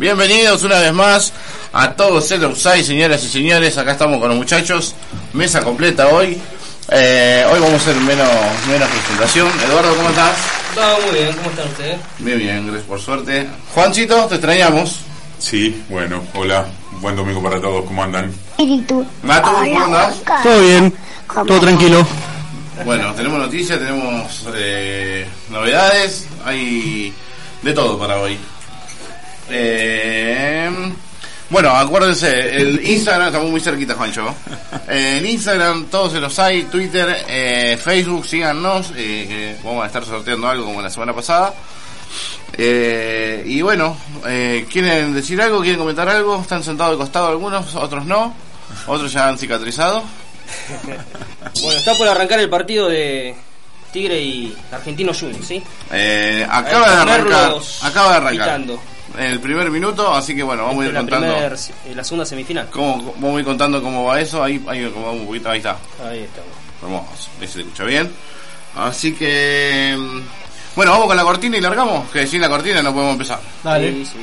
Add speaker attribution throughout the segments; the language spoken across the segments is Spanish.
Speaker 1: bienvenidos una vez más a todos el Upside, señoras y señores. Acá estamos con los muchachos, mesa completa hoy. Eh, hoy vamos a hacer menos, menos presentación. Eduardo, ¿cómo estás?
Speaker 2: Todo muy bien, ¿cómo están ustedes?
Speaker 1: Bien, bien, gracias por suerte. Juancito, te extrañamos.
Speaker 3: Sí, bueno, hola, buen domingo para todos, ¿cómo andan?
Speaker 4: Espíritu.
Speaker 1: Mato, ¿cómo andás?
Speaker 5: Todo bien, todo tranquilo.
Speaker 1: Bueno, tenemos noticias, tenemos eh, novedades, hay de todo para hoy. Eh, bueno, acuérdense, el Instagram, estamos muy cerquita, Juancho. Eh, en Instagram todos se los hay, Twitter, eh, Facebook, síganos, eh, vamos a estar sorteando algo como la semana pasada. Y bueno, ¿quieren decir algo? ¿Quieren comentar algo? ¿Están sentados de costado algunos? ¿Otros no? ¿Otros ya han cicatrizado?
Speaker 2: Bueno, está por arrancar el partido de Tigre y Argentino Juniors, ¿sí?
Speaker 1: Eh, acaba de arrancar, acaba de arrancar.
Speaker 2: pitando.
Speaker 1: En el primer minuto, así que bueno, vamos a ir
Speaker 2: la,
Speaker 1: contando.
Speaker 2: primer- eh, la segunda semifinal.
Speaker 1: Cómo, vamos a ir contando cómo va eso. Ahí, ahí como un poquito, ahí está.
Speaker 2: Ahí está.
Speaker 1: Hermoso, ahí se escucha bien. Así que. mm, Bueno, vamos con la cortina y largamos. Que sin la cortina no podemos empezar.
Speaker 5: Dale.
Speaker 2: Sí, sí.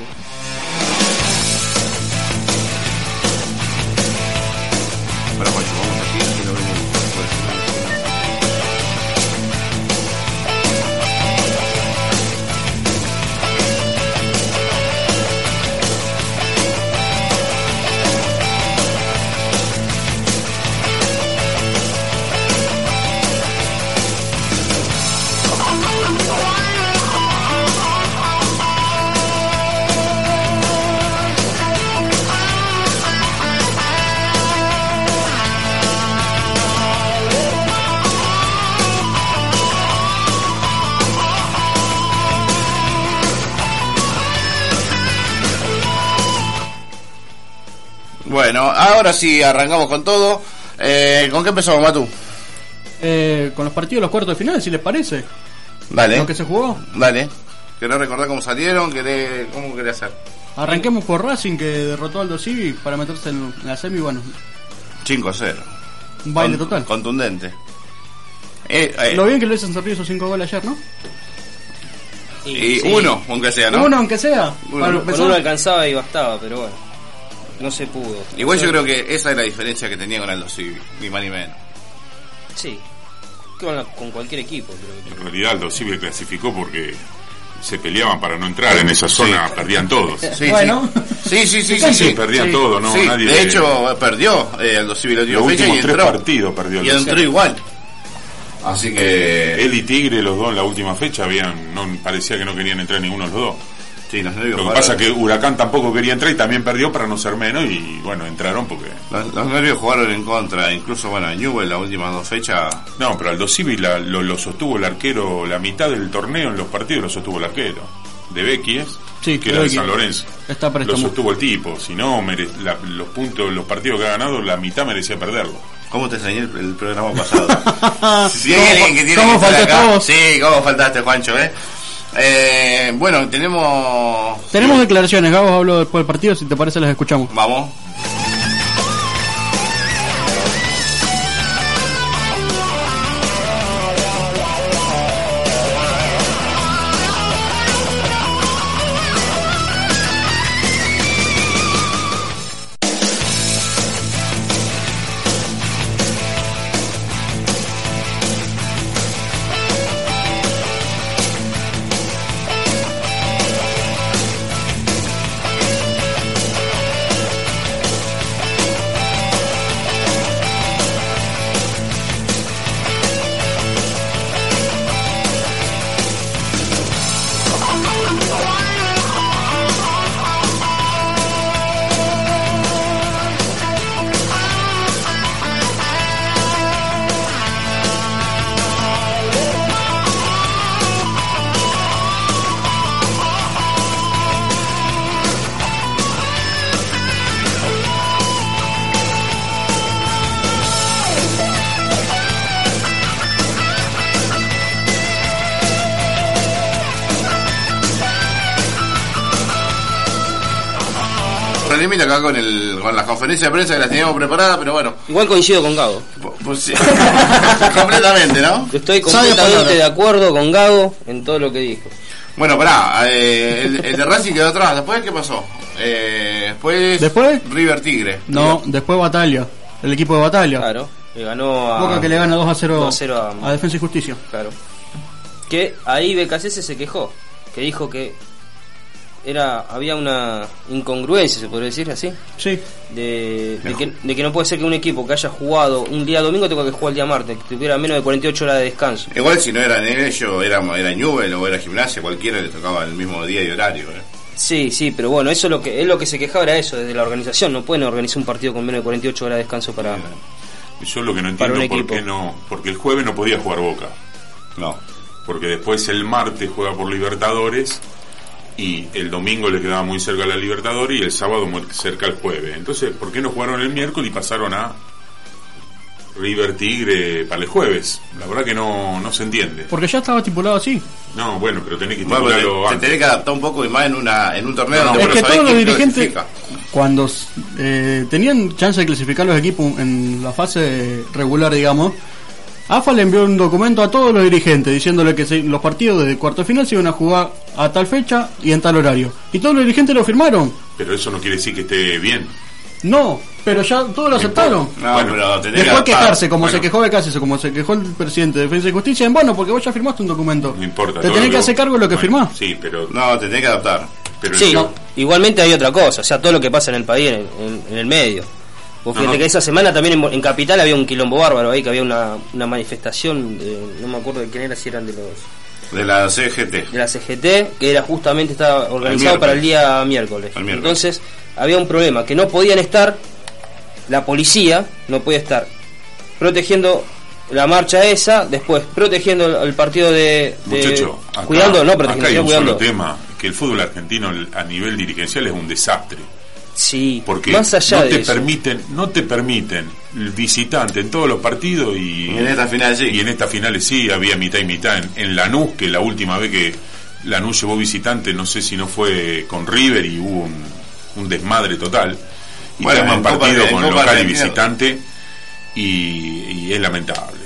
Speaker 1: Ahora sí, arrancamos con todo. Eh, ¿Con qué empezamos, Matu?
Speaker 5: Eh, con los partidos de los cuartos de final, si les parece.
Speaker 1: Dale.
Speaker 5: Lo que se jugó.
Speaker 1: Dale. ¿Querés recordar cómo salieron? ¿Querés, ¿Cómo querés hacer?
Speaker 5: Arranquemos por Racing que derrotó al Civi para meterse en la semi. Bueno,
Speaker 1: 5 a 0.
Speaker 5: un baile
Speaker 1: Con-
Speaker 5: total.
Speaker 1: Contundente. Eh, eh,
Speaker 5: Lo bien que lo hubiesen servido esos cinco goles ayer, ¿no?
Speaker 1: y
Speaker 2: sí,
Speaker 1: uno, aunque sea, ¿no?
Speaker 5: Uno, aunque sea.
Speaker 1: Uno.
Speaker 5: Para
Speaker 2: Con uno alcanzaba y bastaba, pero bueno. No se pudo.
Speaker 1: Igual yo creo que esa es la diferencia que tenía con Aldo Civi, ni más ni menos.
Speaker 2: Sí. Con, la- con cualquier equipo, creo que.
Speaker 3: En realidad Aldo Civi clasificó porque se peleaban para no entrar en esa zona, perdían todos.
Speaker 1: Sí,
Speaker 5: Bueno.
Speaker 1: sí. Sí, sí, sí, sí.
Speaker 3: Sí,
Speaker 1: sí.
Speaker 3: perdían
Speaker 5: Sí.
Speaker 3: todo, ¿no?
Speaker 1: Sí,
Speaker 3: Nadie
Speaker 1: de hecho, perdió eh, Aldo Civi la última
Speaker 3: los
Speaker 1: fecha y
Speaker 3: tres
Speaker 1: entró.
Speaker 3: partidos perdió
Speaker 1: Y entró igual. Así que.
Speaker 3: Él y Tigre, los dos en la última fecha, habían no parecía que no querían entrar ninguno de los dos.
Speaker 1: Sí, los nervios
Speaker 3: Lo que
Speaker 1: jugaron-
Speaker 3: pasa que Huracán tampoco quería entrar y también perdió para no ser menos y bueno, entraron porque...
Speaker 1: Los, los nervios jugaron en contra. Incluso, bueno, Newell las últimas dos fechas.
Speaker 3: No, pero Aldo Civi la- lo, lo sostuvo el arquero, la mitad del torneo en los partidos lo sostuvo el arquero. De Becky es,
Speaker 5: Sí,
Speaker 3: que era de. San Lorenzo.
Speaker 5: Está
Speaker 3: Lo sostuvo el tipo, si no, mere- la- los puntos, los partidos que ha ganado, la mitad merecía perderlo.
Speaker 1: ¿Cómo te extrañé el, el programa pasado? Si
Speaker 5: ¿Cómo-
Speaker 1: que tiene
Speaker 5: cómo
Speaker 1: que estar
Speaker 5: faltó
Speaker 1: acá-
Speaker 5: todo?
Speaker 1: Sí, cómo faltaste, Juancho, ¿eh? Eh, bueno, tenemos...
Speaker 5: Tenemos declaraciones, Gabo habló después del partido, si te parece las escuchamos.
Speaker 1: Vamos. Acá con, el, con las conferencias de prensa que las teníamos preparadas, pero bueno,
Speaker 2: Igual coincido con Gago.
Speaker 1: pu- pues sí. completamente, ¿no?
Speaker 2: Estoy completamente de acuerdo con Gago en todo lo que dijo.
Speaker 1: Bueno, pará, eh, el, el de Racing quedó atrás. ¿Después qué pasó? Eh, después,
Speaker 5: ¿Después?
Speaker 1: River Tigre.
Speaker 5: No, después Batalla. El equipo de Batalla.
Speaker 2: Claro, le ganó a.
Speaker 5: Boca que le gana 2 a 0,
Speaker 2: 2 a 0 a-
Speaker 5: a Defensa y Justicia.
Speaker 2: Claro. Que ahí BKC se quejó. Que dijo que era había una incongruencia, se podría decir así.
Speaker 5: Sí.
Speaker 2: De, de que, de que no puede ser que un equipo que haya jugado un día domingo tenga que jugar el día martes, que tuviera menos de 48 horas de descanso.
Speaker 1: Igual si no eran ellos, era, era Newell o era Gimnasia, cualquiera le tocaba el mismo día y horario. ¿eh?
Speaker 2: Sí, sí, pero bueno, eso es lo que es lo que se quejaba era eso, desde la organización. No pueden organizar un partido con menos de 48 horas de descanso para.
Speaker 3: Yo lo que no entiendo por
Speaker 2: equipo.
Speaker 3: qué no. Porque el jueves no podía jugar Boca.
Speaker 1: No.
Speaker 3: Porque después el martes juega por Libertadores y el domingo le quedaba muy cerca a la Libertadores y el sábado muy cerca al jueves. Entonces, ¿por qué no jugaron el miércoles y pasaron a River Tigre para el jueves? La verdad que no, no se entiende.
Speaker 5: Porque ya estaba estipulado así.
Speaker 3: No, bueno, pero tenés que
Speaker 1: Bueno,
Speaker 3: estipularlo
Speaker 1: te, te
Speaker 3: antes.
Speaker 1: tenés que adaptar un poco y más en, una, en un torneo
Speaker 3: No, no,
Speaker 5: es que todos los dirigentes, cuando eh, tenían chance de clasificar los equipos en la fase regular, digamos, AFA le envió un documento a todos los dirigentes diciéndole que se- los partidos de cuarto final se iban a jugar a tal fecha y en tal horario. Y todos los dirigentes lo firmaron.
Speaker 3: Pero eso no quiere decir que esté bien.
Speaker 5: No, pero ya todos lo aceptaron.
Speaker 1: No,
Speaker 3: Bueno,
Speaker 1: pero
Speaker 5: Después quejarse, como
Speaker 3: Bueno.
Speaker 5: se quejó de Cáceres, como se quejó el presidente de Defensa y Justicia, en bueno, porque vos ya firmaste un documento.
Speaker 3: No importa.
Speaker 5: Te tenés
Speaker 3: lo-
Speaker 5: que hacer cargo de lo que
Speaker 3: Bueno,
Speaker 5: firmás.
Speaker 3: Sí, pero,
Speaker 1: No, te tenés que adaptar.
Speaker 3: pero
Speaker 2: Sí,
Speaker 3: yo-
Speaker 2: igualmente hay otra cosa, o sea, todo lo que pasa en el país, en, en- en el medio. Vos
Speaker 3: No,
Speaker 2: fíjate que esa semana también en, en Capital había un quilombo bárbaro ahí, que había una, una manifestación, de, no me acuerdo de quién era, si eran de los
Speaker 1: De la CGT.
Speaker 2: de la CGT, que era justamente estaba organizado para el día miércoles.
Speaker 1: El miércoles.
Speaker 2: Entonces, había un problema, que no podían estar, la policía no podía estar protegiendo la marcha esa, después protegiendo el, partido de... de-
Speaker 3: Muchacho, acá,
Speaker 2: cuidando, no
Speaker 3: acá
Speaker 2: protegiendo,
Speaker 3: hay
Speaker 2: sino
Speaker 3: un
Speaker 2: cuidando.
Speaker 3: solo tema, que el fútbol argentino a nivel dirigencial es un desastre.
Speaker 2: Sí,
Speaker 3: Porque
Speaker 2: más allá
Speaker 3: no
Speaker 2: de
Speaker 3: te
Speaker 2: eso.
Speaker 3: permiten, no te permiten el visitante en todos los partidos y,
Speaker 1: Y en esta final sí.
Speaker 3: y en estas finales sí había mitad y mitad en, en Lanús, que la última vez que Lanús llevó visitante, no sé si no fue con River y hubo un, un desmadre total. Y
Speaker 1: Bueno, en
Speaker 3: partido con
Speaker 1: Copa
Speaker 3: local y visitante y, y es lamentable.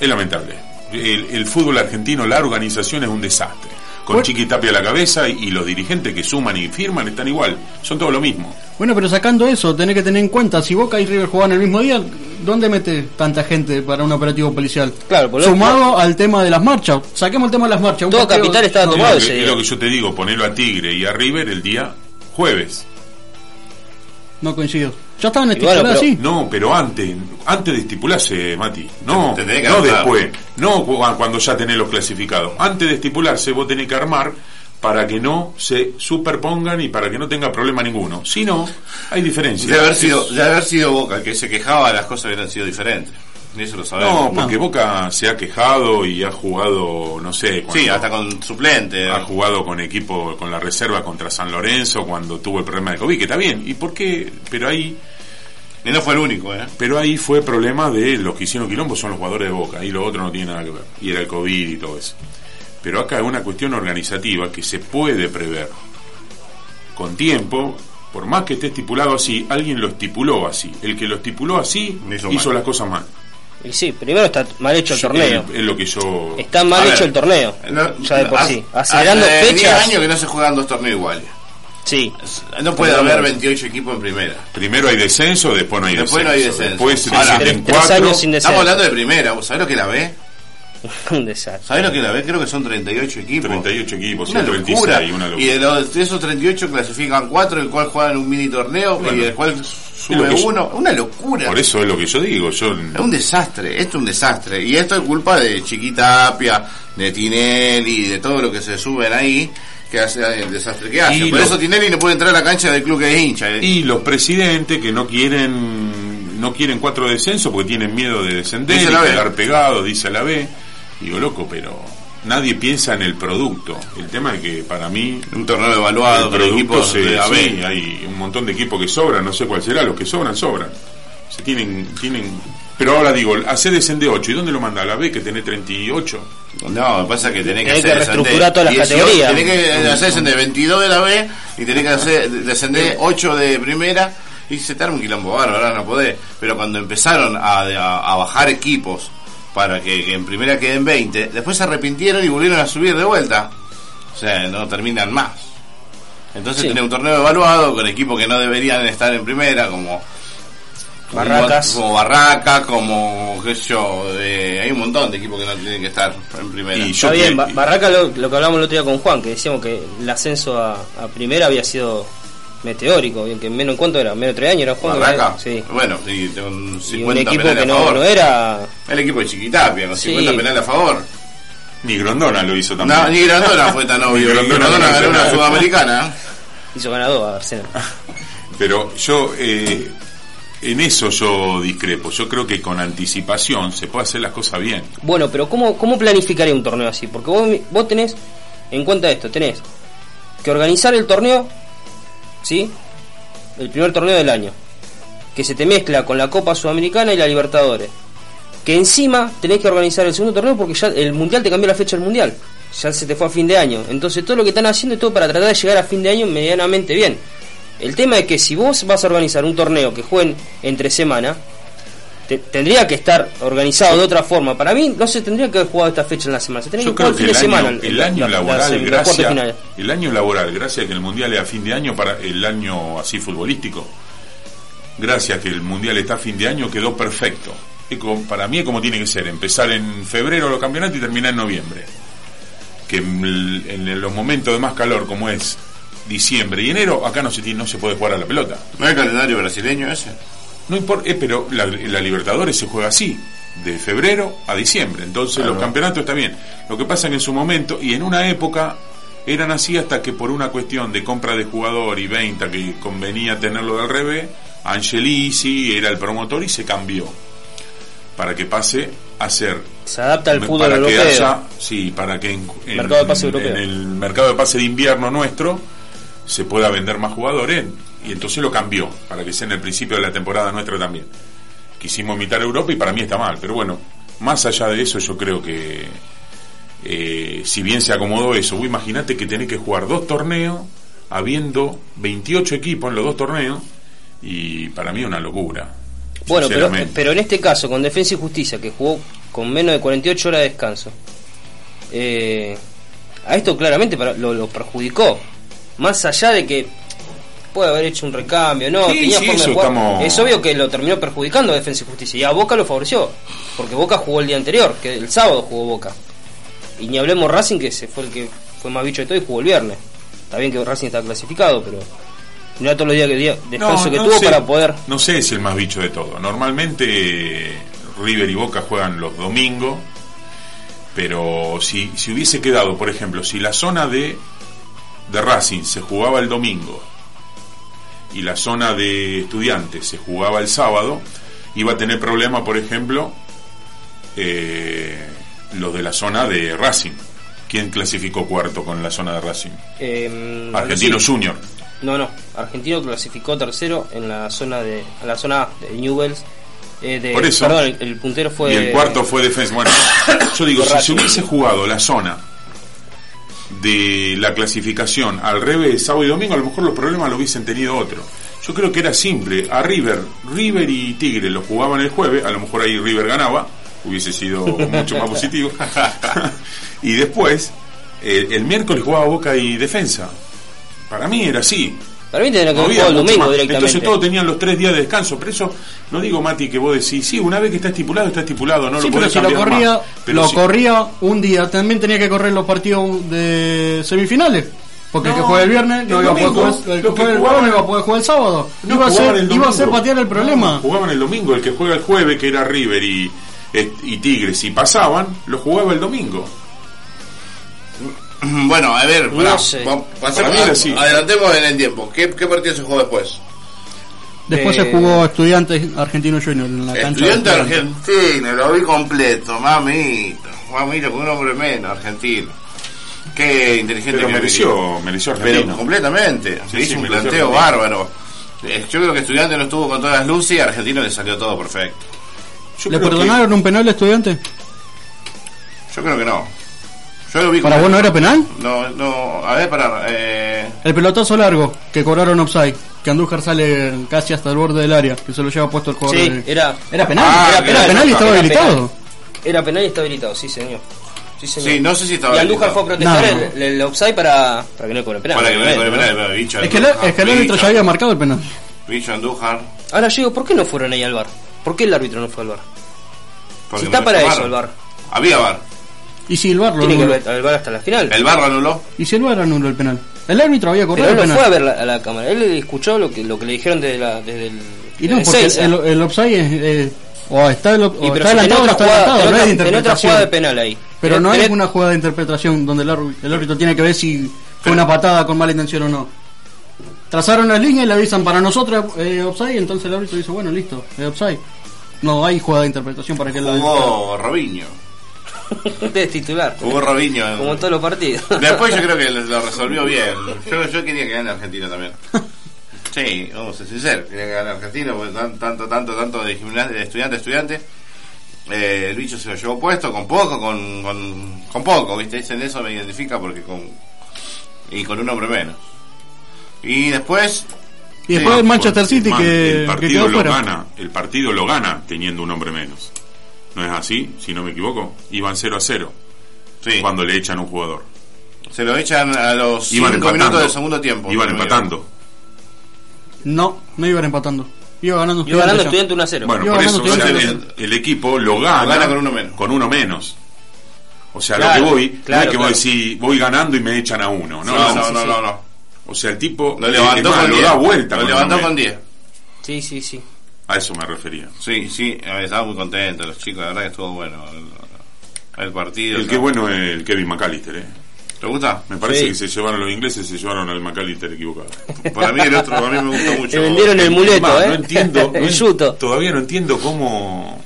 Speaker 3: Es lamentable. El, el fútbol argentino, la organización es un desastre. Con
Speaker 5: Bueno.
Speaker 3: Chiqui Tapia a la cabeza y, y los dirigentes que suman y firman están igual. Son todo lo mismo.
Speaker 5: Bueno, pero sacando eso, tenés que tener en cuenta, si Boca y River juegan el mismo día, ¿dónde mete tanta gente para un operativo policial?
Speaker 2: Claro, por lo-
Speaker 5: Sumado al tema de las marchas. Saquemos el tema de las marchas.
Speaker 2: Todo Capital estaba
Speaker 5: no,
Speaker 2: tomado
Speaker 3: lo,
Speaker 2: ese
Speaker 3: que,
Speaker 2: día.
Speaker 3: es lo que yo te digo, ponerlo a Tigre y a River el día jueves.
Speaker 5: No coincido. Ya estaban
Speaker 2: bueno,
Speaker 5: así.
Speaker 3: No, pero antes, antes de estipularse, Mati. No,
Speaker 1: Te- te tenés que
Speaker 3: no después. No cu- cuando ya tenés los clasificados. Antes de estipularse, vos tenés que armar para que no se superpongan y para que no tenga problema ninguno. Si no, hay diferencias.
Speaker 1: De haber sido, de haber sido Boca el que se quejaba, las cosas hubieran sido diferentes. Eso lo sabemos.
Speaker 3: No, porque Boca se ha quejado y ha jugado, no sé,
Speaker 1: sí,
Speaker 3: cuando-
Speaker 1: hasta con suplente.
Speaker 3: ha jugado con equipo, con la reserva contra San Lorenzo cuando tuvo el problema de COVID, que está bien. ¿Y por qué? Pero ahí,
Speaker 1: Y no fue el único, ¿eh?
Speaker 3: pero ahí fue problema de los que hicieron quilombo son los jugadores de Boca, y lo otro no tiene nada que ver. Y era el COVID y todo eso. Pero acá es una cuestión organizativa que se puede prever con tiempo. Por más que esté estipulado así, alguien lo estipuló así. El que lo estipuló así
Speaker 1: Hizo
Speaker 3: las cosas mal.
Speaker 2: Y sí, primero está mal hecho el torneo.
Speaker 3: Es, lo que yo.
Speaker 2: Está mal
Speaker 1: A
Speaker 2: hecho
Speaker 1: ver,
Speaker 2: el torneo.
Speaker 1: No,
Speaker 2: ya de por sí. Acelerando
Speaker 1: hace 10
Speaker 2: fechas.
Speaker 1: años que no se juegan dos torneos iguales.
Speaker 2: Sí.
Speaker 1: No puede haber
Speaker 2: no.
Speaker 1: 28 equipos en primera.
Speaker 3: Primero hay descenso, después no hay
Speaker 1: Después
Speaker 3: descenso.
Speaker 1: no hay descenso.
Speaker 3: Después se
Speaker 1: Ahora,
Speaker 3: descienden
Speaker 2: tres- tres
Speaker 3: cuatro.
Speaker 2: años sin descenso.
Speaker 1: Estamos hablando de primera. ¿Vos sabés lo que la ve?
Speaker 2: Un desastre.
Speaker 1: ¿Sabés lo que la ve? Creo que son 38 equipos.
Speaker 3: 38 equipos,
Speaker 1: Una
Speaker 3: son
Speaker 1: locura.
Speaker 3: 36, una locura.
Speaker 1: Y de, los, de esos 38 clasifican 4, el cual juegan un mini torneo y
Speaker 3: Bueno,
Speaker 1: el cual
Speaker 3: lo
Speaker 1: sube
Speaker 3: que yo-
Speaker 1: uno. Una locura.
Speaker 3: Por eso es lo que yo digo. Yo,
Speaker 1: Es un desastre, esto es un desastre. Y esto es culpa de Chiquitapia, de Tinelli, de todo lo que se suben ahí, que hace el desastre que hace.
Speaker 3: Y
Speaker 1: Por
Speaker 3: lo-
Speaker 1: eso Tinelli no puede entrar a la cancha del club que es hincha. eh.
Speaker 3: y los presidentes que no quieren no quieren cuatro descensos porque tienen miedo de descender
Speaker 1: Dice
Speaker 3: y
Speaker 1: la B.
Speaker 3: quedar pegados, dice la B. Digo, loco, pero nadie piensa en el producto. El tema es que para mí
Speaker 1: Un torneo evaluado
Speaker 3: el producto
Speaker 1: equipos
Speaker 3: se,
Speaker 1: de AB.
Speaker 3: sí, hay un montón de equipos que sobran, no sé cuál será, los que sobran, sobran. Se tienen, tienen Pero ahora digo, hace descender 8. ¿Y dónde lo manda? ¿A la B que tiene 38?
Speaker 1: No, pasa que tenés que,
Speaker 2: Tenés que
Speaker 1: hacer
Speaker 2: reestructurar todas las
Speaker 1: 18,
Speaker 2: categorías.
Speaker 1: Tenés que hacer descender 22 de la B y tenés que hacer descender 8 de primera y se te arma un quilombo bárbaro, ahora no podés. Pero cuando empezaron a, a- a bajar equipos para que, que en primera queden 20, después se arrepintieron y volvieron a subir de vuelta. O sea, no terminan más. Entonces
Speaker 2: Sí.
Speaker 1: tenés un torneo evaluado con equipos que no deberían estar en primera, como
Speaker 2: Barracas.
Speaker 1: como Barraca, como qué sé yo, eh, hay un montón de equipos que no tienen que estar en primera.
Speaker 3: Y
Speaker 2: Está bien,
Speaker 3: que-
Speaker 2: Ba- Barraca lo, lo que hablamos el otro día con Juan, que decíamos que el ascenso a, a primera había sido meteórico, bien que menos en cuánto era, menos de tres años era Juan.
Speaker 1: Barraca,
Speaker 2: Sí.
Speaker 1: bueno, sí, tengo un
Speaker 2: Y
Speaker 1: 50
Speaker 2: un equipo que
Speaker 1: a
Speaker 2: no,
Speaker 1: favor.
Speaker 2: no era
Speaker 1: El equipo de Chiquitapia, con
Speaker 2: Sí.
Speaker 1: 50 penales a favor.
Speaker 3: Ni Grondona lo hizo también.
Speaker 1: No, ni Grandona fue tan obvio.
Speaker 3: Grondona
Speaker 1: Grandona
Speaker 3: no
Speaker 1: ganó una sudamericana.
Speaker 2: hizo ganador a Arsenal.
Speaker 3: Pero yo, eh, en eso yo discrepo. Yo creo que con anticipación se puede hacer las cosas bien.
Speaker 2: Bueno, pero ¿cómo, cómo planificaría un torneo así? Porque vos, vos tenés en cuenta esto, tenés que organizar el torneo, ¿sí? El primer torneo del año, que se te mezcla con la Copa Sudamericana y la Libertadores. Que encima tenés que organizar el segundo torneo porque ya el Mundial te cambió la fecha del Mundial. Ya se te fue a fin de año. Entonces todo lo que están haciendo es todo para tratar de llegar a fin de año medianamente bien. El tema es que si vos vas a organizar un torneo que jueguen entre semana, te- tendría que estar organizado de otra forma. Para mí no se tendría que haber jugado esta fecha en la semana. Se tendría
Speaker 3: Yo
Speaker 2: que jugar el
Speaker 3: que
Speaker 2: fin
Speaker 3: el
Speaker 2: de
Speaker 3: año,
Speaker 2: semana.
Speaker 3: el año
Speaker 2: la- la-
Speaker 3: laboral,
Speaker 2: la- la
Speaker 3: gracias, el año laboral, gracias a que el mundial es a fin de año para el año así futbolístico, gracias a que el mundial está a fin de año quedó perfecto. Para mí es como tiene que ser, empezar en febrero los campeonatos y terminar en noviembre. Que en los momentos de más calor como es diciembre y enero, acá no se tiene- no se puede jugar a la pelota.
Speaker 1: ¿No es el calendario brasileño ese?
Speaker 3: No importa, eh, pero la, la Libertadores se juega así, de febrero a diciembre. Entonces
Speaker 1: Claro.
Speaker 3: los campeonatos está bien. Lo que pasa es que en su momento, y en una época, eran así hasta que por una cuestión de compra de jugador y venta que convenía tenerlo del revés, Angelisi era el promotor y se cambió. Para que pase a ser
Speaker 2: Se adapta al fútbol
Speaker 3: para que haya, sí, para que en, en-
Speaker 2: Mercado de pase
Speaker 3: en
Speaker 2: europeo.
Speaker 3: el mercado de pase de invierno nuestro se pueda vender más jugadores y entonces lo cambió para que sea en el principio de la temporada nuestra también. Quisimos imitar a Europa y para mí está mal, pero bueno, más allá de eso yo creo que eh, si bien se acomodó eso, vos imaginate que tenés que jugar dos torneos habiendo 28 equipos en los dos torneos y para mí es una locura.
Speaker 2: Bueno, pero, pero en este caso, con Defensa y Justicia, que jugó con menos de 48 horas de descanso, eh, a esto claramente para- lo, lo perjudicó. Más allá de que puede haber hecho un recambio, no,
Speaker 3: Sí,
Speaker 2: tenía
Speaker 3: sí,
Speaker 2: forma de jugar.
Speaker 3: estamos-
Speaker 2: Es obvio que lo terminó perjudicando a Defensa y Justicia. Y a Boca lo favoreció, porque Boca jugó el día anterior, que el sábado jugó Boca. Y ni hablemos Racing, que se fue el que fue más bicho de todo y jugó el viernes. Está bien que Racing está clasificado, pero mira todos los días que día, descanso
Speaker 3: No,
Speaker 2: que
Speaker 3: no
Speaker 2: tuvo
Speaker 3: sé.
Speaker 2: para poder.
Speaker 3: No sé si el más bicho de todo. Normalmente River y Boca juegan los domingos, pero si, si hubiese quedado, por ejemplo, si la zona de, de Racing se jugaba el domingo y la zona de estudiantes se jugaba el sábado, iba a tener problema, por ejemplo, eh, los de la zona de Racing. ¿Quién clasificó cuarto con la zona de Racing?
Speaker 2: Eh,
Speaker 3: Argentino
Speaker 2: sí.
Speaker 3: Junior.
Speaker 2: No, no. Argentino clasificó tercero en la zona de en la zona de Newells. Eh, de,
Speaker 3: Por eso.
Speaker 2: Perdón, el, el puntero fue.
Speaker 3: Y el cuarto fue defensa. Bueno, yo digo, si se hubiese jugado la zona de la clasificación al revés sábado y domingo, a lo mejor los problemas lo hubiesen tenido otro. Yo creo que era simple. A River, River y Tigre lo jugaban el jueves, a lo mejor ahí River ganaba, hubiese sido mucho más positivo. y después, eh, el miércoles jugaba Boca y Defensa. Para mí era así.
Speaker 2: Para mí tendría que
Speaker 3: No
Speaker 2: haber jugado el domingo
Speaker 3: más.
Speaker 2: directamente.
Speaker 3: Entonces todos tenían los tres días de descanso. Por eso no digo, Mati, que vos decís, sí, una vez que está estipulado, está estipulado, no
Speaker 5: sí,
Speaker 3: lo
Speaker 5: pero
Speaker 3: podés
Speaker 5: si lo
Speaker 3: cambiar
Speaker 5: corría,
Speaker 3: más. Pero
Speaker 5: lo corría un día, también tenía que correr los partidos de semifinales. Porque el que juega el viernes no
Speaker 3: el
Speaker 5: iba a poder jugar, el que
Speaker 3: lo que
Speaker 5: juega el
Speaker 3: jugaban-
Speaker 5: jueves no iba a poder jugar el sábado.
Speaker 3: No,
Speaker 5: iba, a ser,
Speaker 3: el
Speaker 5: iba a ser patear el problema.
Speaker 3: No, jugaban el domingo, el que juega el jueves, que era River y, eh, y Tigres, y pasaban, lo jugaba el domingo.
Speaker 1: Bueno, a ver,
Speaker 2: No
Speaker 1: pará,
Speaker 2: sé.
Speaker 1: va- pasemos-
Speaker 3: Para así.
Speaker 1: adelantemos en el tiempo. ¿Qué, qué partido se jugó después?
Speaker 5: Después
Speaker 2: Eh,
Speaker 5: se jugó Estudiantes Argentino Junior en la cancha.
Speaker 1: Estudiante argentino, lo vi completo, mamito. Mamito, con un hombre menos, argentino. Qué inteligente
Speaker 3: Pero
Speaker 1: que
Speaker 3: mereció, mereció
Speaker 1: Pero
Speaker 3: Argentino.
Speaker 1: completamente.
Speaker 3: Sí,
Speaker 1: Se hizo
Speaker 3: sí,
Speaker 1: un planteo
Speaker 3: Argentino.
Speaker 1: bárbaro. Eh, Yo creo que Estudiante no estuvo con todas las luces y a Argentino le salió todo perfecto.
Speaker 3: Yo
Speaker 5: ¿Le
Speaker 3: que-
Speaker 5: perdonaron un penal a estudiante?
Speaker 1: Yo creo que no. Yo lo vi
Speaker 5: ¿Para vos no era penal?
Speaker 1: No, no, a ver, pará. Eh,
Speaker 5: El pelotazo largo que cobraron offside, que Andújar sale casi hasta el borde del área, que se lo lleva puesto el jugador.
Speaker 2: Sí,
Speaker 5: de-
Speaker 2: era,
Speaker 5: Era penal,
Speaker 1: Ah,
Speaker 5: era, era penal y estaba
Speaker 2: era
Speaker 5: habilitado.
Speaker 2: penal. era penal y estaba habilitado, sí señor. Sí, señor.
Speaker 1: sí, no sé si estaba
Speaker 2: y Andújar fue a protestar
Speaker 5: No,
Speaker 2: el, el offside para, para que no cobre penal.
Speaker 1: Para que no le
Speaker 2: obviamente,
Speaker 1: cobre
Speaker 2: ¿no?
Speaker 1: penal,
Speaker 5: Es que, el-
Speaker 1: Andújar,
Speaker 5: es que el árbitro
Speaker 1: bicho,
Speaker 5: ya había marcado el penal.
Speaker 1: Bicho Andújar.
Speaker 2: Ahora yo digo, ¿por qué no fueron ahí al bar? ¿Por qué el árbitro no fue al bar?
Speaker 1: porque
Speaker 2: Si está para eso el bar.
Speaker 1: Había bar.
Speaker 5: Y si el VAR lo
Speaker 2: Tiene que
Speaker 5: anuló.
Speaker 2: ver al bar hasta la final.
Speaker 1: El bar lo anuló.
Speaker 5: Y si el VAR anuló el penal. El árbitro había
Speaker 2: Pero
Speaker 5: cobrado
Speaker 2: él
Speaker 5: el
Speaker 2: no
Speaker 5: penal.
Speaker 2: fue a ver la- a la cámara. Él escuchó lo que, lo que le dijeron desde, la, desde el.
Speaker 5: Y no,
Speaker 2: desde
Speaker 5: porque
Speaker 2: Ezeiza.
Speaker 5: el, el offside es. eh, o está, el, o
Speaker 2: Y pero
Speaker 5: está
Speaker 2: si
Speaker 5: adelantado o
Speaker 2: otra
Speaker 5: está
Speaker 2: jugada-
Speaker 5: adelantado, no es de
Speaker 2: otra- tenés otra
Speaker 5: interpretación.
Speaker 2: jugada de penal ahí.
Speaker 5: Pero no es
Speaker 2: tenés-
Speaker 5: una jugada de interpretación donde el, árbitro- el árbitro tiene que ver si fue una patada con mala intención o no. Trazaron la línea y le avisan para nosotros eh, offside, entonces el árbitro dice, bueno, listo, es offside. No hay jugada de interpretación para que el
Speaker 1: Jugó Robinho.
Speaker 2: de titular.
Speaker 1: Jugó Robinho. en-
Speaker 2: Como todos los partidos.
Speaker 1: Después yo creo que lo resolvió bien. Yo, yo quería que gane Argentina también. Sí, vamos a ser sinceros. Quería que gane Argentina porque tan- tanto, tanto, tanto de, gimnasia, de estudiante a estudiante. Eh, el bicho se lo llevó puesto con poco, con, con, con poco, ¿viste? Dicen eso me identifica porque con. Y con un hombre menos. Y después.
Speaker 5: Y después
Speaker 1: Sí,
Speaker 5: el Manchester City
Speaker 3: Man,
Speaker 5: que,
Speaker 3: el
Speaker 5: que
Speaker 3: partido
Speaker 5: quedó
Speaker 3: lo
Speaker 5: fuera.
Speaker 3: gana, el partido lo gana teniendo un hombre menos. ¿No es así? Si no me equivoco, iban 0 a 0
Speaker 1: Sí,
Speaker 3: cuando le echan un jugador.
Speaker 1: se lo echan a los
Speaker 3: Iban
Speaker 1: 5
Speaker 3: empatando.
Speaker 1: minutos del segundo tiempo.
Speaker 3: Iban
Speaker 1: si no
Speaker 3: empatando.
Speaker 5: No, no iban empatando. Iba ganando
Speaker 2: Iba ganando estudiante 1 a 0.
Speaker 3: Bueno,
Speaker 5: Iba
Speaker 3: por eso o sea, el, el equipo lo gana,
Speaker 1: Gana con uno menos.
Speaker 3: con uno menos. O sea,
Speaker 2: Claro,
Speaker 3: lo que voy, no
Speaker 2: claro,
Speaker 3: es que
Speaker 2: claro.
Speaker 3: vos decís, voy ganando y me echan a uno. No,
Speaker 1: No,
Speaker 3: no,
Speaker 1: no,
Speaker 2: sí,
Speaker 1: no,
Speaker 2: sí.
Speaker 1: no, no.
Speaker 3: O sea, el tipo
Speaker 1: Lo levantó
Speaker 3: más,
Speaker 1: con
Speaker 3: lo
Speaker 1: 10.
Speaker 3: da vuelta.
Speaker 1: Lo
Speaker 3: con
Speaker 1: levantó con
Speaker 3: menos.
Speaker 1: 10.
Speaker 2: Sí, sí, sí.
Speaker 3: A eso me refería.
Speaker 1: Sí, sí, eh, estaba muy contento los chicos, la verdad que estuvo bueno el, el partido.
Speaker 3: El
Speaker 1: ¿no?
Speaker 3: que bueno es el Kevin McAllister, ¿eh?
Speaker 1: ¿Te gusta?
Speaker 3: Me parece
Speaker 2: Sí.
Speaker 3: que se llevaron los ingleses, se llevaron al McAllister equivocado.
Speaker 1: Para mí el otro, a mí me gustó mucho.
Speaker 2: Te vendieron el muleto,
Speaker 3: Más,
Speaker 2: ¿eh?
Speaker 3: No entiendo, no todavía no entiendo cómo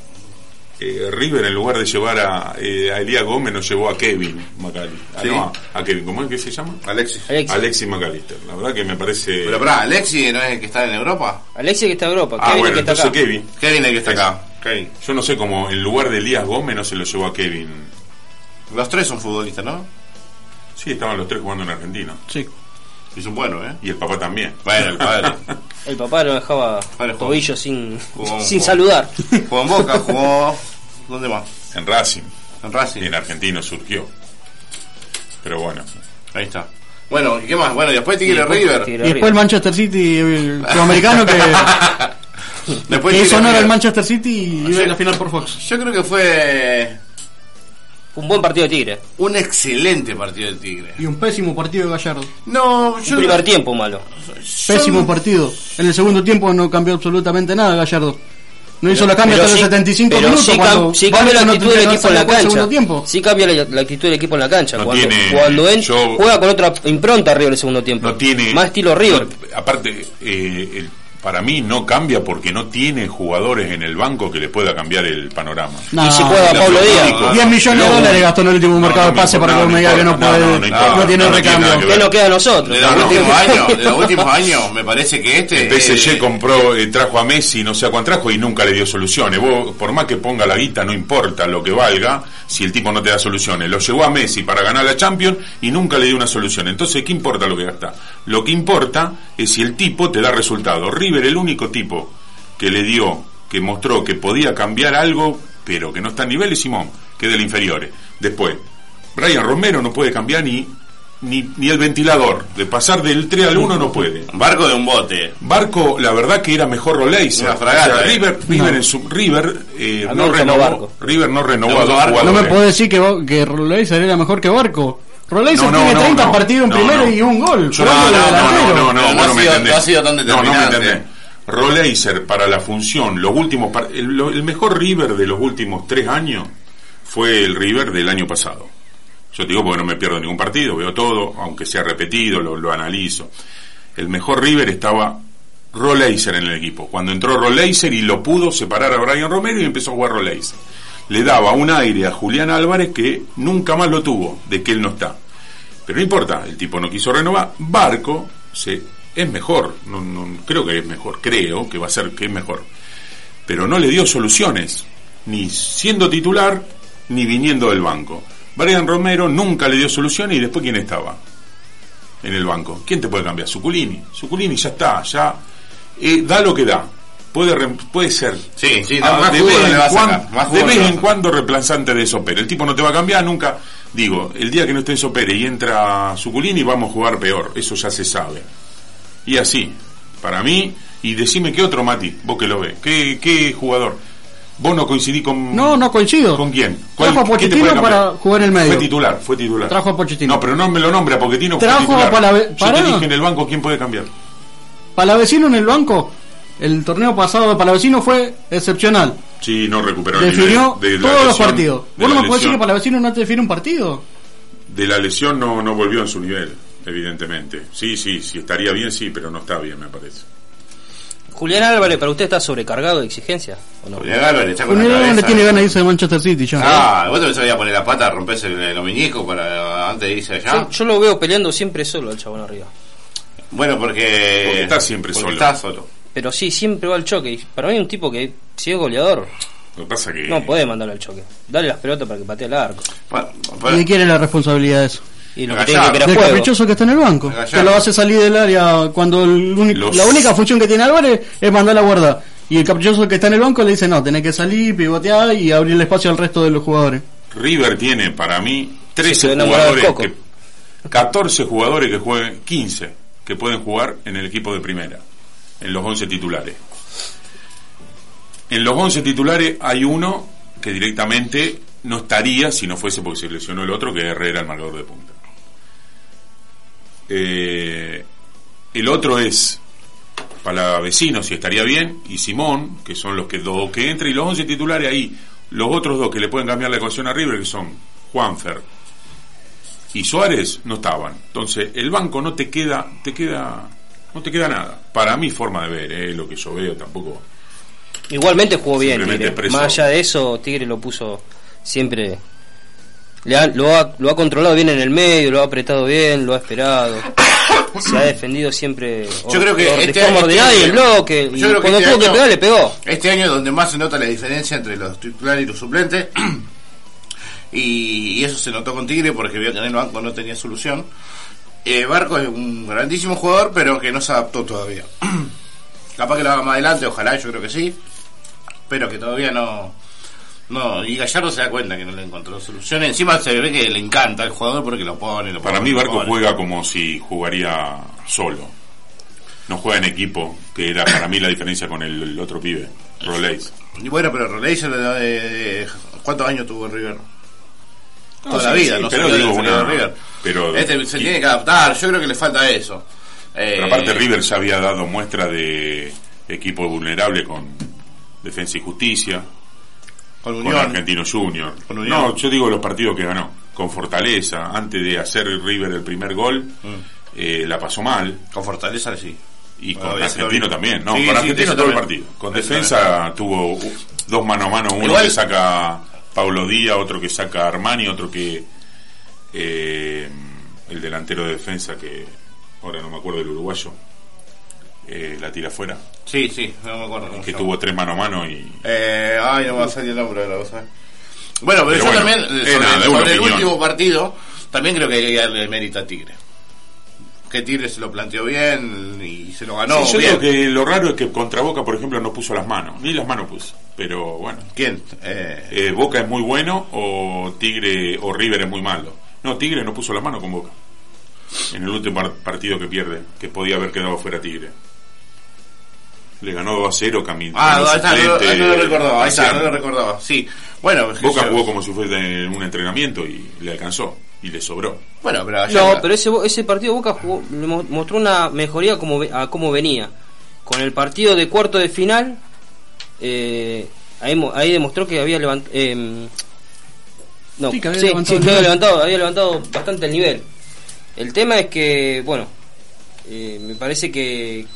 Speaker 3: eh, River en lugar de llevar a, eh, a Elías Gómez nos llevó a Kevin McAllister. Ah,
Speaker 1: Sí.
Speaker 3: no, a, a Kevin, ¿cómo es que se llama?
Speaker 1: Alexis.
Speaker 2: Alexis.
Speaker 3: Alexis McAllister. La verdad que me parece...
Speaker 1: Pero pará, Alexis no es el que está en Europa.
Speaker 2: Alexis que está en Europa.
Speaker 3: ah,
Speaker 2: Kevin
Speaker 3: bueno,
Speaker 2: que está
Speaker 3: entonces
Speaker 2: acá.
Speaker 3: Kevin.
Speaker 1: Kevin es el que está acá. Kevin.
Speaker 3: Yo no sé cómo en lugar de Elías Gómez no se lo llevó a Kevin.
Speaker 1: Los tres son futbolistas, ¿no?
Speaker 3: Sí, estaban los tres jugando en Argentina.
Speaker 5: Sí.
Speaker 1: Y son buenos, ¿eh?
Speaker 3: Y el papá también.
Speaker 1: Bueno, el padre.
Speaker 2: El papá no dejaba tobillo sin,
Speaker 1: Jugó-
Speaker 2: sin
Speaker 1: jugó.
Speaker 2: saludar.
Speaker 1: Jugó en Boca, jugó... ¿Dónde más?
Speaker 3: En Racing.
Speaker 1: En
Speaker 3: Y
Speaker 1: Racing.
Speaker 3: en Argentino surgió. Pero bueno.
Speaker 1: Ahí está. Bueno, ¿y qué más? Bueno, y después Tigre
Speaker 2: Y
Speaker 1: River.
Speaker 2: Tigre
Speaker 5: Y después
Speaker 2: River.
Speaker 5: el Manchester City, el sudamericano que,
Speaker 1: Después
Speaker 5: que hizo honor al Manchester City y a la final por Fox.
Speaker 1: Yo creo que fue
Speaker 2: Un buen partido de Tigre.
Speaker 1: un excelente partido del Tigre.
Speaker 5: Y un pésimo partido de Gallardo.
Speaker 1: No,
Speaker 2: Un
Speaker 1: yo
Speaker 2: primer tiempo malo.
Speaker 5: Pésimo partido. En el segundo tiempo no cambió absolutamente nada Gallardo. No hizo la cambio
Speaker 2: Pero
Speaker 5: hasta
Speaker 2: sí-
Speaker 5: los 75
Speaker 2: pero
Speaker 5: minutos.
Speaker 2: sí, cam-
Speaker 5: cuando
Speaker 2: sí cambia la
Speaker 5: no
Speaker 2: actitud del
Speaker 5: tenía
Speaker 2: equipo en la
Speaker 5: el
Speaker 2: cancha.
Speaker 5: segundo tiempo.
Speaker 2: Sí cambia la, la actitud del equipo en la cancha.
Speaker 3: No
Speaker 2: cuando
Speaker 3: tiene-
Speaker 2: cuando él
Speaker 3: yo-
Speaker 2: juega con otra impronta arriba el segundo tiempo.
Speaker 3: no tiene
Speaker 2: Más estilo River.
Speaker 3: no, aparte eh, el- para mí no cambia porque no tiene jugadores en el banco que le pueda cambiar el panorama
Speaker 5: No.
Speaker 2: y si juega Pablo Díaz.
Speaker 1: no,
Speaker 5: 10 millones de dólares gastó en el último mercado de pase para que
Speaker 3: no
Speaker 5: me diga que no puede.
Speaker 3: no, no,
Speaker 5: No,
Speaker 3: importa,
Speaker 5: tiene
Speaker 3: no, no tiene
Speaker 5: recambio.
Speaker 2: ¿Qué nos queda a nosotros?
Speaker 1: De los últimos años, de los últimos años, me parece que este.
Speaker 3: PSG
Speaker 1: eh,
Speaker 3: compró, eh, trajo a Messi, no sé a cuánto trajo y nunca le dio soluciones. Vos, por más que ponga la guita, no importa lo que valga, si el tipo no te da soluciones. Lo llevó a Messi para ganar la Champions y nunca le dio una solución. Entonces, ¿qué importa lo que gasta? Lo que importa es si el tipo te da resultado. River, el único tipo que le dio, que mostró que podía cambiar algo, pero que no está a nivel, es Simón, que es del inferiores. Después, Brian Romero no puede cambiar ni, ni, ni el ventilador. De pasar del 3 al 1 no puede.
Speaker 1: Barco de un bote.
Speaker 3: Barco, la verdad que era mejor Roleiser.
Speaker 1: Una fragata,
Speaker 3: O sea,
Speaker 1: eh.
Speaker 3: River, River,
Speaker 5: No.
Speaker 3: en su, River, eh,
Speaker 2: A mí
Speaker 3: no renovó. River no renovó
Speaker 1: Me
Speaker 3: a dos
Speaker 1: Barco.
Speaker 5: No me puedo decir que, que Roleiser era mejor que Barco. Roleiser
Speaker 3: No, no,
Speaker 5: tiene
Speaker 3: no,
Speaker 5: 30
Speaker 3: no.
Speaker 5: partidos en
Speaker 3: No,
Speaker 5: primero
Speaker 3: no.
Speaker 5: y un gol.
Speaker 3: Yo- no, no, no, no, no,
Speaker 1: no
Speaker 3: no me entendés.
Speaker 1: no ha sido tan
Speaker 3: No, no me
Speaker 1: determinante.
Speaker 3: entendés. Roleiser para la función, los últimos par- el, lo- el mejor River de los últimos tres años fue el River del año pasado. Yo te digo porque no me pierdo ningún partido, veo todo, aunque sea repetido, lo, lo analizo. El mejor River estaba Roleiser en el equipo. Cuando entró Roleiser y lo pudo separar a Brian Romero y empezó a jugar Roleiser. Le daba un aire a Julián Álvarez que nunca más lo tuvo, de que él no está. Pero no importa, el tipo no quiso renovar. Barco se, es mejor, no, no- creo que es mejor, creo que va a ser que es mejor. Pero no le dio soluciones. ni siendo titular, ni viniendo del banco. Brian Romero nunca le dio solución y después ¿quién estaba? En el banco. ¿Quién te puede cambiar? Suculini. Suculini ya está, ya eh, da lo que da. Puede, re- puede ser
Speaker 1: Sí, sí,
Speaker 3: Ah,
Speaker 1: más
Speaker 3: de vez,
Speaker 1: a
Speaker 3: en, cuan-
Speaker 1: sacar, más
Speaker 3: de vez
Speaker 1: a
Speaker 3: en cuando reemplazante de Sopere. El tipo no te va a cambiar nunca. Digo, el día que no esté en Sopere y entra Suculini, vamos a jugar peor. Eso ya se sabe. Y así, para mí, y decime qué otro Mati, vos que lo ves, qué, qué jugador. Vos no coincidí con.
Speaker 5: No, no coincido.
Speaker 3: ¿Con quién?
Speaker 5: Trajo a
Speaker 3: ¿Qué te
Speaker 5: Pochettino para jugar en el medio.
Speaker 3: Fue titular, fue titular.
Speaker 5: Trajo a Pochettino.
Speaker 3: No, pero no me lo nombra, Pochettino fue
Speaker 5: Trajo a
Speaker 3: titular.
Speaker 5: Palave-
Speaker 3: Yo te dije en el banco quién puede cambiar.
Speaker 5: Palavecino en el banco, el torneo pasado de Palavecino fue excepcional.
Speaker 3: Sí, no recuperó el
Speaker 5: Definió
Speaker 3: nivel de la
Speaker 5: todos los partidos. ¿Vos no me podés decir que Palavecino no te define un partido?
Speaker 3: De la lesión no, no volvió en su nivel, evidentemente. Sí, sí, sí, estaría bien, sí, pero no está bien, me parece.
Speaker 2: Julián Álvarez, ¿para usted está sobrecargado de exigencia? ¿O no?
Speaker 1: Julián Álvarez está con
Speaker 5: Julián
Speaker 1: la
Speaker 5: Álvarez le
Speaker 1: cabeza.
Speaker 5: tiene ganas de irse de Manchester City ya.
Speaker 1: Ah, vos te iba a poner la pata, romperse el, el meñisco para antes de irse allá.
Speaker 2: Yo, yo lo veo peleando siempre solo al chabón arriba.
Speaker 1: Bueno, porque.
Speaker 3: Porque está siempre
Speaker 1: porque
Speaker 3: solo.
Speaker 1: Está solo.
Speaker 2: Pero sí, siempre va al choque. Y para mí un tipo que, si es goleador,
Speaker 3: Lo que pasa que...
Speaker 2: no puede mandarlo al choque. Dale las pelotas para que patee el arco.
Speaker 1: Bueno,
Speaker 5: ¿Y quién es la responsabilidad de eso?
Speaker 2: Y lo que tiene que juego.
Speaker 5: caprichoso que está en el banco. Que lo hace salir del área cuando el
Speaker 3: Los-
Speaker 5: la única función que tiene Álvarez es mandar a guardar. Y el caprichoso que está en el banco le dice, no, tenés que salir, pivotear y abrir el espacio al resto de los jugadores.
Speaker 3: River tiene para mí
Speaker 2: Se
Speaker 3: 13
Speaker 2: quedó enamorado del
Speaker 3: jugadores, que, 14 jugadores que jueguen, 15 que pueden jugar en el equipo de primera, en los 11 titulares. En los 11 titulares hay uno que directamente no estaría si no fuese porque se lesionó el otro, que es Herrera, el marcador de punta. Eh, el otro es para vecinos, si estaría bien, y Simón, que son los que dos que entran, y los 11 titulares ahí, los otros dos que le pueden cambiar la ecuación a River, que son Juanfer y Suárez, no estaban. Entonces, el banco no te queda, te queda, no te queda nada. Para mi forma de ver, eh, lo que yo veo tampoco.
Speaker 2: Igualmente jugó bien. Tigre. Más allá de eso, Tigre lo puso siempre. le ha- lo, ha, lo ha controlado bien en el medio, lo ha apretado bien, lo ha esperado. Se ha defendido siempre.
Speaker 1: Yo creo que este- este
Speaker 2: y
Speaker 1: año-
Speaker 2: el bloque. Y
Speaker 1: yo creo que
Speaker 2: cuando
Speaker 1: este
Speaker 2: tuvo que pegar, le pegó.
Speaker 1: Este año es donde más se nota la diferencia entre los titulares y los suplentes. y, y eso se notó con Tigre porque vio que en el banco no tenía solución. Eh, Barco es un grandísimo jugador, pero que no se adaptó todavía. Capaz que lo haga más adelante, ojalá, yo creo que sí. Pero que todavía no. No, y Gallardo se da cuenta que no le encontró solución. Encima se ve que le encanta el jugador porque lo pone, lo
Speaker 3: Para
Speaker 1: pone,
Speaker 3: mí,
Speaker 1: lo
Speaker 3: Barco
Speaker 1: pone.
Speaker 3: juega como si jugaría solo. No juega en equipo, que era para mí la diferencia con el, el otro pibe, Rolex.
Speaker 1: Y bueno, pero Roleiser, eh, ¿cuántos años tuvo River?
Speaker 3: No,
Speaker 1: Toda
Speaker 3: sí,
Speaker 1: la vida,
Speaker 3: sí,
Speaker 1: no
Speaker 3: pero digo una- pero-
Speaker 1: este se
Speaker 3: y-
Speaker 1: tiene que adaptar, yo creo que le falta eso. Eh,
Speaker 3: Pero aparte River ya había dado muestra de equipo vulnerable con Defensa y Justicia,
Speaker 1: con
Speaker 3: con
Speaker 1: Unión.
Speaker 3: Argentino Junior.
Speaker 1: Con Unión.
Speaker 3: No, yo digo los partidos que ganó. Con Fortaleza, antes de hacer River el primer gol,
Speaker 1: Mm.
Speaker 3: eh, la pasó mal.
Speaker 1: Con Fortaleza sí.
Speaker 3: Y
Speaker 1: Bueno,
Speaker 3: con Argentino también. No,
Speaker 1: Sí,
Speaker 3: con Argentino todo el partido. Con defensa tuvo dos mano a mano, uno
Speaker 1: Igual-
Speaker 3: que saca Paulo Díaz, otro que saca Armani, otro que eh, el delantero de defensa que ahora no me acuerdo del uruguayo, eh, la tira afuera,
Speaker 1: Sí, sí, no me acuerdo. cómo
Speaker 3: que tuvo tres mano a mano y
Speaker 1: Eh, ay, no va a salir el nombre de la cosa. Bueno, pero,
Speaker 3: Pero
Speaker 1: yo
Speaker 3: bueno,
Speaker 1: también,
Speaker 3: es
Speaker 1: sobre,
Speaker 3: nada,
Speaker 1: el último partido, también creo que hay que darle mérito a Tigre. Que Tigre se lo planteó bien y se lo ganó
Speaker 3: Sí, yo
Speaker 1: bien.
Speaker 3: digo que lo raro es que contra Boca, por ejemplo, no puso las manos, ni las manos puso, pero bueno.
Speaker 1: ¿Quién? Eh,
Speaker 3: Eh, Boca es muy bueno o Tigre o River es muy malo. No, Tigre no puso las manos con Boca. En el último par- partido que pierde, que podía haber quedado fuera Tigre. Le ganó 2 a 0 caminando.
Speaker 1: ah, ahí está, no, no lo recordaba, ahí está, no lo recordaba. Sí, bueno,
Speaker 3: Boca
Speaker 1: yo-
Speaker 3: jugó como si fuese en un entrenamiento y le alcanzó y le sobró.
Speaker 1: Bueno, pero ayer
Speaker 2: No,
Speaker 1: la-
Speaker 2: pero ese, ese partido Boca jugó- le mo- mostró una mejoría como, ve- a cómo venía. Con el partido de cuarto de final, eh, ahí, mo- ahí demostró que había levantado. no,
Speaker 5: Sí, que había
Speaker 2: sí,
Speaker 5: levantado
Speaker 2: sí,
Speaker 5: el
Speaker 2: que había levantado, había levantado bastante el nivel. El tema es que, bueno, eh, me parece que,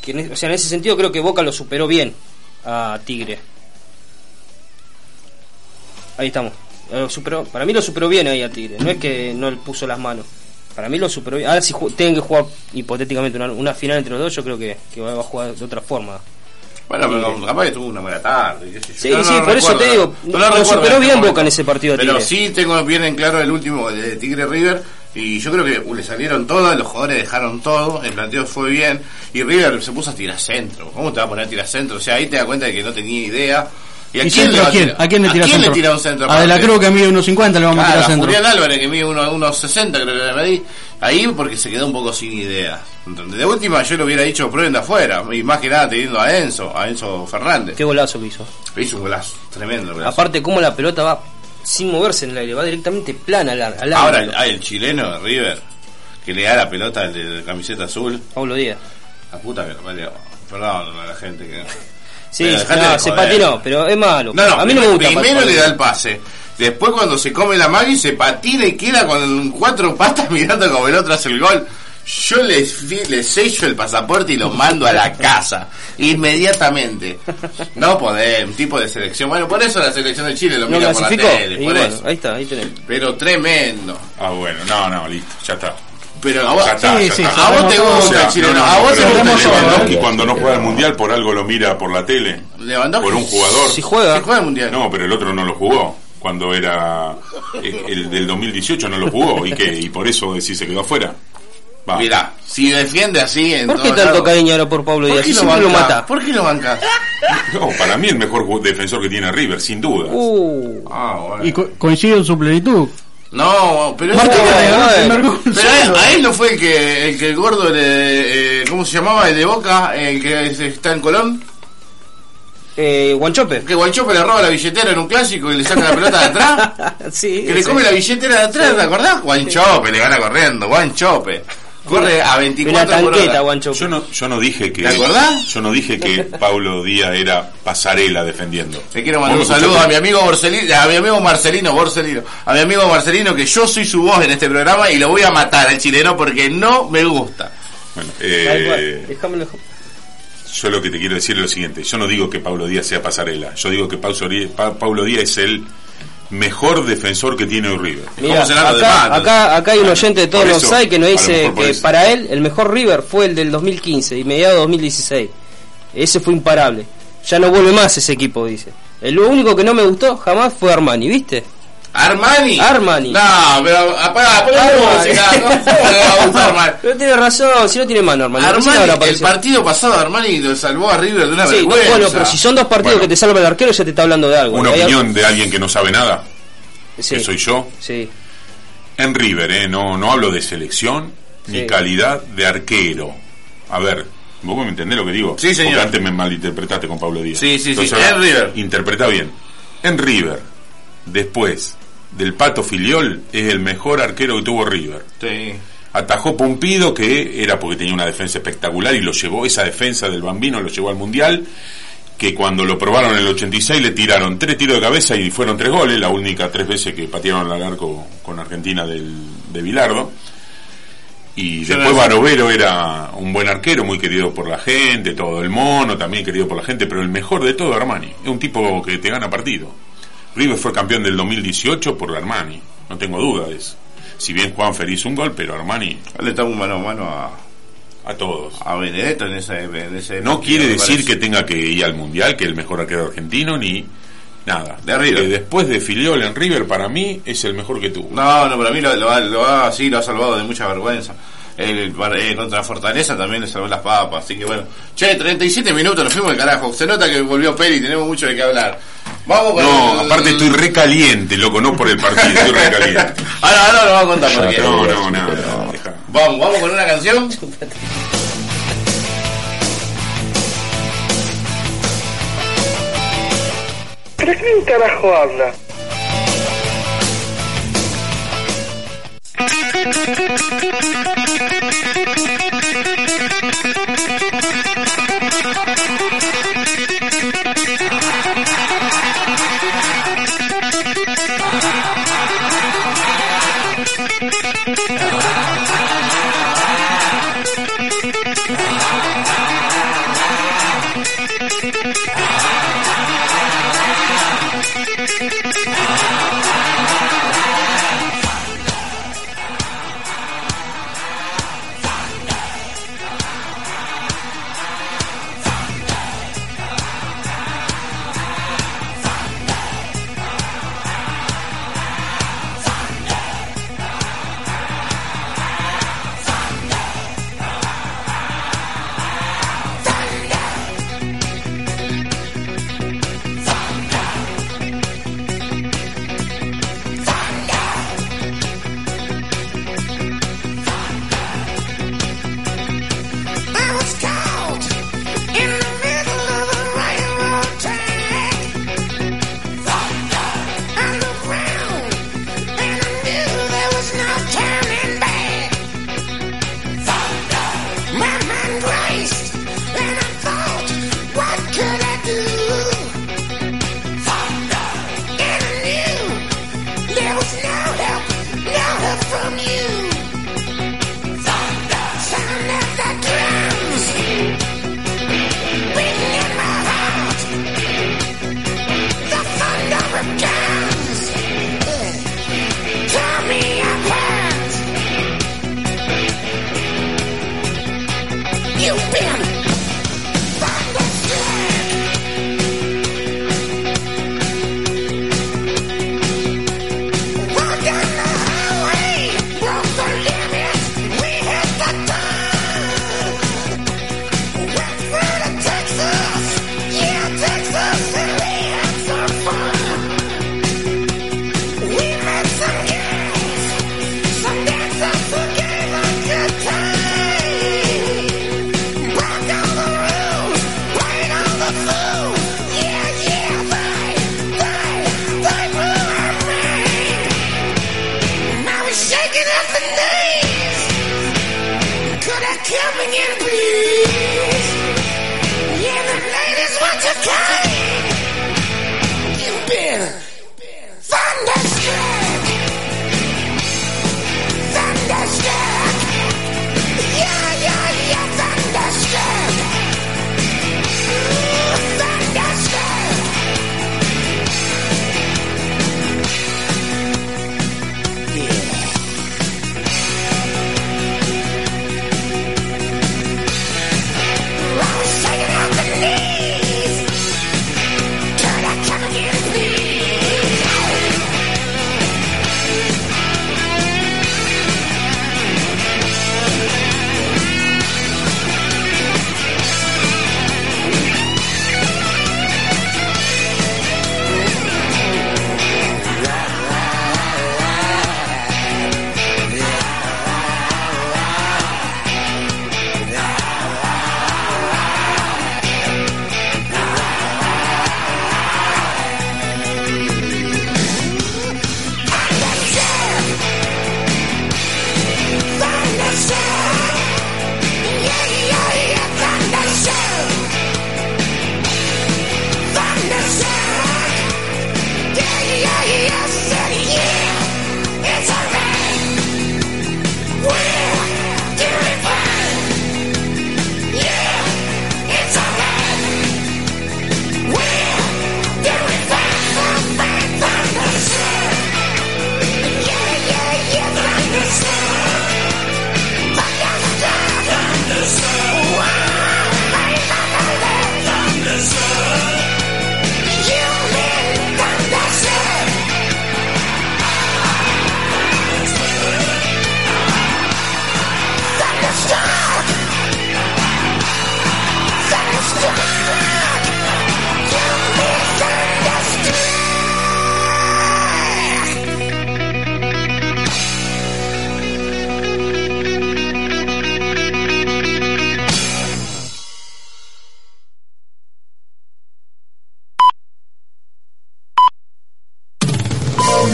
Speaker 2: que en, es- o sea, en ese sentido creo que Boca lo superó bien a Tigre. Ahí estamos. Lo superó, para mí lo superó bien ahí a Tigre. No es que no le puso las manos. Para mí lo superó bien. Ahora si tienen que jugar hipotéticamente una, una final entre los dos, yo creo que, que va a jugar de otra forma.
Speaker 1: Bueno, pero capaz que tuvo una buena tarde. qué sé yo.
Speaker 2: Sí,
Speaker 1: No,
Speaker 2: sí,
Speaker 1: no
Speaker 2: por eso te digo,
Speaker 1: no
Speaker 2: lo
Speaker 1: recuerdo
Speaker 2: superó
Speaker 1: este
Speaker 2: bien. Boca en ese partido de
Speaker 1: Pero
Speaker 2: Tigre.
Speaker 1: sí tengo bien en claro el último de Tigre River. Y yo creo que le salieron todas, los jugadores dejaron todo, el planteo fue bien. Y River se puso a tirar centro. ¿Cómo te va a poner a tirar centro? O sea, ahí te das cuenta de que no tenía idea. ¿Y a
Speaker 5: ¿Y
Speaker 1: quién
Speaker 5: centro
Speaker 1: le va
Speaker 5: a quién?
Speaker 1: tirar?
Speaker 5: ¿A quién le tira
Speaker 1: ¿A quién
Speaker 5: centro?
Speaker 1: le tira un centro?
Speaker 5: A De la? Cruz que mide unos 50 le vamos a tirar
Speaker 1: a
Speaker 5: centro.
Speaker 1: Julián Álvarez que mide uno- unos 60 creo que le medí. Ahí porque se quedó un poco sin ideas. De última yo le hubiera dicho prueben de afuera. Y más que nada teniendo a Enzo, a Enzo Fernández.
Speaker 2: Qué golazo que hizo.
Speaker 1: Hizo un golazo, tremendo golazo.
Speaker 2: Aparte, cómo la pelota va sin moverse en el aire, va directamente plana al, al
Speaker 1: Ahora el, el chileno de River que le da la pelota al de la camiseta azul.
Speaker 2: Pablo Díaz.
Speaker 1: La puta que lo parió. Perdón a la gente que.
Speaker 2: Sí, no, se
Speaker 1: joder.
Speaker 2: patinó, pero es malo.
Speaker 1: No, no,
Speaker 2: a mí no me gusta.
Speaker 1: Primero le da el pase. Después cuando se come la magia se patina y queda con cuatro patas mirando como el otro hace el gol. Yo le, fi- le sello el pasaporte y lo mando a la casa. Inmediatamente. No podés, un tipo de selección. Bueno, por eso la selección de Chile lo
Speaker 2: ¿No
Speaker 1: mira por la tele. Por
Speaker 2: bueno,
Speaker 1: eso.
Speaker 2: ahí está, ahí tenés.
Speaker 1: Pero tremendo.
Speaker 3: Ah, bueno, no, no, listo, ya está.
Speaker 1: Pero a vos,
Speaker 3: Ya está,
Speaker 5: Sí,
Speaker 3: ya
Speaker 5: sí,
Speaker 3: está.
Speaker 1: a vos te
Speaker 5: O
Speaker 1: gusta
Speaker 3: sea,
Speaker 1: el chileno. a vos
Speaker 3: pero
Speaker 1: te
Speaker 3: Lewandowski cuando no juega el mundial por algo lo mira por la tele.
Speaker 1: Lewandowski.
Speaker 3: Por un jugador.
Speaker 2: Si juega,
Speaker 1: juega el mundial.
Speaker 3: No, pero el otro no lo jugó. Cuando era eh, el del 2018 no lo jugó. ¿Y qué? ¿Y por eso decís se quedó afuera? Va.
Speaker 1: Mirá, si defiende así en
Speaker 2: ¿por qué tanto cariño ahora por Pablo
Speaker 1: ¿Por
Speaker 2: Díaz?
Speaker 1: qué
Speaker 2: Si
Speaker 1: lo
Speaker 2: siempre lo
Speaker 1: bancás?
Speaker 2: mata.
Speaker 1: ¿Por qué lo bancás?
Speaker 3: No, para mí el mejor defensor que tiene River, sin duda.
Speaker 2: Uh,
Speaker 1: Ah, bueno.
Speaker 5: Y co- coincido en su plenitud.
Speaker 1: No, pero
Speaker 5: Martín
Speaker 1: no, pero a él,
Speaker 5: solo.
Speaker 1: a él no fue el que el que el gordo le, eh, ¿cómo se llamaba? El de Boca, el que es- está en Colón,
Speaker 2: eh, Guanchope.
Speaker 1: que Guanchope le roba la billetera en un clásico y le saca la pelota de atrás,
Speaker 2: sí,
Speaker 1: que le come la billetera de atrás, ¿te acordás? Guanchope le gana corriendo, Guanchope. Corre a
Speaker 2: Una
Speaker 1: 24 por
Speaker 2: tanqueta,
Speaker 1: hora.
Speaker 2: Guanchope.
Speaker 3: Yo no, yo no dije que.
Speaker 1: ¿Te acordás?
Speaker 3: Yo no dije que Paulo Díaz era pasarela defendiendo.
Speaker 1: Le quiero mandar un saludo
Speaker 3: escuchaste.
Speaker 1: a mi amigo Borselino, a mi amigo Marcelino, Borselino, a mi amigo Marcelino que yo soy su voz en este programa y lo voy a matar al chileno porque no me gusta.
Speaker 3: Bueno, eh.
Speaker 2: Déjamelo.
Speaker 3: yo lo que te quiero decir es lo siguiente. Yo no digo que Paulo Díaz sea pasarela. Yo digo que Paulo Díaz, Pa- Paulo Díaz es el mejor defensor que tiene hoy River.
Speaker 1: De
Speaker 2: acá, acá, acá hay un oyente de todos los SAI que nos dice que
Speaker 3: eso.
Speaker 2: para él el mejor River fue el del 2015 y mediado 2016. Ese fue imparable. Ya no vuelve más ese equipo, dice. El lo único que no me gustó jamás fue Armani, ¿viste?
Speaker 1: Armani.
Speaker 2: Armani.
Speaker 1: No, pero apagá, poné
Speaker 2: Armani.
Speaker 1: música. ¿Cómo le va a gustar Armani?
Speaker 2: Pero tiene razón, si no tiene mano Armani. ahora
Speaker 1: Armani, el partido pasado Armani lo salvó a River de una
Speaker 2: Sí, no,
Speaker 1: vergüenza.
Speaker 2: bueno, pero si son dos partidos
Speaker 3: Bueno.
Speaker 2: que te salva el arquero, ya te está hablando de algo.
Speaker 3: Una
Speaker 2: Hay
Speaker 3: opinión de alguien que no sabe nada,
Speaker 2: Sí,
Speaker 3: que soy yo.
Speaker 2: sí.
Speaker 3: En River, ¿eh? no, no hablo de selección ni calidad de arquero. A ver, vos me entendés lo que digo.
Speaker 1: Sí, señor.
Speaker 3: Porque antes me malinterpretaste con Pablo Díaz.
Speaker 1: Sí, sí, sí.
Speaker 3: Entonces,
Speaker 1: En River.
Speaker 3: Interpreta bien. En River, después del Pato Filiol, es el mejor arquero que tuvo River.
Speaker 1: Sí.
Speaker 3: Atajó Pumpido, que era porque tenía una defensa espectacular y lo llevó, esa defensa del Bambino lo llevó al Mundial, que cuando lo probaron en el 86 le tiraron tres tiros de cabeza y fueron tres goles, la única tres veces que patearon al arco con Argentina del, de Bilardo. Y
Speaker 1: Yo
Speaker 3: después Barovero era un buen arquero, muy querido por la gente, todo el mono también querido por la gente, pero el mejor de todo Armani, es un tipo que te gana partido. River fue campeón del 2018 por Armani, no tengo duda de eso. Si bien Juan Feliz un gol, pero Armani
Speaker 1: Le estamos mano a mano a,
Speaker 3: a todos.
Speaker 1: a Benedetto en ese, en ese
Speaker 3: No quiere decir que tenga que ir al Mundial, que el mejor arquero argentino, ni nada.
Speaker 1: De River.
Speaker 3: Eh, después de Filiol en River, para mí, es el mejor que tuvo.
Speaker 1: No, no, para mí lo, lo ha, sí, lo ha salvado de mucha vergüenza el, eh, contra Fortaleza también le salvó las papas. Así que bueno. Che, 37 minutos, nos fuimos de carajo. Se nota que volvió Peri, tenemos mucho de qué hablar. Vamos con
Speaker 3: No, aparte estoy recaliente, loco, no por el partido, estoy recaliente.
Speaker 1: ahora, ahora lo vamos a contar por qué.
Speaker 3: No, no, no.
Speaker 1: Vamos, vamos con una canción.
Speaker 4: ¿De quién carajo habla?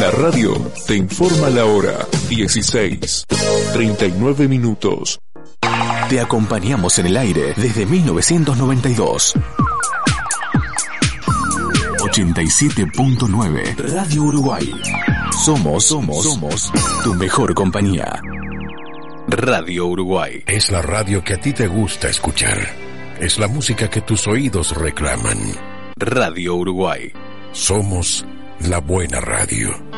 Speaker 6: La radio te informa la hora 16, 39 minutos.
Speaker 7: Te acompañamos en el aire desde 1992. 87.9 Radio Uruguay. Somos, somos, somos tu mejor compañía. Radio Uruguay.
Speaker 8: Es la radio que a ti te gusta escuchar. Es la música que tus oídos reclaman.
Speaker 7: Radio Uruguay.
Speaker 8: Somos la buena radio.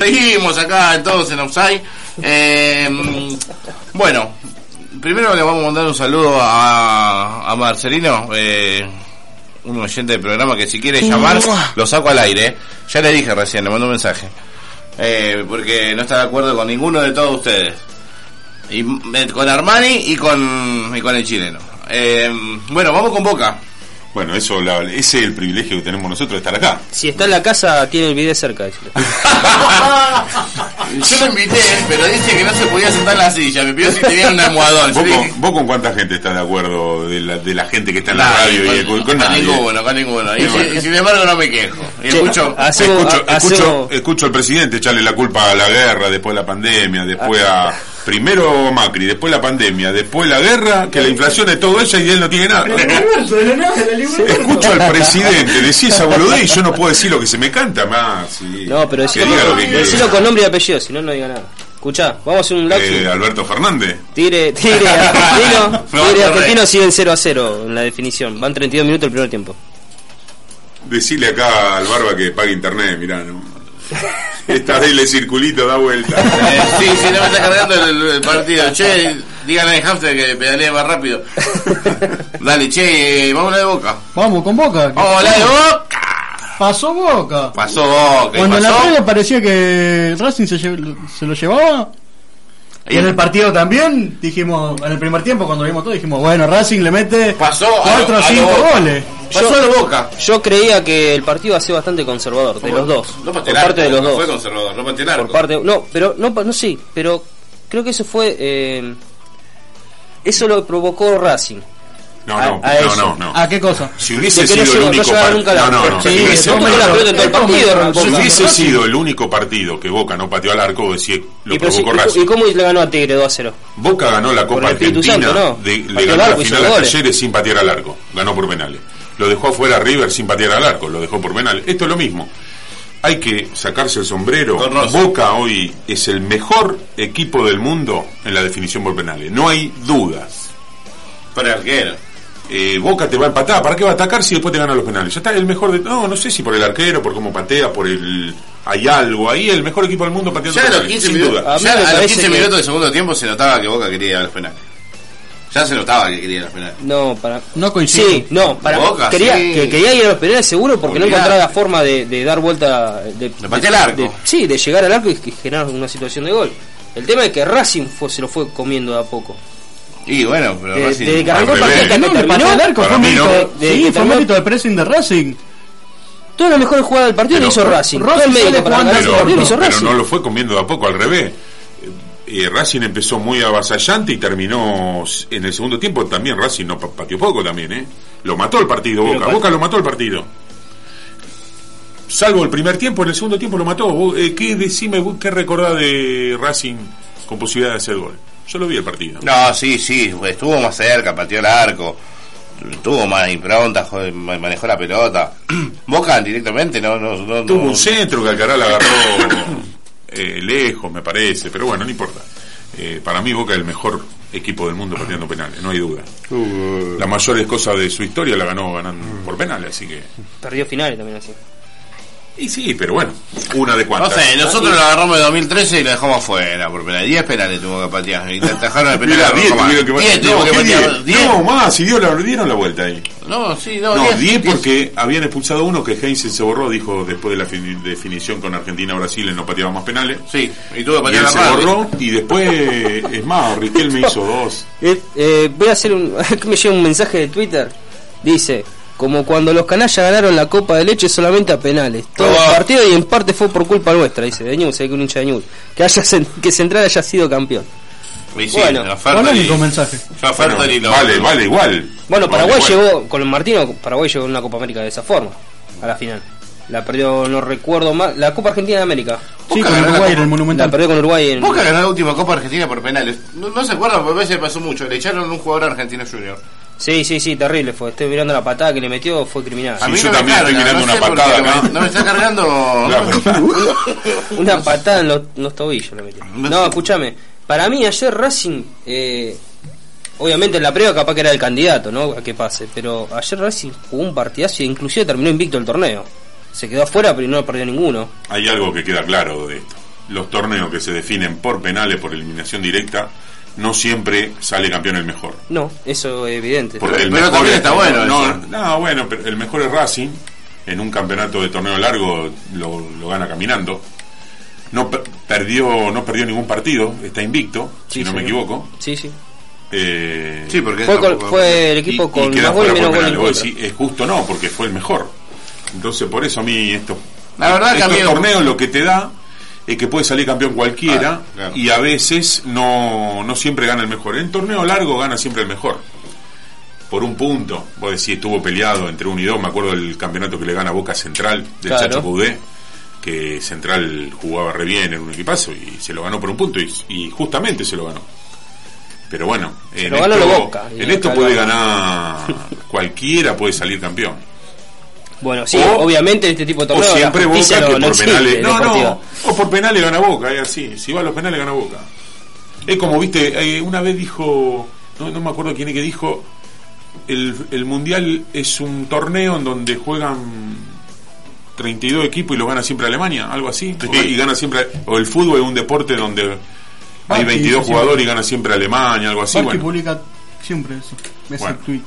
Speaker 1: Seguimos acá todos en Offside. Eh, em, bueno, primero le vamos a mandar un saludo a, a Marcelino, eh, un oyente del programa que si quiere llamar, lo saco al aire. Ya le dije recién, le mando un mensaje. Eh, porque no está de acuerdo con ninguno de todos ustedes. Y, eh, con Armani y con, y con el chileno. Em, bueno, vamos con Boca.
Speaker 3: Bueno, eso, la- ese es el privilegio que tenemos nosotros de estar acá.
Speaker 2: Si está en la casa, tiene el video cerca.
Speaker 1: Yo lo invité, pero dice que no se podía sentar en la silla. Me pidió si tenía un almohadón.
Speaker 3: ¿Vos con, vos con cuánta gente estás de acuerdo de la, de la gente que está en la radio? y
Speaker 1: con,
Speaker 3: con, con
Speaker 1: con
Speaker 3: nadie?
Speaker 1: ninguno, con ninguno. Y,
Speaker 3: Y bueno.
Speaker 1: y sin embargo no me quejo. Y escucho,
Speaker 2: hacemos-
Speaker 3: escucho, escucho,
Speaker 2: hacemos-
Speaker 3: escucho al presidente echarle la culpa a la guerra, después la pandemia, después a primero Macri, después la pandemia, después la guerra, que la inflación es todo ella y él no tiene nada. Escucho al presidente decir esa boludez y yo no puedo decir lo que se me canta más. sí.
Speaker 2: No, pero
Speaker 3: Que
Speaker 2: decilo,
Speaker 3: diga lo que quiera.
Speaker 2: decilo con nombre y apellido, si no, no diga nada. Escuchá, vamos a hacer un lapsus.
Speaker 3: Eh, Alberto Fernández.
Speaker 2: Tigre, tigre argentino,
Speaker 1: no,
Speaker 2: argentino siguen 0 a 0 en la definición. Van 32 minutos el primer tiempo.
Speaker 3: Decirle acá al barba que pague internet, mirá, ¿no? Esta vez el circulito da vuelta.
Speaker 1: eh, sí, sí, no me está cargando el, el partido. Che, díganle a Hamster que pedalee más rápido. Dale, che, eh, vamos a la de Boca.
Speaker 5: Vamos con Boca.
Speaker 1: Vamos a la de Boca.
Speaker 5: Pasó Boca.
Speaker 1: Pasó Boca.
Speaker 5: Cuando la previa parecía que Racing se, lle- se lo llevaba. Y en el partido también, dijimos, en el primer tiempo cuando vimos todo, dijimos, bueno, Racing le mete
Speaker 1: Pasó a
Speaker 5: 4
Speaker 1: lo-
Speaker 5: o
Speaker 1: a
Speaker 5: 5
Speaker 1: lo Boca.
Speaker 5: goles.
Speaker 1: Pasó a la Boca.
Speaker 2: Yo creía que el partido iba a ser bastante conservador, de los dos.
Speaker 1: No
Speaker 2: por parte de los
Speaker 1: no
Speaker 2: dos.
Speaker 1: fue conservador, no.
Speaker 2: Por parte, no, pero no, pa- no sí, pero creo que eso fue eh, eso lo provocó Racing.
Speaker 3: No,
Speaker 2: A-
Speaker 3: no,
Speaker 2: a
Speaker 3: no,
Speaker 2: eso.
Speaker 3: no, no.
Speaker 5: ¿A qué cosa?
Speaker 3: Si hubiese
Speaker 2: De que no
Speaker 3: sido el único partido. No, no.
Speaker 2: Sí,
Speaker 3: Si hubiese- sido el único partido que Boca no pateó al arco, decía, lo
Speaker 2: ¿Y,
Speaker 3: provocó
Speaker 2: y-
Speaker 3: Racing.
Speaker 2: ¿Y cómo le ganó a Tigre 2 a 0?
Speaker 3: Boca ganó la Copa Argentina, le ganó la final a. Talleres sin patear al arco, ganó por penales. Lo dejó afuera River sin patear al arco, lo dejó por penales. Esto es lo mismo. Hay que sacarse el sombrero. Boca hoy es el mejor equipo del mundo en la definición por penales. No hay dudas.
Speaker 1: El arquero.
Speaker 3: Eh, Boca te va a empatar, ¿para qué va a atacar si después te gana los penales? Ya está el mejor de... No, no sé si por el arquero, por cómo patea, por el... Hay algo ahí, el mejor equipo del mundo pateando
Speaker 1: Ya a los
Speaker 3: penales,
Speaker 1: 15
Speaker 3: sin
Speaker 1: minutos,
Speaker 3: duda.
Speaker 2: A
Speaker 1: ya a los
Speaker 2: parece
Speaker 1: 15
Speaker 2: que-
Speaker 1: minutos del segundo tiempo se notaba que Boca quería ir a los penales. Ya se notaba que quería ir a los penales.
Speaker 2: No, para
Speaker 5: No coincido.
Speaker 2: Sí, no, para
Speaker 1: Boca,
Speaker 2: quería
Speaker 1: sí.
Speaker 2: que quería ir a los penales seguro porque no encontraba la forma de, de dar vuelta de,
Speaker 1: De patear el arco.
Speaker 2: de- sí, de llegar al arco y generar una situación de gol. El tema es que Racing fue, se lo fue comiendo de a poco.
Speaker 1: Y bueno, pero
Speaker 2: De-
Speaker 1: Racing-
Speaker 2: desde que arrancó el partido terminó,
Speaker 5: arco, fue
Speaker 3: no.
Speaker 2: De-
Speaker 5: sí, fue mérito de pressing de Racing.
Speaker 2: toda la mejor jugada del partido
Speaker 3: Pero-
Speaker 2: la hizo Racing.
Speaker 5: Racing
Speaker 2: Todo el
Speaker 5: sale
Speaker 2: mérito para
Speaker 5: jugando
Speaker 2: ganar ese
Speaker 3: pero,
Speaker 2: partido lo hizo
Speaker 3: pero
Speaker 2: Racing.
Speaker 3: no lo fue comiendo de a poco, al revés. Eh, Racing empezó muy avasallante y terminó en el segundo tiempo también Racing no pa- pateó poco también, ¿eh? Lo mató el partido
Speaker 2: Pero
Speaker 3: Boca, Boca lo mató el partido. Salvo el primer tiempo, en el segundo tiempo lo mató. Eh, ¿Qué decime, vos, qué recordás de Racing con posibilidad de hacer gol? Yo lo vi el partido.
Speaker 1: No, sí, sí, estuvo más cerca, pateó el arco, tuvo más impronta, joder, manejó la pelota. Boca directamente, no, no, no.
Speaker 3: Tuvo
Speaker 1: no-
Speaker 3: un centro que Alcaraz agarró eh, lejos, me parece, pero bueno, no importa. Eh, para mí Boca es el mejor equipo del mundo pateando penales, no hay duda. Las mayores cosas de su historia la ganó ganando por penales, así que...
Speaker 2: Perdió finales también así.
Speaker 3: Y sí, pero bueno, una de
Speaker 1: No
Speaker 3: cuantas.
Speaker 1: sé, nosotros lo agarramos en 2013 y lo dejamos afuera por penal. 10 penales tuvo que patear. Y te atajaron el penal.
Speaker 3: Mirá,
Speaker 1: a
Speaker 3: 10
Speaker 1: Rocco
Speaker 3: tuvieron que
Speaker 1: Más. 10
Speaker 3: no,
Speaker 1: tuvo que
Speaker 3: ¿qué
Speaker 1: patear.
Speaker 3: 10?
Speaker 1: 10.
Speaker 3: No, más, si dio la, dieron la vuelta ahí.
Speaker 1: No, sí, no,
Speaker 3: No,
Speaker 1: 10.
Speaker 3: 10 porque habían expulsado uno que Heinz se borró, dijo después de la fin- definición con Argentina-Brasil, él no pateaba más penales.
Speaker 1: Sí, y tuvo que
Speaker 3: Y
Speaker 1: patear
Speaker 3: él
Speaker 1: la
Speaker 3: se borró y después, es más, Riquelme hizo dos.
Speaker 2: Eh, eh, voy a hacer un. que me llega un mensaje de Twitter. Dice: Como cuando los canallas ganaron la Copa de Leche solamente a penales. Todo el partido y en parte fue por culpa nuestra. Dice de se ve que un hincha de Ñuble. Que, haya, que Central haya sido campeón.
Speaker 1: Y sí,
Speaker 2: Bueno,
Speaker 1: la
Speaker 5: Polémico mensaje.
Speaker 1: la
Speaker 3: Bueno,
Speaker 1: lo-
Speaker 3: vale, vale, igual.
Speaker 2: Bueno,
Speaker 3: Vale,
Speaker 2: Paraguay
Speaker 3: igual.
Speaker 2: llegó, con el Martino, Paraguay llegó en una Copa América de esa forma. A la final. La perdió, no recuerdo más. La Copa Argentina de América.
Speaker 5: Sí, con
Speaker 1: la
Speaker 5: Uruguay en el
Speaker 2: La
Speaker 5: Monumental.
Speaker 2: perdió con Uruguay en.
Speaker 1: Boca ganó la última Copa Argentina por penales. No, no se acuerdan, porque a veces pasó mucho. Le echaron un jugador argentino junior.
Speaker 2: Sí, sí, sí, terrible fue. Estoy mirando la patada que le metió, fue criminal.
Speaker 1: A
Speaker 3: Sí,
Speaker 1: mí
Speaker 3: yo
Speaker 1: no
Speaker 3: también estoy mirando
Speaker 1: no
Speaker 3: una
Speaker 1: sé
Speaker 3: patada acá.
Speaker 1: me- No me está cargando.
Speaker 2: Una patada en los, en los tobillos le metió. No, escúchame. Para mí ayer Racing, eh, obviamente en la prueba capaz que era el candidato, ¿no? A que pase. Pero ayer Racing jugó un partidazo e inclusive terminó invicto el torneo. Se quedó afuera pero no perdió ninguno.
Speaker 3: Hay algo que queda claro de esto. Los torneos que se definen por penales, por eliminación directa, no siempre sale campeón el mejor.
Speaker 2: No, eso es evidente.
Speaker 3: Porque el
Speaker 1: Pero
Speaker 3: mejor
Speaker 1: también
Speaker 3: es-
Speaker 1: está bueno
Speaker 3: No, no, bueno, pero el mejor es Racing. En un campeonato de torneo largo lo, lo gana caminando. No per- perdió no perdió ningún partido, está invicto,
Speaker 2: Sí,
Speaker 3: si no me equivoco.
Speaker 2: Sí, sí.
Speaker 3: Eh,
Speaker 1: Sí, porque
Speaker 2: Fue, con- fue el
Speaker 3: y-
Speaker 2: equipo
Speaker 3: y
Speaker 2: con
Speaker 3: queda
Speaker 2: más gol y
Speaker 3: fuera
Speaker 2: menos
Speaker 3: por
Speaker 2: gol
Speaker 3: es justo no, porque fue el mejor. Entonces, por eso a mí esto,
Speaker 1: La verdad
Speaker 3: estos
Speaker 1: mí-
Speaker 3: torneos lo que te da es que puede salir campeón cualquiera
Speaker 1: Ah, claro.
Speaker 3: y a veces no, no siempre gana el mejor. En torneo largo gana siempre el mejor. Por un punto, vos decís, estuvo peleado entre uno y dos. Me acuerdo del campeonato que le gana Boca Central del
Speaker 2: Claro.
Speaker 3: Chacho Caudé, que Central jugaba re bien en un equipazo y se lo ganó por un punto y, y justamente se lo ganó. Pero bueno, en esto,
Speaker 2: Boca,
Speaker 3: en esto puede ganar cualquiera, puede salir campeón.
Speaker 2: Bueno, sí,
Speaker 3: O-
Speaker 2: obviamente en este tipo de
Speaker 3: O
Speaker 2: torneos la
Speaker 3: siempre Boca que
Speaker 2: no,
Speaker 3: por penales.
Speaker 2: en
Speaker 3: No, no. O por penales gana Boca, es así. Si va a los penales gana Boca. Es como, viste, eh, una vez dijo, no, no me acuerdo quién es que dijo, el, el Mundial es un torneo en donde juegan 32 equipos y lo gana siempre Alemania, algo así. O, y gana siempre, o el fútbol es un deporte donde hay
Speaker 5: Barqui
Speaker 3: 22
Speaker 5: dice
Speaker 3: jugadores y gana siempre Alemania, algo así. Bueno,
Speaker 5: publica siempre eso. Ese
Speaker 3: Bueno.
Speaker 5: tweet.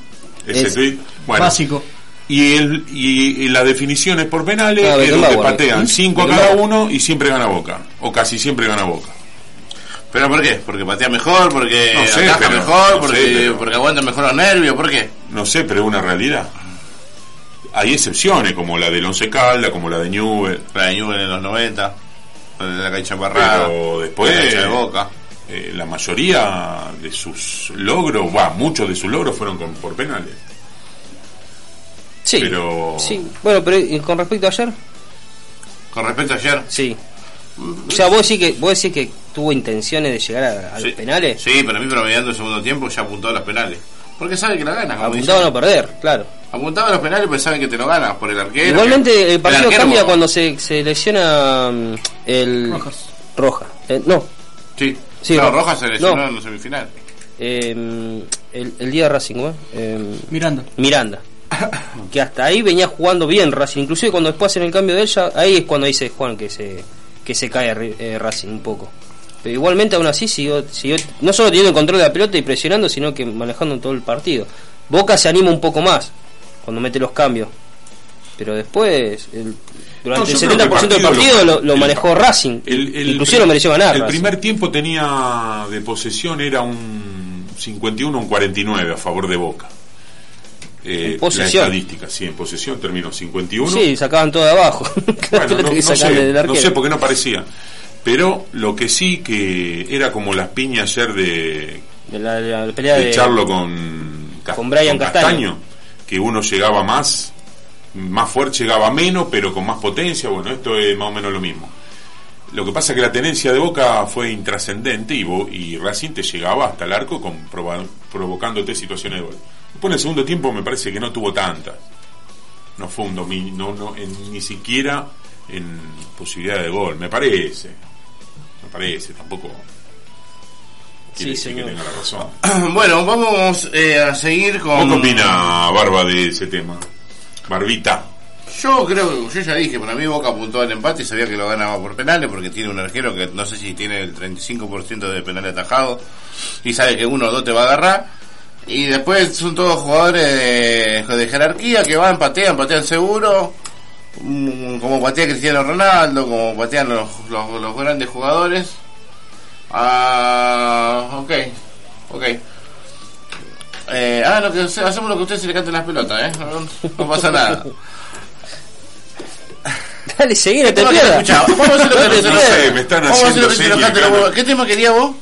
Speaker 3: ese
Speaker 2: es
Speaker 3: tweet, bueno.
Speaker 5: Básico.
Speaker 3: Y, el, y, y las definiciones por penales
Speaker 2: Ah,
Speaker 3: es donde patean
Speaker 2: ¿Mm?
Speaker 3: 5 a cada uno y siempre gana Boca. O casi siempre gana Boca.
Speaker 1: ¿Pero por qué? ¿Porque patea mejor? ¿Porque
Speaker 3: No sé,
Speaker 1: ataja
Speaker 3: pero-
Speaker 1: mejor?
Speaker 3: no sé,
Speaker 1: porque,
Speaker 3: pero-
Speaker 1: ¿Porque aguanta mejor los nervios? ¿Por qué?
Speaker 3: No sé, pero es una realidad. Hay excepciones como la del Once Calda, como la de Newell.
Speaker 1: La de Newell en los 90, la de la cancha embarrada,
Speaker 3: Pero después
Speaker 1: la cancha de Boca.
Speaker 3: eh, la mayoría de sus logros, va, muchos de sus logros fueron con, por penales.
Speaker 2: Sí,
Speaker 3: Pero-
Speaker 2: sí. Bueno, pero ¿y con respecto a ayer,
Speaker 1: Con respecto a ayer,
Speaker 2: sí. O sea, vos decís que, vos decís que tuvo intenciones de llegar a, a
Speaker 1: sí,
Speaker 2: los penales.
Speaker 1: Sí, pero a mí promediando el segundo tiempo ya apuntó a los penales. Porque sabe que la gana. como
Speaker 2: Apuntado a no perder, claro.
Speaker 1: Apuntaba a los penales porque saben que te lo ganas por el arquero.
Speaker 2: Igualmente
Speaker 1: que-
Speaker 2: el partido
Speaker 1: arquero-
Speaker 2: cambia cuando se, se lesiona mm, el
Speaker 5: Rojas.
Speaker 2: Roja. Eh, no,
Speaker 1: Sí,
Speaker 2: Sí,
Speaker 1: no,
Speaker 2: Ro-
Speaker 1: Rojas se lesionó
Speaker 2: no.
Speaker 1: en la semifinal.
Speaker 2: eh, el, el día de Racing, ¿eh? Eh,
Speaker 5: Miranda.
Speaker 2: Miranda. Que hasta ahí venía jugando bien Racing. Inclusive cuando después hacen el cambio de ella, ahí es cuando dice Juan que se que se cae eh, Racing un poco. Pero igualmente aún así siguió, siguió no solo teniendo el control de la pelota y presionando, sino que manejando todo el partido. Boca se anima un poco más cuando mete los cambios. Pero después, el- durante
Speaker 3: No,
Speaker 2: el
Speaker 3: creo que
Speaker 2: 70% del partido lo, lo
Speaker 3: el-
Speaker 2: manejó Racing.
Speaker 3: el- el
Speaker 2: Inclusive lo mereció ganar.
Speaker 3: El
Speaker 2: Racing.
Speaker 3: primer tiempo tenía de posesión era un 51 un 49 a favor de Boca. Eh,
Speaker 2: posesión.
Speaker 3: La estadística, sí, en posesión terminó 51.
Speaker 2: Sí, sacaban todo de abajo.
Speaker 3: Bueno, no, sé, no sé porque no parecía. Pero lo que sí que era como las piñas ayer de,
Speaker 2: De la, pelea
Speaker 3: de
Speaker 2: de
Speaker 3: Charlo con,
Speaker 2: con Brian Castaño.
Speaker 3: que uno llegaba más, más fuerte, llegaba menos, pero con más potencia. Bueno, esto es más o menos lo mismo. Lo que pasa es que la tenencia de Boca fue intrascendente y, y Racing te llegaba hasta el arco con, provocándote situaciones de gol. Después en el segundo tiempo me parece que no tuvo tantas. No fue un dominio, no, no, en- ni siquiera en posibilidad de gol, me parece. Me parece, tampoco. Quiere
Speaker 2: Sí,
Speaker 3: decir que
Speaker 2: señor.
Speaker 3: tenga la razón.
Speaker 1: bueno, vamos eh, a seguir con...
Speaker 3: ¿Vos qué opina Barba de ese tema? Barbita.
Speaker 1: Yo creo, yo ya dije, para mí Boca apuntó al empate y sabía que lo ganaba por penales porque tiene un arquero que no sé si tiene el 35% de penales atajados y sabe que uno o dos te va a agarrar. Y después son todos jugadores de, de jerarquía que van, patean, patean seguro, mm, como patea Cristiano Ronaldo, como patean los, los, los grandes jugadores. Ah, ok, ok. Eh, ah, lo que, hacemos lo que a usted se le canten las pelotas, ¿eh? No, no pasa nada.
Speaker 2: Dale, seguí, no
Speaker 1: ¿Qué
Speaker 2: te pierdas.
Speaker 1: Vamos a hacer lo que se
Speaker 3: No
Speaker 1: lo-
Speaker 3: sé, me están
Speaker 1: Vamos a hacer lo que se
Speaker 3: haciendo
Speaker 1: lo cante. ¿Qué tema quería vos?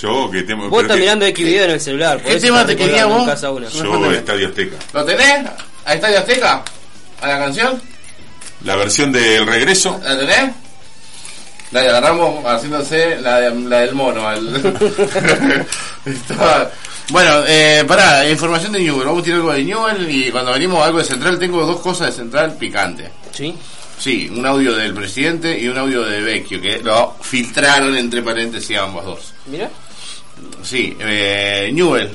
Speaker 3: Yo que tengo.
Speaker 2: Vos estás mirando X video en el celular. por
Speaker 1: ¿Qué
Speaker 2: eso
Speaker 1: tema te quería vos?
Speaker 2: casa una.
Speaker 3: Yo. Estadio Azteca.
Speaker 1: ¿Lo tenés? ¿A Estadio Azteca? ¿A la canción?
Speaker 3: La versión del regreso.
Speaker 1: ¿La tenés? Dale, agarramos haciéndose la, de- la del mono. al- Estaba- Bueno, eh, pará, información de Newell. Vamos a tirar algo de Newell y cuando venimos a algo de Central tengo dos cosas de Central picante.
Speaker 2: ¿Sí?
Speaker 1: Sí, un audio del presidente y un audio de Vecchio que lo filtraron entre paréntesis ambos dos.
Speaker 2: Mira.
Speaker 1: Sí, eh, Newell,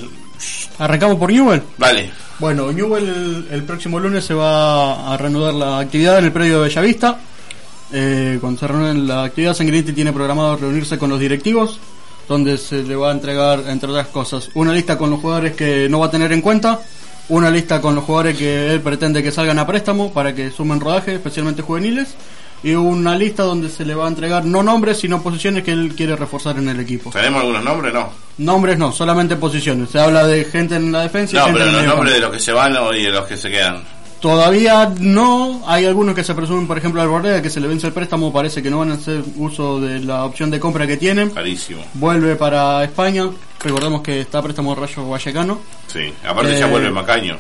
Speaker 5: Arrancamos por Newell.
Speaker 1: vale.
Speaker 5: Bueno, Newell el, el próximo lunes se va a reanudar la actividad en el predio de Bellavista. Eh, cuando se reúnen la actividad, Sanguinetti tiene programado reunirse con los directivos. donde se le va a entregar, entre otras cosas, una lista con los jugadores que no va a tener en cuenta, una lista con los jugadores que él pretende que salgan a préstamo para que sumen rodaje, especialmente juveniles, y una lista donde se le va a entregar no nombres, sino posiciones que él quiere reforzar en el equipo.
Speaker 1: ¿Tenemos algunos nombres? No.
Speaker 5: Nombres no, solamente posiciones. Se habla de gente en la defensa y
Speaker 1: No,
Speaker 5: gente
Speaker 1: pero
Speaker 5: en
Speaker 1: los nombres de los que se van o- y de los que se quedan.
Speaker 5: Todavía no, hay algunos que se presumen, por ejemplo, al Borrea, que se le vence el préstamo, parece que no van a hacer uso de la opción de compra que tienen.
Speaker 1: Carísimo.
Speaker 5: Vuelve para España, recordemos que está préstamo Rayo Vallecano.
Speaker 1: Sí. Aparte ya
Speaker 5: Eh,
Speaker 1: vuelve Macaño.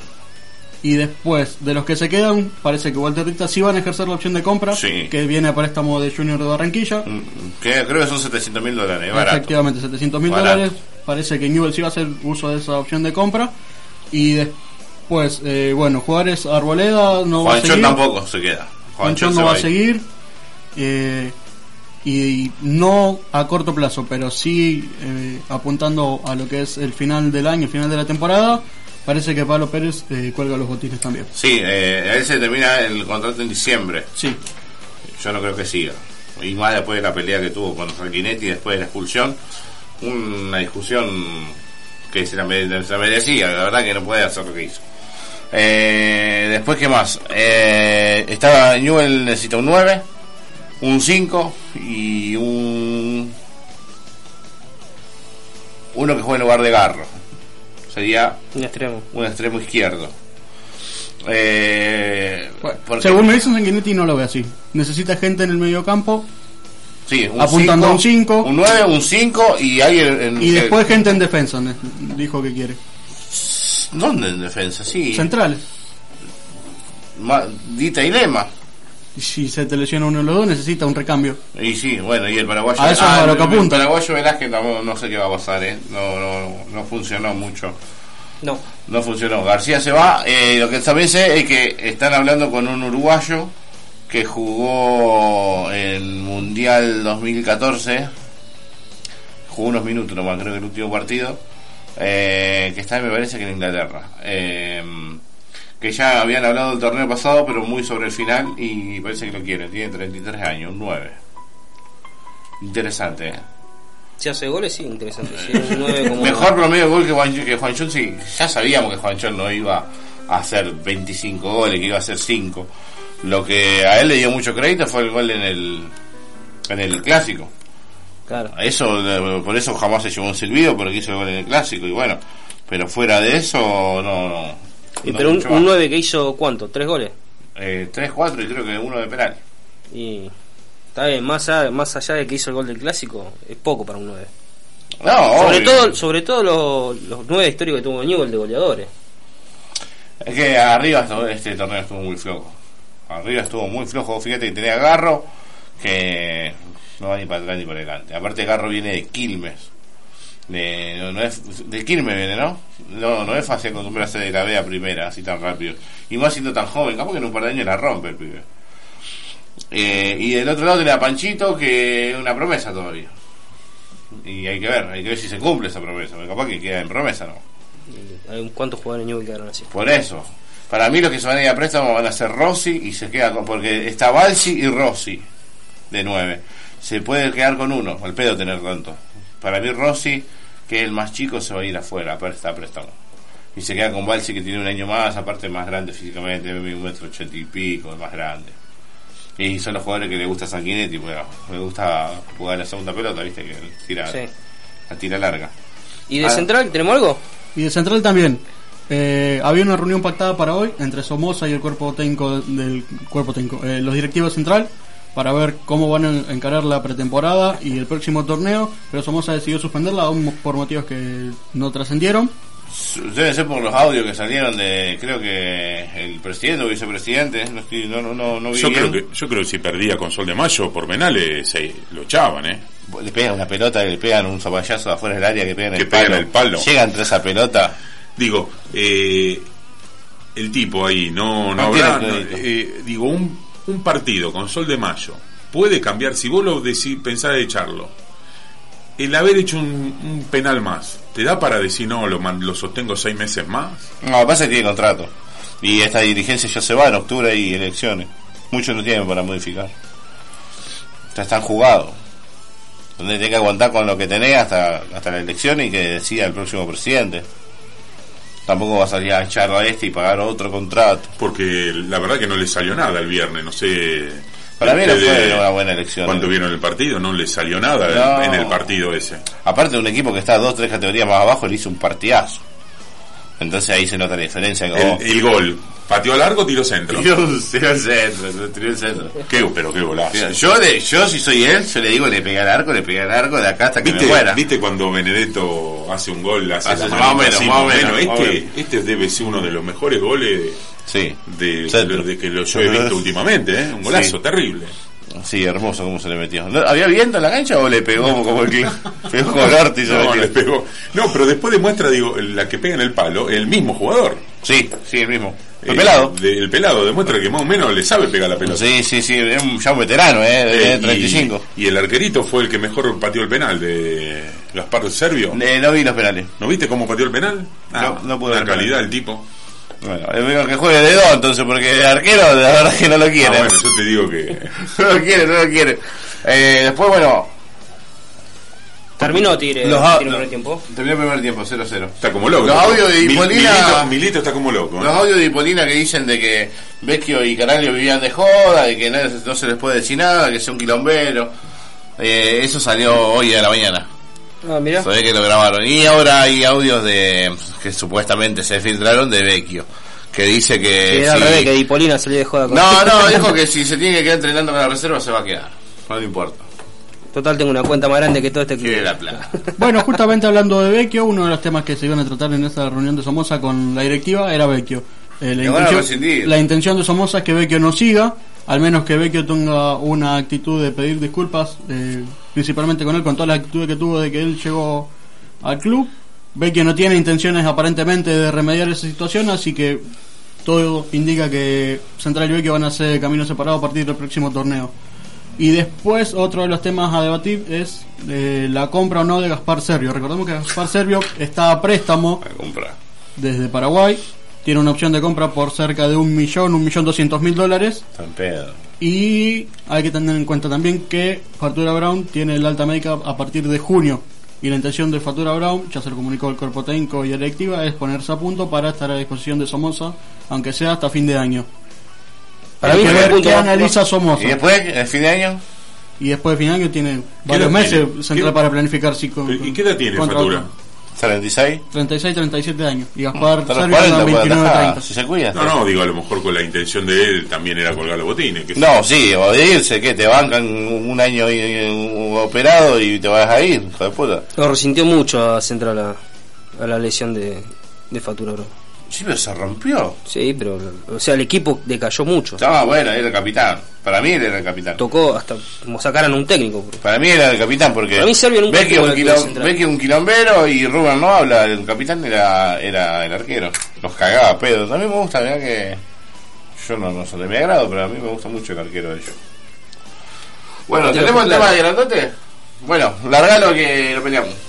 Speaker 5: Y después de los que se quedan, parece que Walter Rita sí van a ejercer la opción de compra,
Speaker 1: Sí.
Speaker 5: que viene a préstamo de Junior de Barranquilla.
Speaker 1: Que creo que son 700 mil dólares. Barato.
Speaker 5: Efectivamente, 700 mil dólares. Parece que Newell sí va a hacer uso de esa opción de compra. Y después, eh, bueno, jugadores Arboleda no va a seguir.
Speaker 1: tampoco se queda.
Speaker 5: Juanchón
Speaker 1: se
Speaker 5: no va a
Speaker 1: ir.
Speaker 5: seguir. eh, y no a corto plazo, pero sí eh, apuntando a lo que es el final del año, final de la temporada. Parece que Pablo Pérez eh, cuelga los botines también.
Speaker 1: Sí, eh, a él se termina el contrato en diciembre.
Speaker 5: Sí.
Speaker 1: Yo no creo que siga. Y más después de la pelea que tuvo con Sanguinetti después de la expulsión. Una discusión que se la, mere- se la merecía. La verdad que no puede hacer lo que hizo. Eh, después, ¿qué más? Eh, estaba Newell necesita un 9, un 5 y un. Uno que juegue en lugar de Garro. Sería
Speaker 2: Un extremo.
Speaker 1: un extremo izquierdo. Eh, porque-
Speaker 5: Según me dicen, Sanguinetti no lo ve así. Necesita gente en el medio campo
Speaker 1: Sí, un
Speaker 5: apuntando a un cinco.
Speaker 1: Un 9, un 5 y hay en, en-
Speaker 5: y después gente en defensa, dijo que quiere.
Speaker 1: ¿Dónde en defensa? Sí.
Speaker 5: Centrales.
Speaker 1: Ma- Dita y Lema.
Speaker 5: Y si se te lesiona uno de los dos, necesita un recambio.
Speaker 1: Y sí, bueno, y el paraguayo.
Speaker 5: A eso es a lo que apunta.
Speaker 1: El paraguayo Velázquez tampoco, no sé qué va a pasar, ¿eh? No, no, no funcionó mucho.
Speaker 2: No.
Speaker 1: No funcionó. García se va. Eh, lo que también sé es que están hablando con un uruguayo que jugó el Mundial 2014. Jugó unos minutos nomás, creo que el último partido. Eh, que está, me parece que en Inglaterra. Eh, que ya habían hablado del torneo pasado, pero muy sobre el final. Y parece que lo quiere. Tiene 33 años, un 9. Interesante, ¿eh?
Speaker 2: Si hace goles, sí, interesante. Si un como-
Speaker 1: Mejor promedio de gol que Juan, que Juanchón, sí. Ya sabíamos que Juanchón no iba a hacer 25 goles, que iba a hacer 5. Lo que a él le dio mucho crédito fue el gol en el en el clásico.
Speaker 2: Claro.
Speaker 1: Eso, por eso jamás se llevó un silbido, porque hizo el gol en el clásico. Y bueno, pero fuera de eso, no, no.
Speaker 2: Y
Speaker 1: no
Speaker 2: pero un, un
Speaker 1: más.
Speaker 2: 9 que hizo, ¿cuánto? ¿Tres goles?
Speaker 1: Eh, 3, 4 y creo que uno de penal.
Speaker 2: Y está bien, más allá, más allá de que hizo el gol del clásico, es poco para un 9.
Speaker 1: No,
Speaker 2: sobre
Speaker 1: obvio.
Speaker 2: todo, sobre todo los, los 9 históricos que tuvo Newell de goleadores.
Speaker 1: Es que arriba este torneo estuvo muy flojo. Arriba estuvo muy flojo. Fíjate que tenía Garro que no va ni para atrás ni para adelante. Aparte Garro viene de Quilmes. De, no, no es, de Quilmes viene, ¿no? No, no es fácil acostumbrarse de la B a primera así tan rápido. Y más siendo tan joven, capaz que en un par de años la rompe el pibe. Eh, y del otro lado tenía a Panchito que es una promesa todavía. Y hay que ver, hay que ver si se cumple esa promesa. porque Capaz que queda en promesa, ¿no?
Speaker 2: Hay- ¿Cuántos jugadores de Newell quedaron así?
Speaker 1: Por eso. Para mí los que se van a ir a préstamo van a ser Rossi y se queda con... Porque está Balsi y Rossi de 9. Se puede quedar con uno, al pedo tener tanto. Para mí Rossi, que es el más chico, se va a ir afuera, a préstamo. préstamo. Y se queda con Balsi que tiene un año más, aparte más grande físicamente, un metro ochenta y pico, es más grande. Y son los jugadores que le gusta Sanguinetti, bueno, le gusta jugar la segunda pelota, viste, que tira,
Speaker 2: Sí.
Speaker 1: la tira larga.
Speaker 2: ¿Y de
Speaker 1: Ah.
Speaker 2: central tenemos algo?
Speaker 5: Y de central también. Eh, había una reunión pactada para hoy entre Somoza y el cuerpo técnico del cuerpo técnico, eh, los directivos central, para ver cómo van a encarar la pretemporada y el próximo torneo. Pero Somoza decidió suspenderla aún por motivos que no trascendieron.
Speaker 1: Deben ser por los audios que salieron de, creo que el presidente o vicepresidente, no, estoy- no, no, no, vi
Speaker 3: Yo
Speaker 1: bien.
Speaker 3: creo, que, yo creo que si perdía con Sol de Mayo por penales, se lo echaban, ¿eh?
Speaker 1: Le pegan una pelota, le pegan un zapallazo de afuera del área que pegan
Speaker 3: Que
Speaker 1: el palo.
Speaker 3: pegan el palo.
Speaker 1: Llegan entre esa pelota.
Speaker 3: Digo, eh, el tipo ahí no, no,
Speaker 1: No
Speaker 3: habrá. eh, digo, un, un partido con Sol de Mayo puede cambiar, si vos lo decís, pensás echarlo, el haber hecho un, penal más, ¿te da para decir no, lo, lo sostengo seis meses más?
Speaker 1: No, pasa que tiene contrato. Y esta dirigencia ya se va en octubre y elecciones. Muchos no tienen para modificar. Ya están jugados. donde tenés que aguantar con lo que tenés hasta, hasta la elección y que decida el próximo presidente. Tampoco vas a salir a echarlo a este y pagar otro contrato.
Speaker 3: Porque la verdad que no le salió nada el viernes, no sé.
Speaker 1: Para mí no fue una buena elección.
Speaker 3: Cuando vieron el partido, no le salió nada
Speaker 1: No.
Speaker 3: en el partido ese.
Speaker 1: Aparte de un equipo que está dos, tres categorías más abajo, le hizo un partidazo. Entonces ahí se nota la diferencia.
Speaker 3: El, el gol, pateó largo, tiro centro.
Speaker 1: tiró tiró centro, tiró centro.
Speaker 3: Qué, pero qué golazo.
Speaker 1: Yo, le, yo si soy él, yo le digo, le pegué al arco, le pegué al arco de acá hasta que
Speaker 3: ¿Viste,
Speaker 1: me muera.
Speaker 3: ¿Viste cuando Benedetto hace un gol? Hace
Speaker 1: Hace más o menos, más o menos,
Speaker 3: Este, este debe ser uno de los mejores goles
Speaker 1: Sí,
Speaker 3: de,
Speaker 1: Centro.
Speaker 3: de que lo yo he visto últimamente, ¿eh? Un golazo
Speaker 1: Sí.
Speaker 3: terrible.
Speaker 1: Sí, hermoso cómo se le metió. ¿No- ¿Había viento en la cancha o le pegó como el que pegó con Ortiz y se
Speaker 3: No,
Speaker 1: metió?
Speaker 3: le pegó. No, pero después demuestra, digo, la que pega en el palo, el mismo jugador.
Speaker 1: Sí, sí, el mismo. El
Speaker 3: Eh,
Speaker 1: pelado.
Speaker 3: de- el pelado demuestra que más o menos le sabe pegar la pelota.
Speaker 1: Sí, sí, sí, es un- ya un veterano, ¿eh?
Speaker 3: Eh,
Speaker 1: De
Speaker 3: y-
Speaker 1: 35.
Speaker 3: Y, el arquerito fue el que mejor pateó el penal de Gaspar Servio.
Speaker 1: Eh, no vi los penales.
Speaker 3: ¿No viste cómo pateó el penal? Ah,
Speaker 1: No, no pude el
Speaker 3: calidad
Speaker 1: penal.
Speaker 3: el tipo.
Speaker 1: Bueno, es mejor que juegue de dos entonces, porque el arquero, la verdad es que no lo quiere.
Speaker 3: Ah, bueno, yo te digo que.
Speaker 1: no lo quiere, no lo quiere. Eh, después, bueno,
Speaker 2: Terminó Tigre
Speaker 1: Los
Speaker 2: el primer tiempo.
Speaker 1: terminó el primer tiempo, 0-0.
Speaker 3: Está como loco.
Speaker 1: Los audios de
Speaker 3: Mil-
Speaker 1: Hipólita-
Speaker 3: Milito, Milito está como loco. ¿eh?
Speaker 1: Los audios de Hipolina que dicen de que Vecchio y Canario vivían de joda, de que no, no se les puede decir nada, que sea un quilombero. Eh, eso salió hoy a la mañana.
Speaker 2: Ah, mirá.
Speaker 1: Se ve que lo grabaron. Y ahora hay audios de que supuestamente se filtraron de Vecchio, que dice que...
Speaker 2: Que era al
Speaker 1: si-
Speaker 2: revés, que Dipolina salió de joda con
Speaker 1: No, no, dijo que si se tiene que quedar entrenando con la reserva se va a quedar. No le importa.
Speaker 2: Total, tengo una cuenta más grande que todo este club.
Speaker 1: la plata.
Speaker 5: Bueno, justamente hablando de Vecchio, uno de los temas que se iban a tratar en esta reunión de Somoza con la directiva era Vecchio. Eh, la, intención, la intención de Somoza es que Vecchio no siga, al menos que Vecchio tenga una actitud de pedir disculpas, eh, principalmente con él, con todas las actitudes que tuvo de que él llegó al club. Vecchio no tiene intenciones aparentemente de remediar esa situación, así que todo indica que Central y Vecchio van a hacer camino separado a partir del próximo torneo. Y después otro de los temas a debatir es eh, la compra o no de Gaspar Servio. Recordemos que Gaspar Servio está a préstamo desde Paraguay. Tiene una opción de compra por cerca de un millón, un millón doscientos mil dólares.
Speaker 1: En pedo.
Speaker 5: Y hay que tener en cuenta también que Factura Brown tiene el alta médica a partir de junio. Y la intención de Factura Brown, ya se lo comunicó el cuerpo técnico y electiva, es ponerse a punto para estar a disposición de Somoza, aunque sea hasta fin de año.
Speaker 2: Para
Speaker 5: Hay
Speaker 2: mí
Speaker 5: que ver
Speaker 2: punto
Speaker 5: qué analiza Somoza.
Speaker 1: ¿Y después, el fin de año?
Speaker 5: Y después de fin de año tiene varios meses
Speaker 3: tiene?
Speaker 5: central
Speaker 3: ¿Qué-
Speaker 5: para planificar si con,
Speaker 3: ¿Y qué edad tiene
Speaker 5: otro.
Speaker 1: 36.
Speaker 5: 36, 37 años. Y Gaspar
Speaker 1: Hasta los
Speaker 5: Servio
Speaker 1: 40
Speaker 5: anda
Speaker 1: puede
Speaker 5: 29,
Speaker 1: atajar,
Speaker 5: 30.
Speaker 1: si se cuida.
Speaker 3: No, no, digo, a lo mejor con la intención de él también era colgar los botines. que
Speaker 1: No, sí, o de irse, que te bancan un año y- y- operado y te vas a ir, hijo de puta.
Speaker 2: Lo resintió mucho a Central a, a la lesión de, de Factura Bro.
Speaker 1: Sí, pero se rompió.
Speaker 2: Sí, pero, o sea, el equipo decayó mucho.
Speaker 1: Estaba bueno, era el capitán. Para mí él era el capitán.
Speaker 2: Tocó hasta como sacaran un técnico.
Speaker 1: Para mí era el capitán porque
Speaker 2: Para mí Servio nunca tuvo
Speaker 1: un, quilom-. Vecchio un quilombero y Rubén no habla, el capitán era, era el arquero. Los cagaba a pedo. A mí me gusta, mirá que yo no, no soy de mi agrado, pero a mí me gusta mucho el arquero de ellos. Bueno, ¿tenemos el tema de grandote? Bueno, largalo que lo peleamos.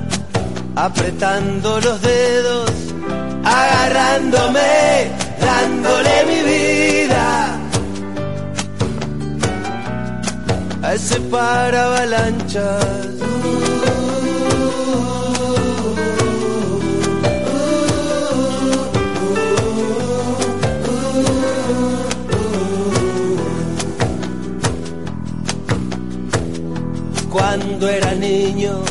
Speaker 9: apretando los dedos, agarrándome, dándole mi vida. A ese para avalanchas. cuando era niño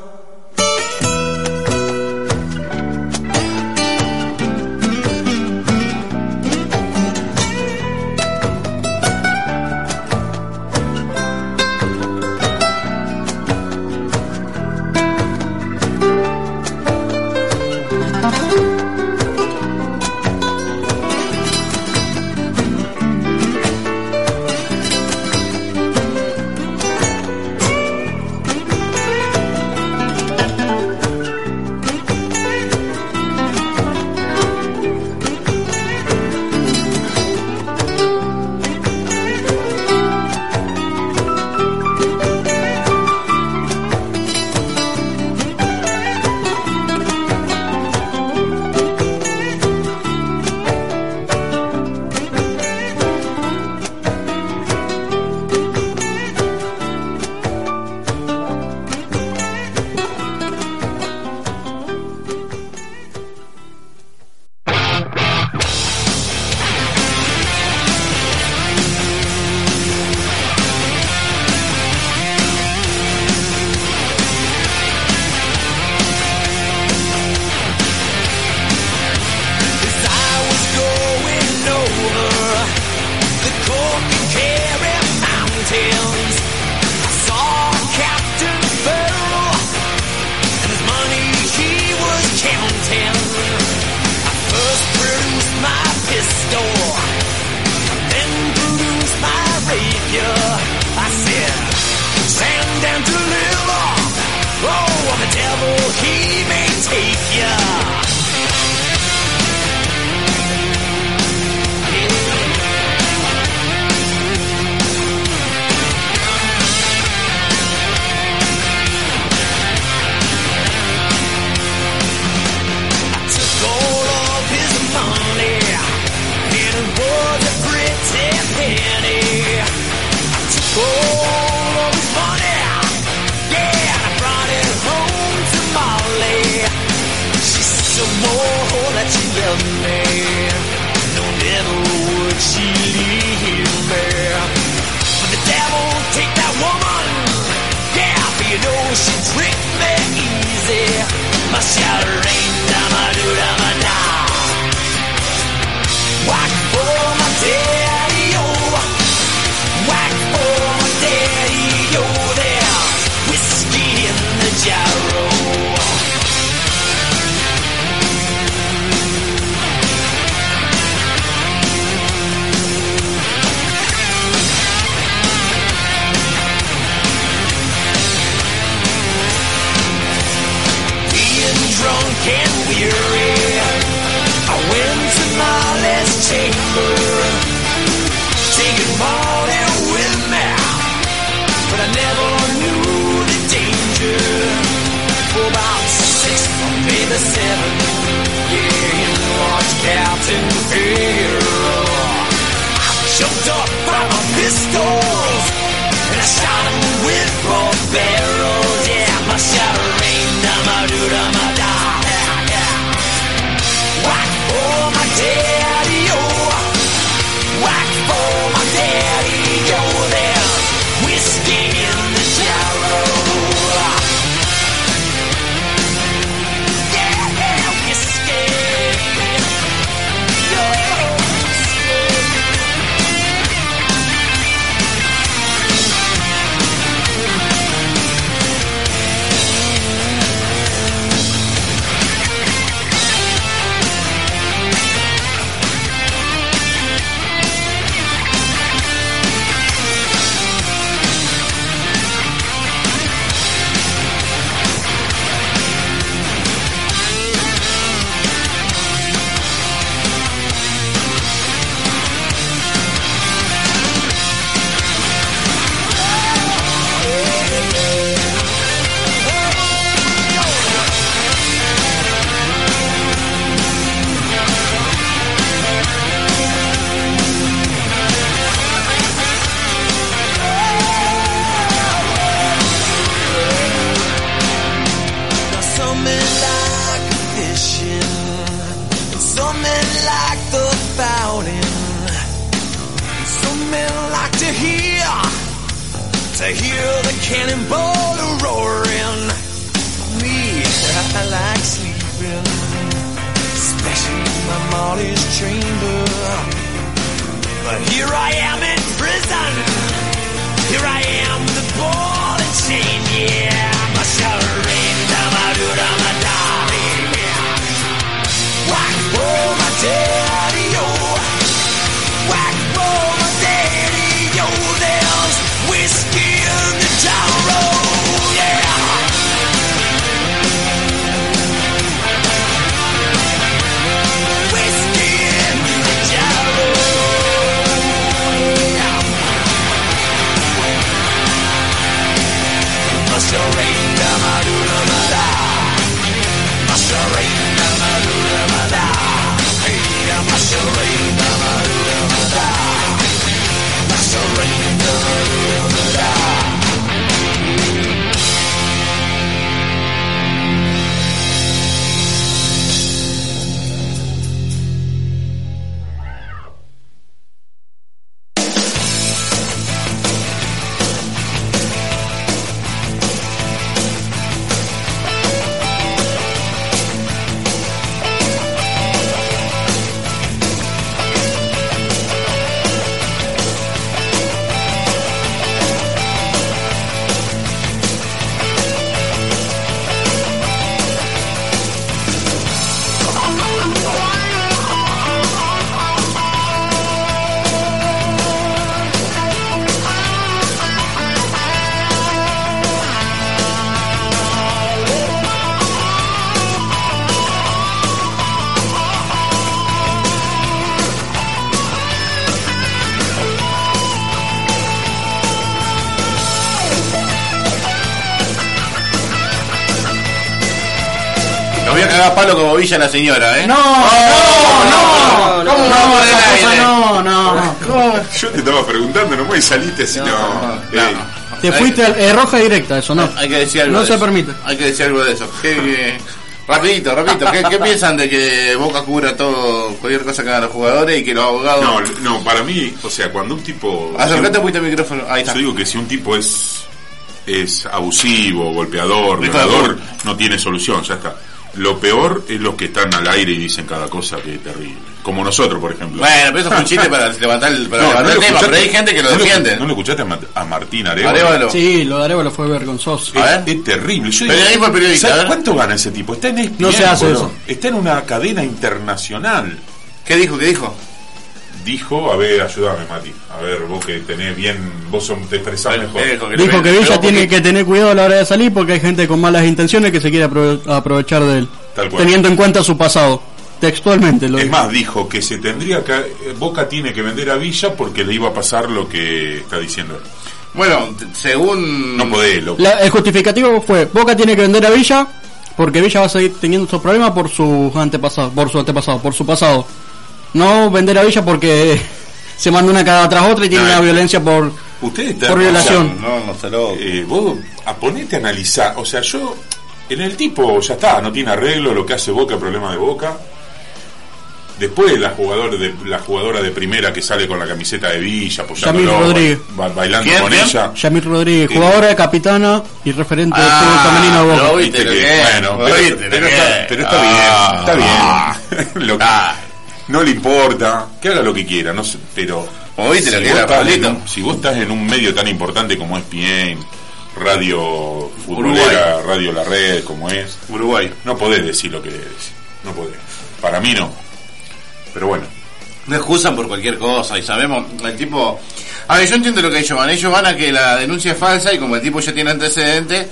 Speaker 1: La señora, ¿eh?
Speaker 5: No, no, no,
Speaker 1: ¿Cómo
Speaker 5: no, esa cosa
Speaker 1: aire?
Speaker 5: no, no.
Speaker 3: Yo te estaba preguntando nomás y saliste así, no. Ey,
Speaker 5: Te fuiste eh, roja directa, eso no.
Speaker 1: Hay que decir algo
Speaker 5: No
Speaker 1: de
Speaker 5: se
Speaker 1: eso.
Speaker 5: permite.
Speaker 1: Hay que decir algo de eso. ¿Qué, qué- rapidito, rapidito. ¿Qué, qué piensan de que Boca cubra todo, cualquier cosa que hagan los jugadores y que los abogados...
Speaker 3: No, no, para mí, o sea, cuando un tipo.
Speaker 1: Acercate un poquito al micrófono. Ahí está.
Speaker 3: Yo digo que si un tipo es es abusivo, golpeador, violador, no tiene solución, ya está. Lo peor es los que están al aire y dicen cada cosa que es terrible. Como nosotros, por ejemplo.
Speaker 1: Bueno, pero eso fue un chiste para levantar el, para
Speaker 3: No,
Speaker 1: levantar
Speaker 3: ¿no
Speaker 1: el tema, pero hay gente que lo
Speaker 3: ¿No
Speaker 1: defiende.
Speaker 3: ¿No lo escuchaste a, Ma- a Martín Arevalo?
Speaker 1: Arevalo.
Speaker 5: Sí, lo de Arevalo fue vergonzoso.
Speaker 3: Es, es terrible. Yo
Speaker 1: periodista,
Speaker 3: ¿sabes
Speaker 1: a ver.
Speaker 3: ¿Cuánto gana ese tipo? Está en ESPN,
Speaker 5: No se hace eso.
Speaker 3: Está en una cadena internacional.
Speaker 1: ¿Qué dijo? ¿Qué dijo?
Speaker 3: Dijo, a ver, ayúdame, Mati. A ver, vos que tenés bien, vos son, te expresás mejor.
Speaker 1: Dijo que,
Speaker 5: Dijo que
Speaker 1: pero
Speaker 5: Villa tiene
Speaker 1: porque-
Speaker 5: que tener cuidado a la hora de salir porque hay gente con malas intenciones que se quiere aprove- aprovechar de él.
Speaker 3: Tal cual.
Speaker 5: Teniendo en cuenta su pasado. Textualmente lo
Speaker 3: Es
Speaker 5: dijo.
Speaker 3: más, dijo que se tendría que. Boca tiene que vender a Villa porque le iba a pasar lo que está diciendo él.
Speaker 1: Bueno, según...
Speaker 3: No podés, loco.
Speaker 5: La- el justificativo fue, Boca tiene que vender a Villa porque Villa va a seguir teniendo estos problemas por sus antepasados, por su antepasado, por su pasado. No vender a Villa porque se manda una cada tras otra y tiene
Speaker 3: No,
Speaker 5: una
Speaker 3: eh.
Speaker 5: violencia por, por violación.
Speaker 1: No, no se lo...
Speaker 3: Eh, vos a ponete a analizar, o sea, yo en el tipo ya está, no tiene arreglo, lo que hace Boca, problema de Boca. Después la jugadora de la jugadora de primera que sale con la camiseta de Villa, apoyándolo,
Speaker 5: Rodríguez.
Speaker 3: ba- bailando
Speaker 1: ¿Quién,
Speaker 3: con ella.
Speaker 5: Yamil Rodríguez,
Speaker 3: Eh,
Speaker 5: jugadora, capitana y referente del fútbol
Speaker 1: Ah,
Speaker 5: femenino de Boca.
Speaker 1: lo vi.
Speaker 3: Viste que-
Speaker 1: es,
Speaker 3: bueno,
Speaker 1: lo
Speaker 3: pero,
Speaker 1: viste lo
Speaker 3: pero está, pero está
Speaker 1: Ah,
Speaker 3: bien, está bien. Lo que-
Speaker 1: Ah.
Speaker 3: No le importa, que haga lo que quiera, no sé, pero
Speaker 1: Como viste lo que
Speaker 3: vos estás en si vos estás en un medio tan importante como es PIEN, Radio Futbolera, Radio La Red, como es,
Speaker 1: Uruguay.
Speaker 3: no podés decir lo que decir, no podés. Para mí no. Pero bueno,
Speaker 1: No excusan por cualquier cosa y sabemos, el tipo... A ver, yo entiendo lo que ellos van. Ellos van a que la denuncia es falsa y como el tipo ya tiene antecedentes,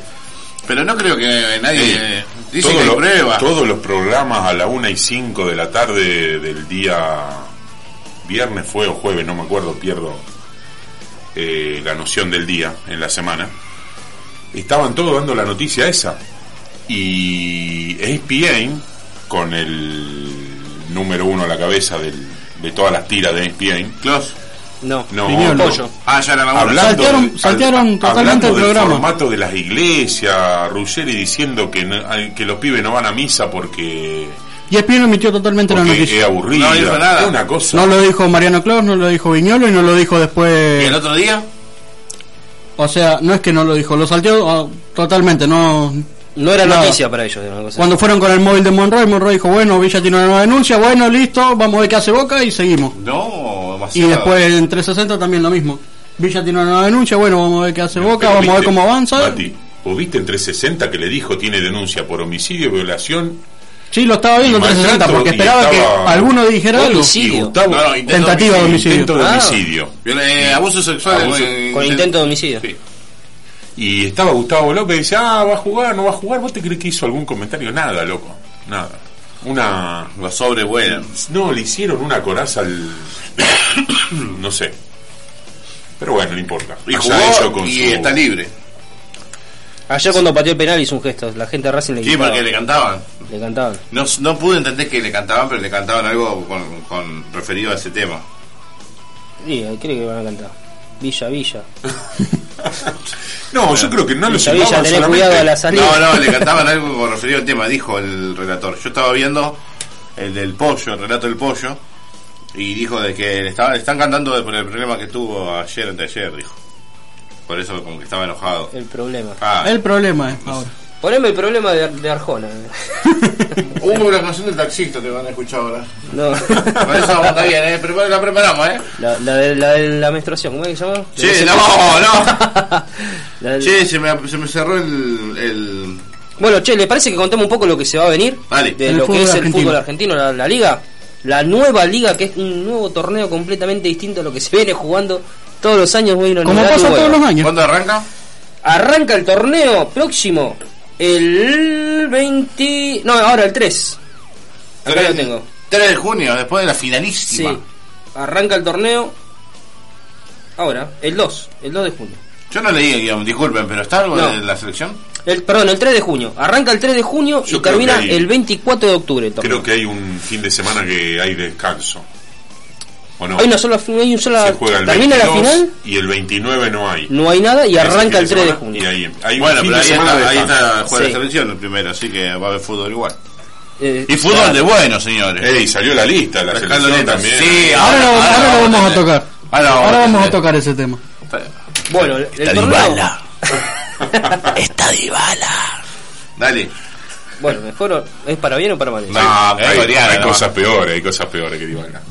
Speaker 1: pero no creo que nadie...
Speaker 3: todos
Speaker 1: que
Speaker 3: los-
Speaker 1: pruebas.
Speaker 3: todos los programas a la una y 5 de la tarde del día viernes fue o jueves, no me acuerdo, pierdo eh, la noción del día en la semana. Estaban todos dando la noticia esa. Y ESPN, con el número uno a la cabeza del- de todas las tiras de ESPN,
Speaker 1: Clos.
Speaker 2: No,
Speaker 3: no, no,
Speaker 2: Pollo.
Speaker 1: Ah, ya era la
Speaker 3: hablando,
Speaker 5: Saltearon- saltearon
Speaker 3: al-
Speaker 5: totalmente el programa.
Speaker 3: formato de las iglesias, Ruggeri diciendo que, no- que los pibes no van a misa porque,
Speaker 5: Y ESPN omitió totalmente la
Speaker 3: porque es
Speaker 5: noticia.
Speaker 3: aburrida.
Speaker 1: No dijo nada.
Speaker 3: Es una cosa.
Speaker 5: No lo dijo Mariano Claus, no lo dijo Viñolo y no lo dijo
Speaker 1: ¿Y el
Speaker 5: después
Speaker 1: otro día?
Speaker 5: O sea, no es que no lo dijo, lo salteó ah, totalmente, no...
Speaker 2: No era
Speaker 5: Nada.
Speaker 2: noticia para ellos. una cosa
Speaker 5: Cuando fueron con el móvil de Monroy, Monroy dijo, bueno, Villa tiene una nueva denuncia, bueno, listo, vamos a ver qué hace Boca y seguimos.
Speaker 1: No,
Speaker 5: Y
Speaker 1: demasiado.
Speaker 5: después en 360 también lo mismo. Villa tiene una nueva denuncia, bueno, vamos a ver qué hace Boca, vamos a ver cómo avanza.
Speaker 3: Mati, ¿vos viste en 360 que le dijo tiene denuncia por homicidio, violación?
Speaker 5: Sí, lo estaba viendo en
Speaker 3: Y
Speaker 5: 360
Speaker 3: maltrato,
Speaker 5: porque
Speaker 3: y
Speaker 5: esperaba
Speaker 3: estaba-
Speaker 5: que alguno dijera algo.
Speaker 2: Homicidio.
Speaker 3: Y Gustavo,
Speaker 1: No, no, intento
Speaker 5: Tentativa de homicidio.
Speaker 3: intento de
Speaker 2: Ah.
Speaker 3: homicidio.
Speaker 1: Viola- eh, abuso sexual.
Speaker 3: Abuso-
Speaker 1: eh,
Speaker 2: Con intento de homicidio.
Speaker 3: Sí. Y estaba Gustavo López y dice, ah, va a jugar, no va a jugar. ¿Vos te crees que hizo algún comentario? Nada, loco. Nada. Una...
Speaker 1: Los sobrevuelan.
Speaker 3: No, le hicieron una coraza al... no sé. Pero bueno, no importa.
Speaker 1: Y
Speaker 3: Allá
Speaker 1: jugó
Speaker 3: ellos con
Speaker 1: y
Speaker 3: su-
Speaker 1: está libre.
Speaker 2: Ayer cuando pateó el penal hizo un gesto. La gente de Racing le
Speaker 1: Sí,
Speaker 2: gritaba.
Speaker 1: porque le cantaban.
Speaker 2: Le cantaban.
Speaker 1: No, no pude entender que le cantaban, pero le cantaban algo con, con referido a ese tema.
Speaker 2: Sí, ¿qué cree que van a cantar? Villa, Villa.
Speaker 3: No, yo creo que no lo
Speaker 2: Villa, Villa,
Speaker 3: silbaban
Speaker 2: tenés
Speaker 3: solamente-
Speaker 2: cuidado a la salida.
Speaker 1: No, no, le cantaban algo con referido al tema, dijo el relator. Yo estaba viendo el del pollo, el relato del pollo, y dijo de que le, estaba, le están cantando por el problema que tuvo ayer, anteayer, dijo. Por eso como que estaba enojado.
Speaker 2: El problema.
Speaker 1: Ah,
Speaker 5: El problema es ahora.
Speaker 2: Poneme el problema de, de Arjona.
Speaker 1: hubo la canción del taxista que van a escuchar ahora.
Speaker 2: No.
Speaker 1: Vamos, está bien, ¿eh? La preparamos, ¿eh?
Speaker 2: La, la, de, la de la menstruación, ¿cómo es que se llama?
Speaker 1: Che, no, no.
Speaker 2: La del-
Speaker 1: Che, se me, se me cerró el, el...
Speaker 2: Bueno, che, ¿le parece que contemos un poco lo que se va a venir?
Speaker 1: Vale.
Speaker 2: De
Speaker 5: El
Speaker 2: lo que es el fútbol argentino, la, la liga. La nueva liga, que es un nuevo torneo completamente distinto a lo que se viene jugando todos los años. Bueno,
Speaker 5: Como pasa todos los años.
Speaker 1: ¿Cuándo arranca?
Speaker 2: Arranca el torneo próximo el 20... No, ahora el 3. Acá lo tengo.
Speaker 1: 3 de junio, después de la finalísima.
Speaker 2: Sí. Arranca el torneo ahora, el 2, el 2 de junio.
Speaker 1: Yo no leí el guion, disculpen, pero ¿está algo
Speaker 2: No.
Speaker 1: de la selección?
Speaker 2: El, perdón, el 3 de junio. Arranca el 3 de junio
Speaker 3: Yo
Speaker 2: y termina
Speaker 3: hay-
Speaker 2: el 24 de octubre. el.
Speaker 3: Creo que hay un fin de semana que hay descanso. ¿O no?
Speaker 2: Hay una sola, hay un sola
Speaker 3: Se juega el
Speaker 2: termina la
Speaker 3: 22
Speaker 2: final,
Speaker 3: y el 29 no hay.
Speaker 2: no hay nada y arranca el 3 de junio.
Speaker 3: Y ahí, hay un
Speaker 1: Bueno, pero ahí está,
Speaker 3: de
Speaker 1: ahí está juega
Speaker 2: Sí.
Speaker 1: la selección el primero, así que va a haber fútbol igual.
Speaker 2: Eh,
Speaker 1: Y fútbol
Speaker 2: claro.
Speaker 1: de bueno, señores.
Speaker 3: Ey, salió la lista, la
Speaker 1: La
Speaker 3: selección
Speaker 1: escaloneta.
Speaker 3: también.
Speaker 1: Sí,
Speaker 5: Ahora, lo, ahora lo vamos a tocar.
Speaker 1: Ahora,
Speaker 5: Ahora vamos a tocar ese tema.
Speaker 2: Bueno, el, el torneo.
Speaker 1: Está Dybala. Dale.
Speaker 2: Bueno, mejor ¿es para bien o para mal?
Speaker 1: No, es
Speaker 3: hay, hay
Speaker 1: no.
Speaker 3: cosas peores, hay cosas peores que Dybala.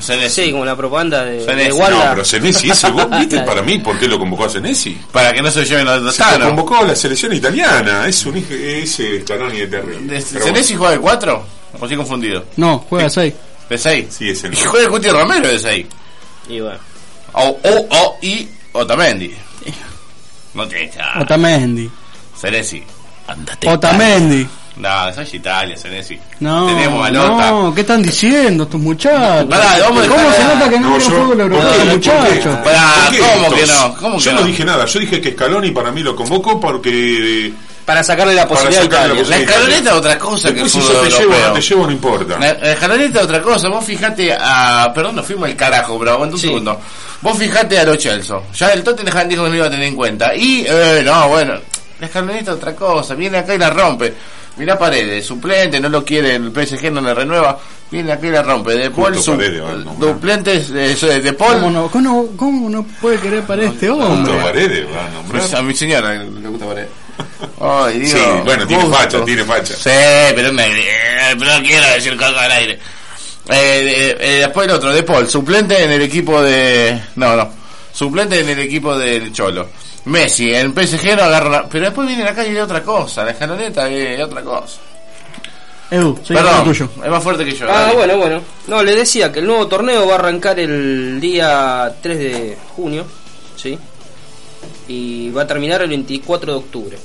Speaker 1: Senesi.
Speaker 2: Sí, como la propaganda de, de
Speaker 1: no,
Speaker 2: Wanda.
Speaker 3: No, pero Senesi, ese vos viste para mí por qué lo convocó a Senesi.
Speaker 1: Para que no se lleven los
Speaker 3: Se lo convocó a la selección italiana, es un hijo, ese Scaloni de terrible.
Speaker 1: De-
Speaker 3: Pero
Speaker 1: ¿Senesi juega de 4? ¿O estoy confundido?
Speaker 5: No, juega 6.
Speaker 1: ¿De 6?
Speaker 3: bueno, sí, es el
Speaker 1: Y juega Cuti Romero de 6.
Speaker 2: Y bueno.
Speaker 1: O, o, o, y Otamendi. No tiene chance.
Speaker 5: Otamendi.
Speaker 1: Senesi. Andate.
Speaker 5: Otamendi.
Speaker 1: No, eso es Italia, Senesi.
Speaker 5: No,
Speaker 1: Tenemos a Lota.
Speaker 5: no, ¿qué están diciendo estos muchachos?
Speaker 1: Pará, vamos a
Speaker 5: ¿Cómo
Speaker 1: dejar-
Speaker 5: se nota que no,
Speaker 3: No,
Speaker 5: quieren
Speaker 3: yo-
Speaker 5: fútbol europeo, muchachos?
Speaker 3: ¿Por
Speaker 1: Pará,
Speaker 3: ¿Por qué
Speaker 1: ¿cómo que no? ¿Cómo que
Speaker 3: yo
Speaker 1: no?
Speaker 3: no dije nada, yo dije que Scaloni para mí lo convocó porque
Speaker 2: Para sacarle la
Speaker 3: Para
Speaker 2: posibilidad a
Speaker 3: sacarle
Speaker 2: Italia.
Speaker 1: La escaloneta es otra cosa que el
Speaker 3: después si yo
Speaker 1: fútbol
Speaker 3: te llevo o no te llevo no importa.
Speaker 1: La, la escaloneta es otra cosa. Vos fijate a. Perdón, nos fuimos al carajo, pero aguanta un
Speaker 2: Sí.
Speaker 1: segundo. Vos fijate a los Chelsea. Ya el Tottenham dijo que no lo iba a tener en cuenta. Y, eh, no, bueno. La escaloneta es otra cosa. Viene acá y la rompe. Mirá Paredes, suplente, no lo quiere, el PSG no le renueva. Viene y la rompe. De Paul, su,
Speaker 3: Paredes va a nombrar.
Speaker 1: suplente de, de Paul.
Speaker 5: ¿Cómo no, cómo, cómo no puede querer para este hombre?
Speaker 3: Paredes.
Speaker 1: Pues a mi señora le gusta Paredes. Ay, Dios,
Speaker 3: Sí, bueno, tiene
Speaker 1: justo.
Speaker 3: facha, tiene facha.
Speaker 1: Sí, pero no, eh, pero no quiero decir cosas al aire. Eh, eh, eh, después el otro, De Paul, suplente en el equipo de... No, no. Suplente en el equipo del Cholo. Messi, en PSG no agarra... la- Pero después viene acá y es otra cosa. La escaloneta es otra cosa.
Speaker 5: Lo
Speaker 1: Perdón,
Speaker 5: tuyo.
Speaker 1: es más fuerte que yo.
Speaker 2: Ah,
Speaker 1: dale.
Speaker 2: bueno, bueno. No, le decía que el nuevo torneo va a arrancar el día 3 de junio, ¿sí? Y va a terminar el 24 de octubre.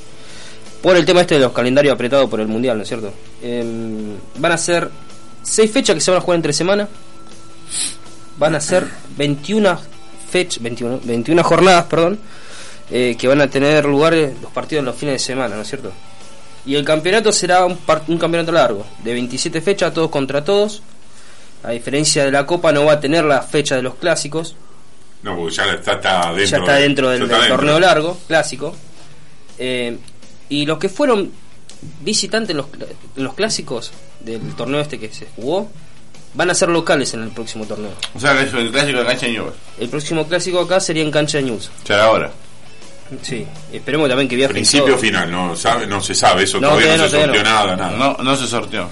Speaker 2: Por el tema este de los calendarios apretados por el Mundial, ¿no es cierto? Em, van a ser 6 fechas que se van a jugar entre semana. Van a ser 21 fechas, 21, 21 jornadas, perdón, eh, que van a tener lugar eh, los partidos en los fines de semana, ¿no es cierto? Y el campeonato será un, par- un campeonato largo, de 27 fechas, todos contra todos. A diferencia de la Copa, no va a tener la fecha de los clásicos,
Speaker 3: No, porque ya está, está dentro.
Speaker 2: ya está
Speaker 3: de-
Speaker 2: dentro del,
Speaker 3: ya está
Speaker 2: del
Speaker 3: dentro.
Speaker 2: torneo largo, clásico. Eh, y los que fueron visitantes en los, en los clásicos del torneo este que se jugó, van a ser locales en el próximo torneo.
Speaker 1: O sea, el clásico de cancha de Newell's.
Speaker 2: El próximo clásico acá sería en cancha de News.
Speaker 1: Ya era hora.
Speaker 2: Sí, esperemos también que viajen
Speaker 3: Principio
Speaker 2: todos.
Speaker 3: final, no sabe, no se sabe eso,
Speaker 2: No,
Speaker 3: todavía no, se
Speaker 2: no,
Speaker 3: sorteó nada, nada.
Speaker 1: No, no se sorteó.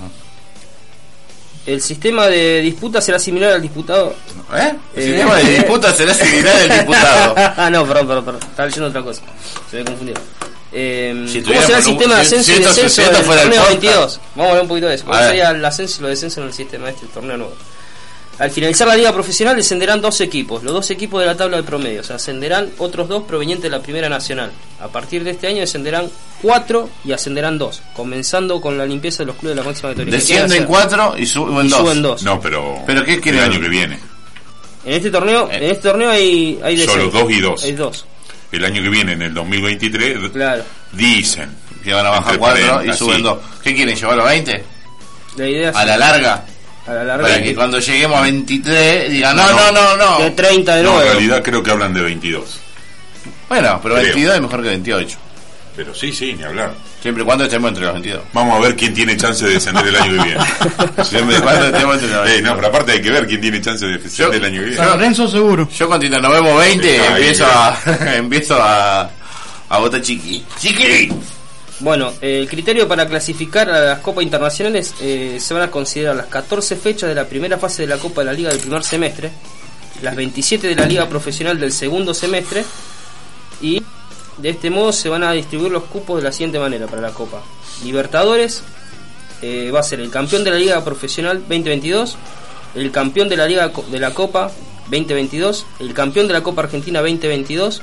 Speaker 2: El sistema de disputa será similar al disputado.
Speaker 1: ¿Eh? El
Speaker 2: Eh,
Speaker 1: sistema de
Speaker 2: eh.
Speaker 1: disputa será similar al diputado.
Speaker 2: ah, no, perdón, perdón, perdón. Estaba leyendo otra cosa. Se me confundió. Eh,
Speaker 1: Si
Speaker 2: ¿Cómo será el sistema de ascenso
Speaker 1: si
Speaker 2: y descenso
Speaker 1: si esto
Speaker 2: del torneo
Speaker 1: podcast.
Speaker 2: 22? Vamos a hablar un poquito de eso. ¿Cómo sería el ascenso y lo descenso en el sistema este, el torneo nuevo? Al finalizar la liga profesional descenderán dos equipos, los dos equipos de la tabla de promedio, o sea, ascenderán otros dos provenientes de la primera nacional. A partir de este año descenderán cuatro y ascenderán dos, comenzando con la limpieza de los clubes de la máxima categoría. ¿Qué quieren
Speaker 1: Descienden cuatro y suben
Speaker 2: Y
Speaker 1: dos.
Speaker 2: suben dos.
Speaker 3: No, pero,
Speaker 1: ¿Pero qué
Speaker 3: el
Speaker 1: quieren?
Speaker 3: año que viene.
Speaker 2: En este torneo, en este torneo hay, hay
Speaker 3: Solo dos y dos.
Speaker 2: Hay dos,
Speaker 3: El año que viene, en el 2023,
Speaker 2: claro.
Speaker 3: dicen
Speaker 1: Que van a bajar cuatro y suben dos. ¿Qué quieren? ¿Llevarlo a 20?
Speaker 2: La idea es
Speaker 1: A la larga.
Speaker 2: A la larga
Speaker 1: Para que cuando lleguemos a 23 digan, no, no,
Speaker 3: No.
Speaker 1: no, no.
Speaker 2: de 30 de
Speaker 3: No, en
Speaker 2: nuevo.
Speaker 3: realidad creo que hablan de 22.
Speaker 1: Bueno, pero
Speaker 3: Creo.
Speaker 1: 22 es mejor que 28.
Speaker 3: Pero sí, sí, ni hablar.
Speaker 1: Siempre y cuando estemos entre los 22.
Speaker 3: Vamos a ver quién tiene chance de descender el año que viene.
Speaker 1: Siempre y cuando estemos entre los
Speaker 3: Eh,
Speaker 1: 22.
Speaker 3: no, pero aparte hay que ver quién tiene chance de descender el año que viene.
Speaker 5: San Lorenzo seguro.
Speaker 1: Yo Tito nos vemos 20
Speaker 3: Está ahí,
Speaker 1: empiezo a empiezo a a votar chiqui. Chiqui.
Speaker 2: Bueno, el criterio para clasificar a las copas internacionales eh, se van a considerar las 14 fechas de la primera fase de la Copa de la Liga del primer semestre, las 27 de la Liga Profesional del segundo semestre y de este modo se van a distribuir los cupos de la siguiente manera para la Copa. Libertadores eh, va a ser el campeón de la Liga Profesional 2022, el campeón de la Liga de la Copa 2022, el campeón de la Copa Argentina 2022,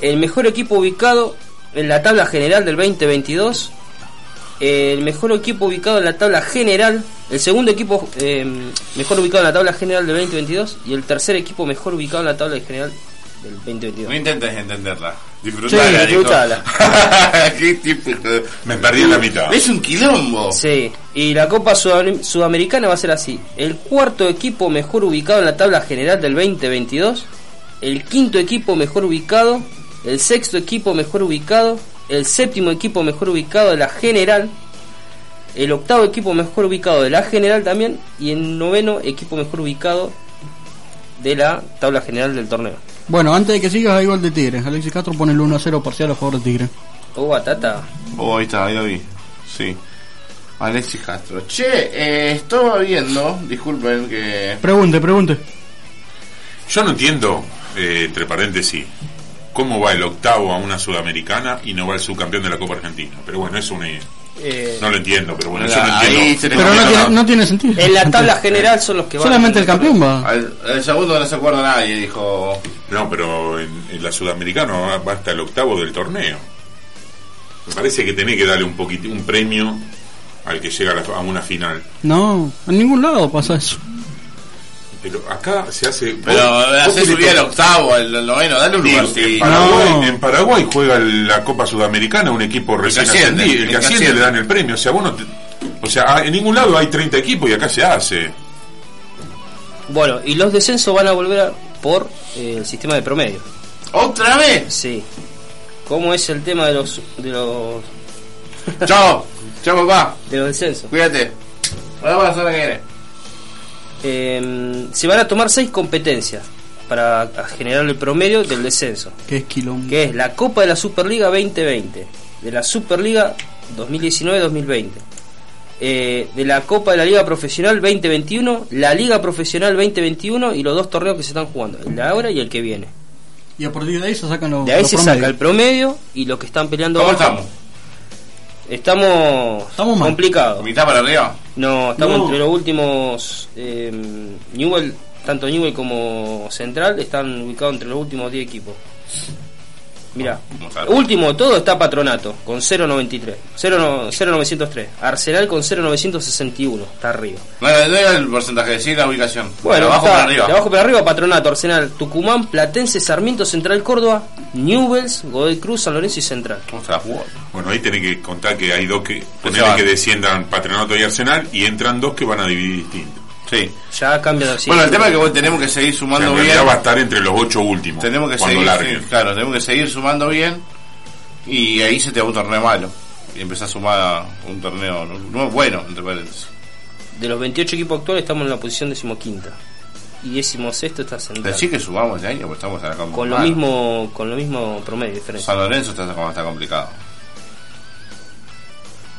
Speaker 2: el mejor equipo ubicado en la tabla general del 2022, el mejor equipo ubicado en la tabla general, el segundo equipo eh, mejor ubicado en la tabla general del 2022 y el tercer equipo mejor ubicado en la tabla general del 2022.
Speaker 1: No intentes entenderla. Disfrutala.
Speaker 2: disfrutala.
Speaker 1: Qué típico.
Speaker 3: Me perdí en la mitad.
Speaker 1: Es un quilombo.
Speaker 2: Sí, y la Copa Sudam- Sudamericana va a ser así. El cuarto equipo mejor ubicado en la tabla general del 2022, el quinto equipo mejor ubicado, el sexto equipo mejor ubicado, el séptimo equipo mejor ubicado de la general, el octavo equipo mejor ubicado de la general también y el noveno equipo mejor ubicado de la tabla general del torneo.
Speaker 5: Bueno, antes de que sigas, hay gol de Tigre. Alexis Castro pone el 1 a 0 parcial a favor de Tigre.
Speaker 2: Oh, batata.
Speaker 1: Oh, ahí está, ahí lo vi. Sí. Alexis Castro. Che, eh, estaba viendo, disculpen que...
Speaker 5: Pregunte, pregunte.
Speaker 3: Yo no entiendo, eh, entre paréntesis, cómo va el octavo a una sudamericana y no va el subcampeón de la Copa Argentina. Pero bueno, eso un,
Speaker 2: Eh,
Speaker 3: no lo entiendo, pero bueno,
Speaker 1: Mira,
Speaker 3: yo no
Speaker 1: ahí
Speaker 3: entiendo.
Speaker 1: se le
Speaker 5: Pero no tiene,
Speaker 1: la-
Speaker 5: no tiene sentido.
Speaker 2: en la tabla general son los que van.
Speaker 5: Solamente el campeón va.
Speaker 1: Al, el segundo no se acuerda nadie, dijo...
Speaker 3: No, pero en, en la sudamericana va, va hasta el octavo del torneo. Me parece que tenés que darle un poquito, un premio al que llega a, la- a una final.
Speaker 5: No, en ningún lado pasa eso.
Speaker 3: Pero acá se hace.
Speaker 1: Pero
Speaker 3: vos
Speaker 1: hace subir al octavo, al, noveno, dale un lugar.
Speaker 3: en,
Speaker 1: sí.
Speaker 3: Paraguay,
Speaker 5: No.
Speaker 3: en Paraguay juega la Copa Sudamericana un equipo recién
Speaker 1: asciende,
Speaker 3: ascendido. El
Speaker 1: el
Speaker 3: que
Speaker 1: que
Speaker 3: asciende
Speaker 1: asciende.
Speaker 3: le dan el premio. O sea, vos no te- o sea, en ningún lado hay 30 equipos y acá se hace.
Speaker 2: Bueno, y los descensos van a volver a- por eh, el sistema de promedio.
Speaker 1: ¿Otra vez?
Speaker 2: Sí. ¿Cómo es el tema de los de los
Speaker 1: Chao. Chao, papá.
Speaker 2: de los descensos?
Speaker 1: Cuídate. Nos vemos la semana que viene.
Speaker 2: Eh, se van a tomar seis competencias para generar el promedio del descenso,
Speaker 5: Que es quilombo.
Speaker 2: que es la Copa de la Superliga 2020, de la Superliga 2019-2020, eh, de la Copa de la Liga Profesional 2021, la Liga Profesional 2021 y los dos torneos que se están jugando, el de ahora y el que viene.
Speaker 5: Y a partir de ahí se sacan los.
Speaker 2: De ahí
Speaker 5: los
Speaker 2: se saca el promedio y los que están peleando
Speaker 1: ¿Cómo
Speaker 2: abajo.
Speaker 1: estamos?
Speaker 2: Estamos,
Speaker 5: Estamos mal.
Speaker 2: complicados.
Speaker 1: ¿Mitad para arriba?
Speaker 2: No, estamos
Speaker 5: No.
Speaker 2: entre los últimos. Eh, Newell, tanto Newell como Central están ubicados entre los últimos 10 equipos. Mira, último de todo está Patronato con 0.93, 0, 0.903. Arsenal con 0.961, está arriba.
Speaker 1: No, no era el porcentaje, sí la ubicación.
Speaker 2: Bueno,
Speaker 1: de abajo
Speaker 2: está
Speaker 1: para arriba.
Speaker 2: de abajo para arriba, Patronato, Arsenal, Tucumán, Platense, Sarmiento, Central, Córdoba, Newells, Godoy Cruz, San Lorenzo y Central.
Speaker 3: Bueno, ahí tenés que contar que hay dos que.
Speaker 1: van.
Speaker 3: que desciendan Patronato y Arsenal y entran dos que van a dividir distinto.
Speaker 1: Sí.
Speaker 2: Ya cambia de
Speaker 1: Bueno, el tema es que tenemos que seguir
Speaker 3: O sea,
Speaker 1: sumando
Speaker 3: en
Speaker 1: bien.
Speaker 3: va a estar entre los ocho últimos.
Speaker 1: Tenemos que seguir, sí, claro, tenemos que seguir sumando bien. Y ahí se te va un torneo malo. Y empezás a sumar un torneo no, no bueno, entre paréntesis.
Speaker 2: De los 28 equipos actuales estamos en la posición decimoquinta. y décimo sexto está Central.
Speaker 1: Decí que subamos este año, pues estamos acá
Speaker 2: Con lo mismo, con lo mismo promedio diferencia.
Speaker 1: San Lorenzo está, como está complicado.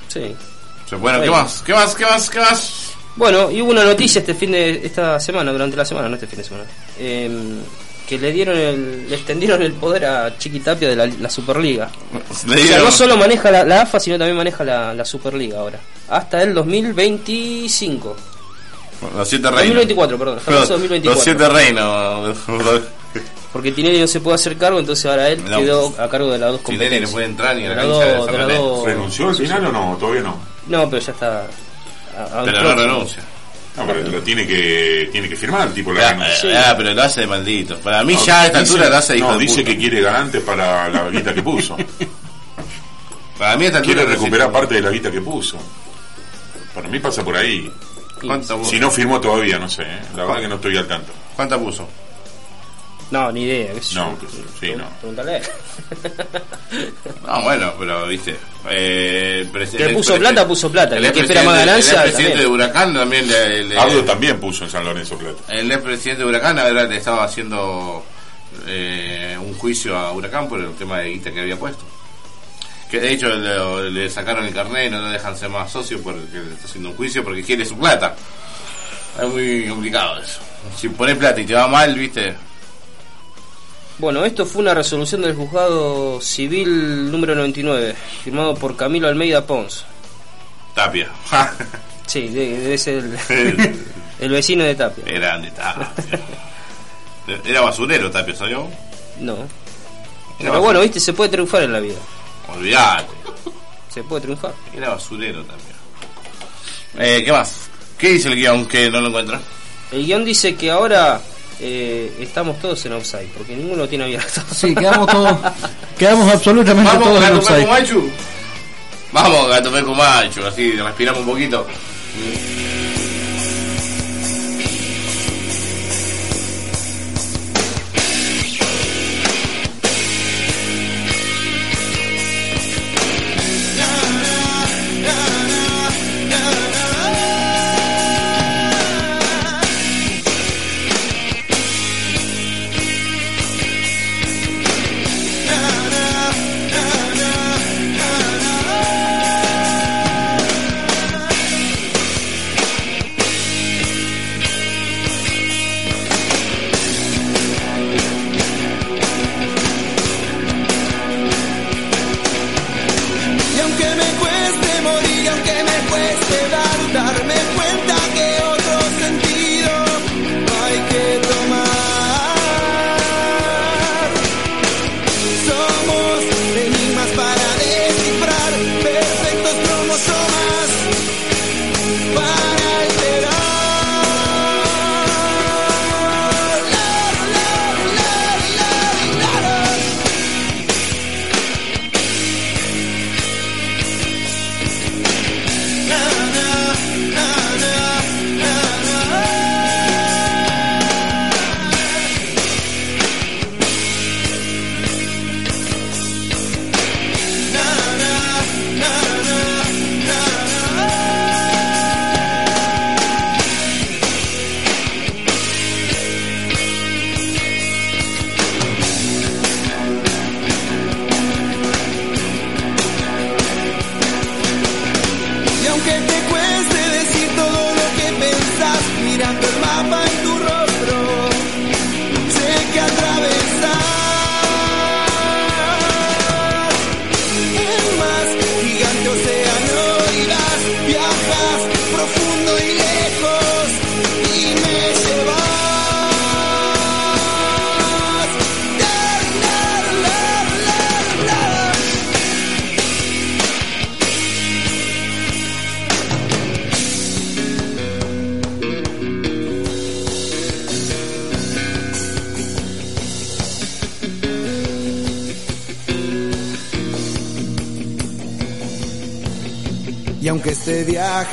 Speaker 2: Sí.
Speaker 1: Bueno, ¿qué más? ¿Qué más? ¿Qué más? ¿Qué más?
Speaker 2: Bueno, y hubo una noticia este fin de esta semana, durante la semana, no este fin de semana, em, que le dieron el, le extendieron el poder a Chiqui Tapia de la, la Superliga.
Speaker 1: Le
Speaker 2: O sea, no solo maneja la, la AFA, sino también maneja la, la Superliga ahora. Hasta el 2025.
Speaker 1: Los siete reinos.
Speaker 2: 2024, perdón. Hasta de 2024.
Speaker 1: Los siete reinos.
Speaker 2: Porque Tinelli no se puede hacer cargo, entonces ahora él
Speaker 1: No.
Speaker 2: quedó a cargo de las dos
Speaker 1: Tinelli
Speaker 2: competencias.
Speaker 1: no puede entrar ni a la cancha de
Speaker 3: ¿Renunció al final o no? Todavía no.
Speaker 2: No, pero ya está. A- a-
Speaker 1: Pero no
Speaker 2: próximo.
Speaker 1: renuncia.
Speaker 3: No, pero lo tiene que, tiene que firmar el tipo la
Speaker 1: Ah,
Speaker 3: renuncia.
Speaker 1: ah, pero lo hace de maldito. Para mí
Speaker 3: No,
Speaker 1: ya a esta
Speaker 3: dice-
Speaker 1: altura lo hace de
Speaker 3: No, dice
Speaker 1: puta.
Speaker 3: que quiere garantes para la guita que puso.
Speaker 1: Para mí a esta altura
Speaker 3: quiere recuperar parte de la guita que puso. Para mí pasa por ahí.
Speaker 1: ¿Cuánto puso?
Speaker 3: Si no firmó todavía, no sé. ¿eh? La verdad que no estoy al tanto.
Speaker 1: ¿Cuánta puso?
Speaker 2: No, ni idea. qué
Speaker 3: No,
Speaker 2: yo.
Speaker 3: que sí, no.
Speaker 2: Pregúntale.
Speaker 1: No, bueno, pero viste. Eh,
Speaker 2: Que puso plata, puso plata.
Speaker 1: El
Speaker 2: El que espera más
Speaker 1: expresidente-
Speaker 2: ganancia.
Speaker 1: El presidente de. Huracán también le. le-
Speaker 3: Ardo también puso en San Lorenzo Plata.
Speaker 1: el expresidente de Huracán ahora le estaba haciendo eh, un juicio a Huracán por el tema de guita que había puesto. Que de hecho le, le sacaron el carnet, no lo dejan ser más socio porque le está haciendo un juicio porque quiere su plata. Es muy complicado eso. Si pones plata y te va mal, viste.
Speaker 2: Bueno, esto fue una resolución del juzgado civil número 99, firmado por Camilo Almeida Pons.
Speaker 1: Tapia.
Speaker 2: Sí, ser el, el vecino de Tapia.
Speaker 1: Era grande Tapia. Era basurero Tapia, ¿sabes?
Speaker 2: No.
Speaker 1: Era
Speaker 2: Pero
Speaker 1: basurero.
Speaker 2: bueno, viste, se puede triunfar en la vida.
Speaker 1: Olvídate.
Speaker 2: Se puede triunfar.
Speaker 1: Era basurero también. Eh, ¿Qué más? ¿Qué dice el guion que no lo encuentra?
Speaker 2: El guion dice que ahora eh, estamos todos en offside, porque ninguno tiene abierto.
Speaker 5: Sí, quedamos todos, quedamos absolutamente
Speaker 1: Vamos,
Speaker 5: todos en offside.
Speaker 1: Machu. Vamos, Gato Peco Machu. Así respiramos un poquito.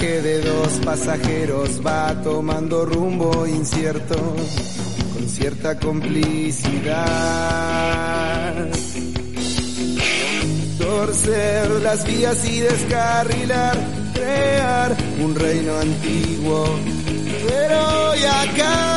Speaker 9: Viaje de dos pasajeros va tomando rumbo incierto, con cierta complicidad, torcer las vías y descarrilar, crear un reino antiguo, pero hoy acá.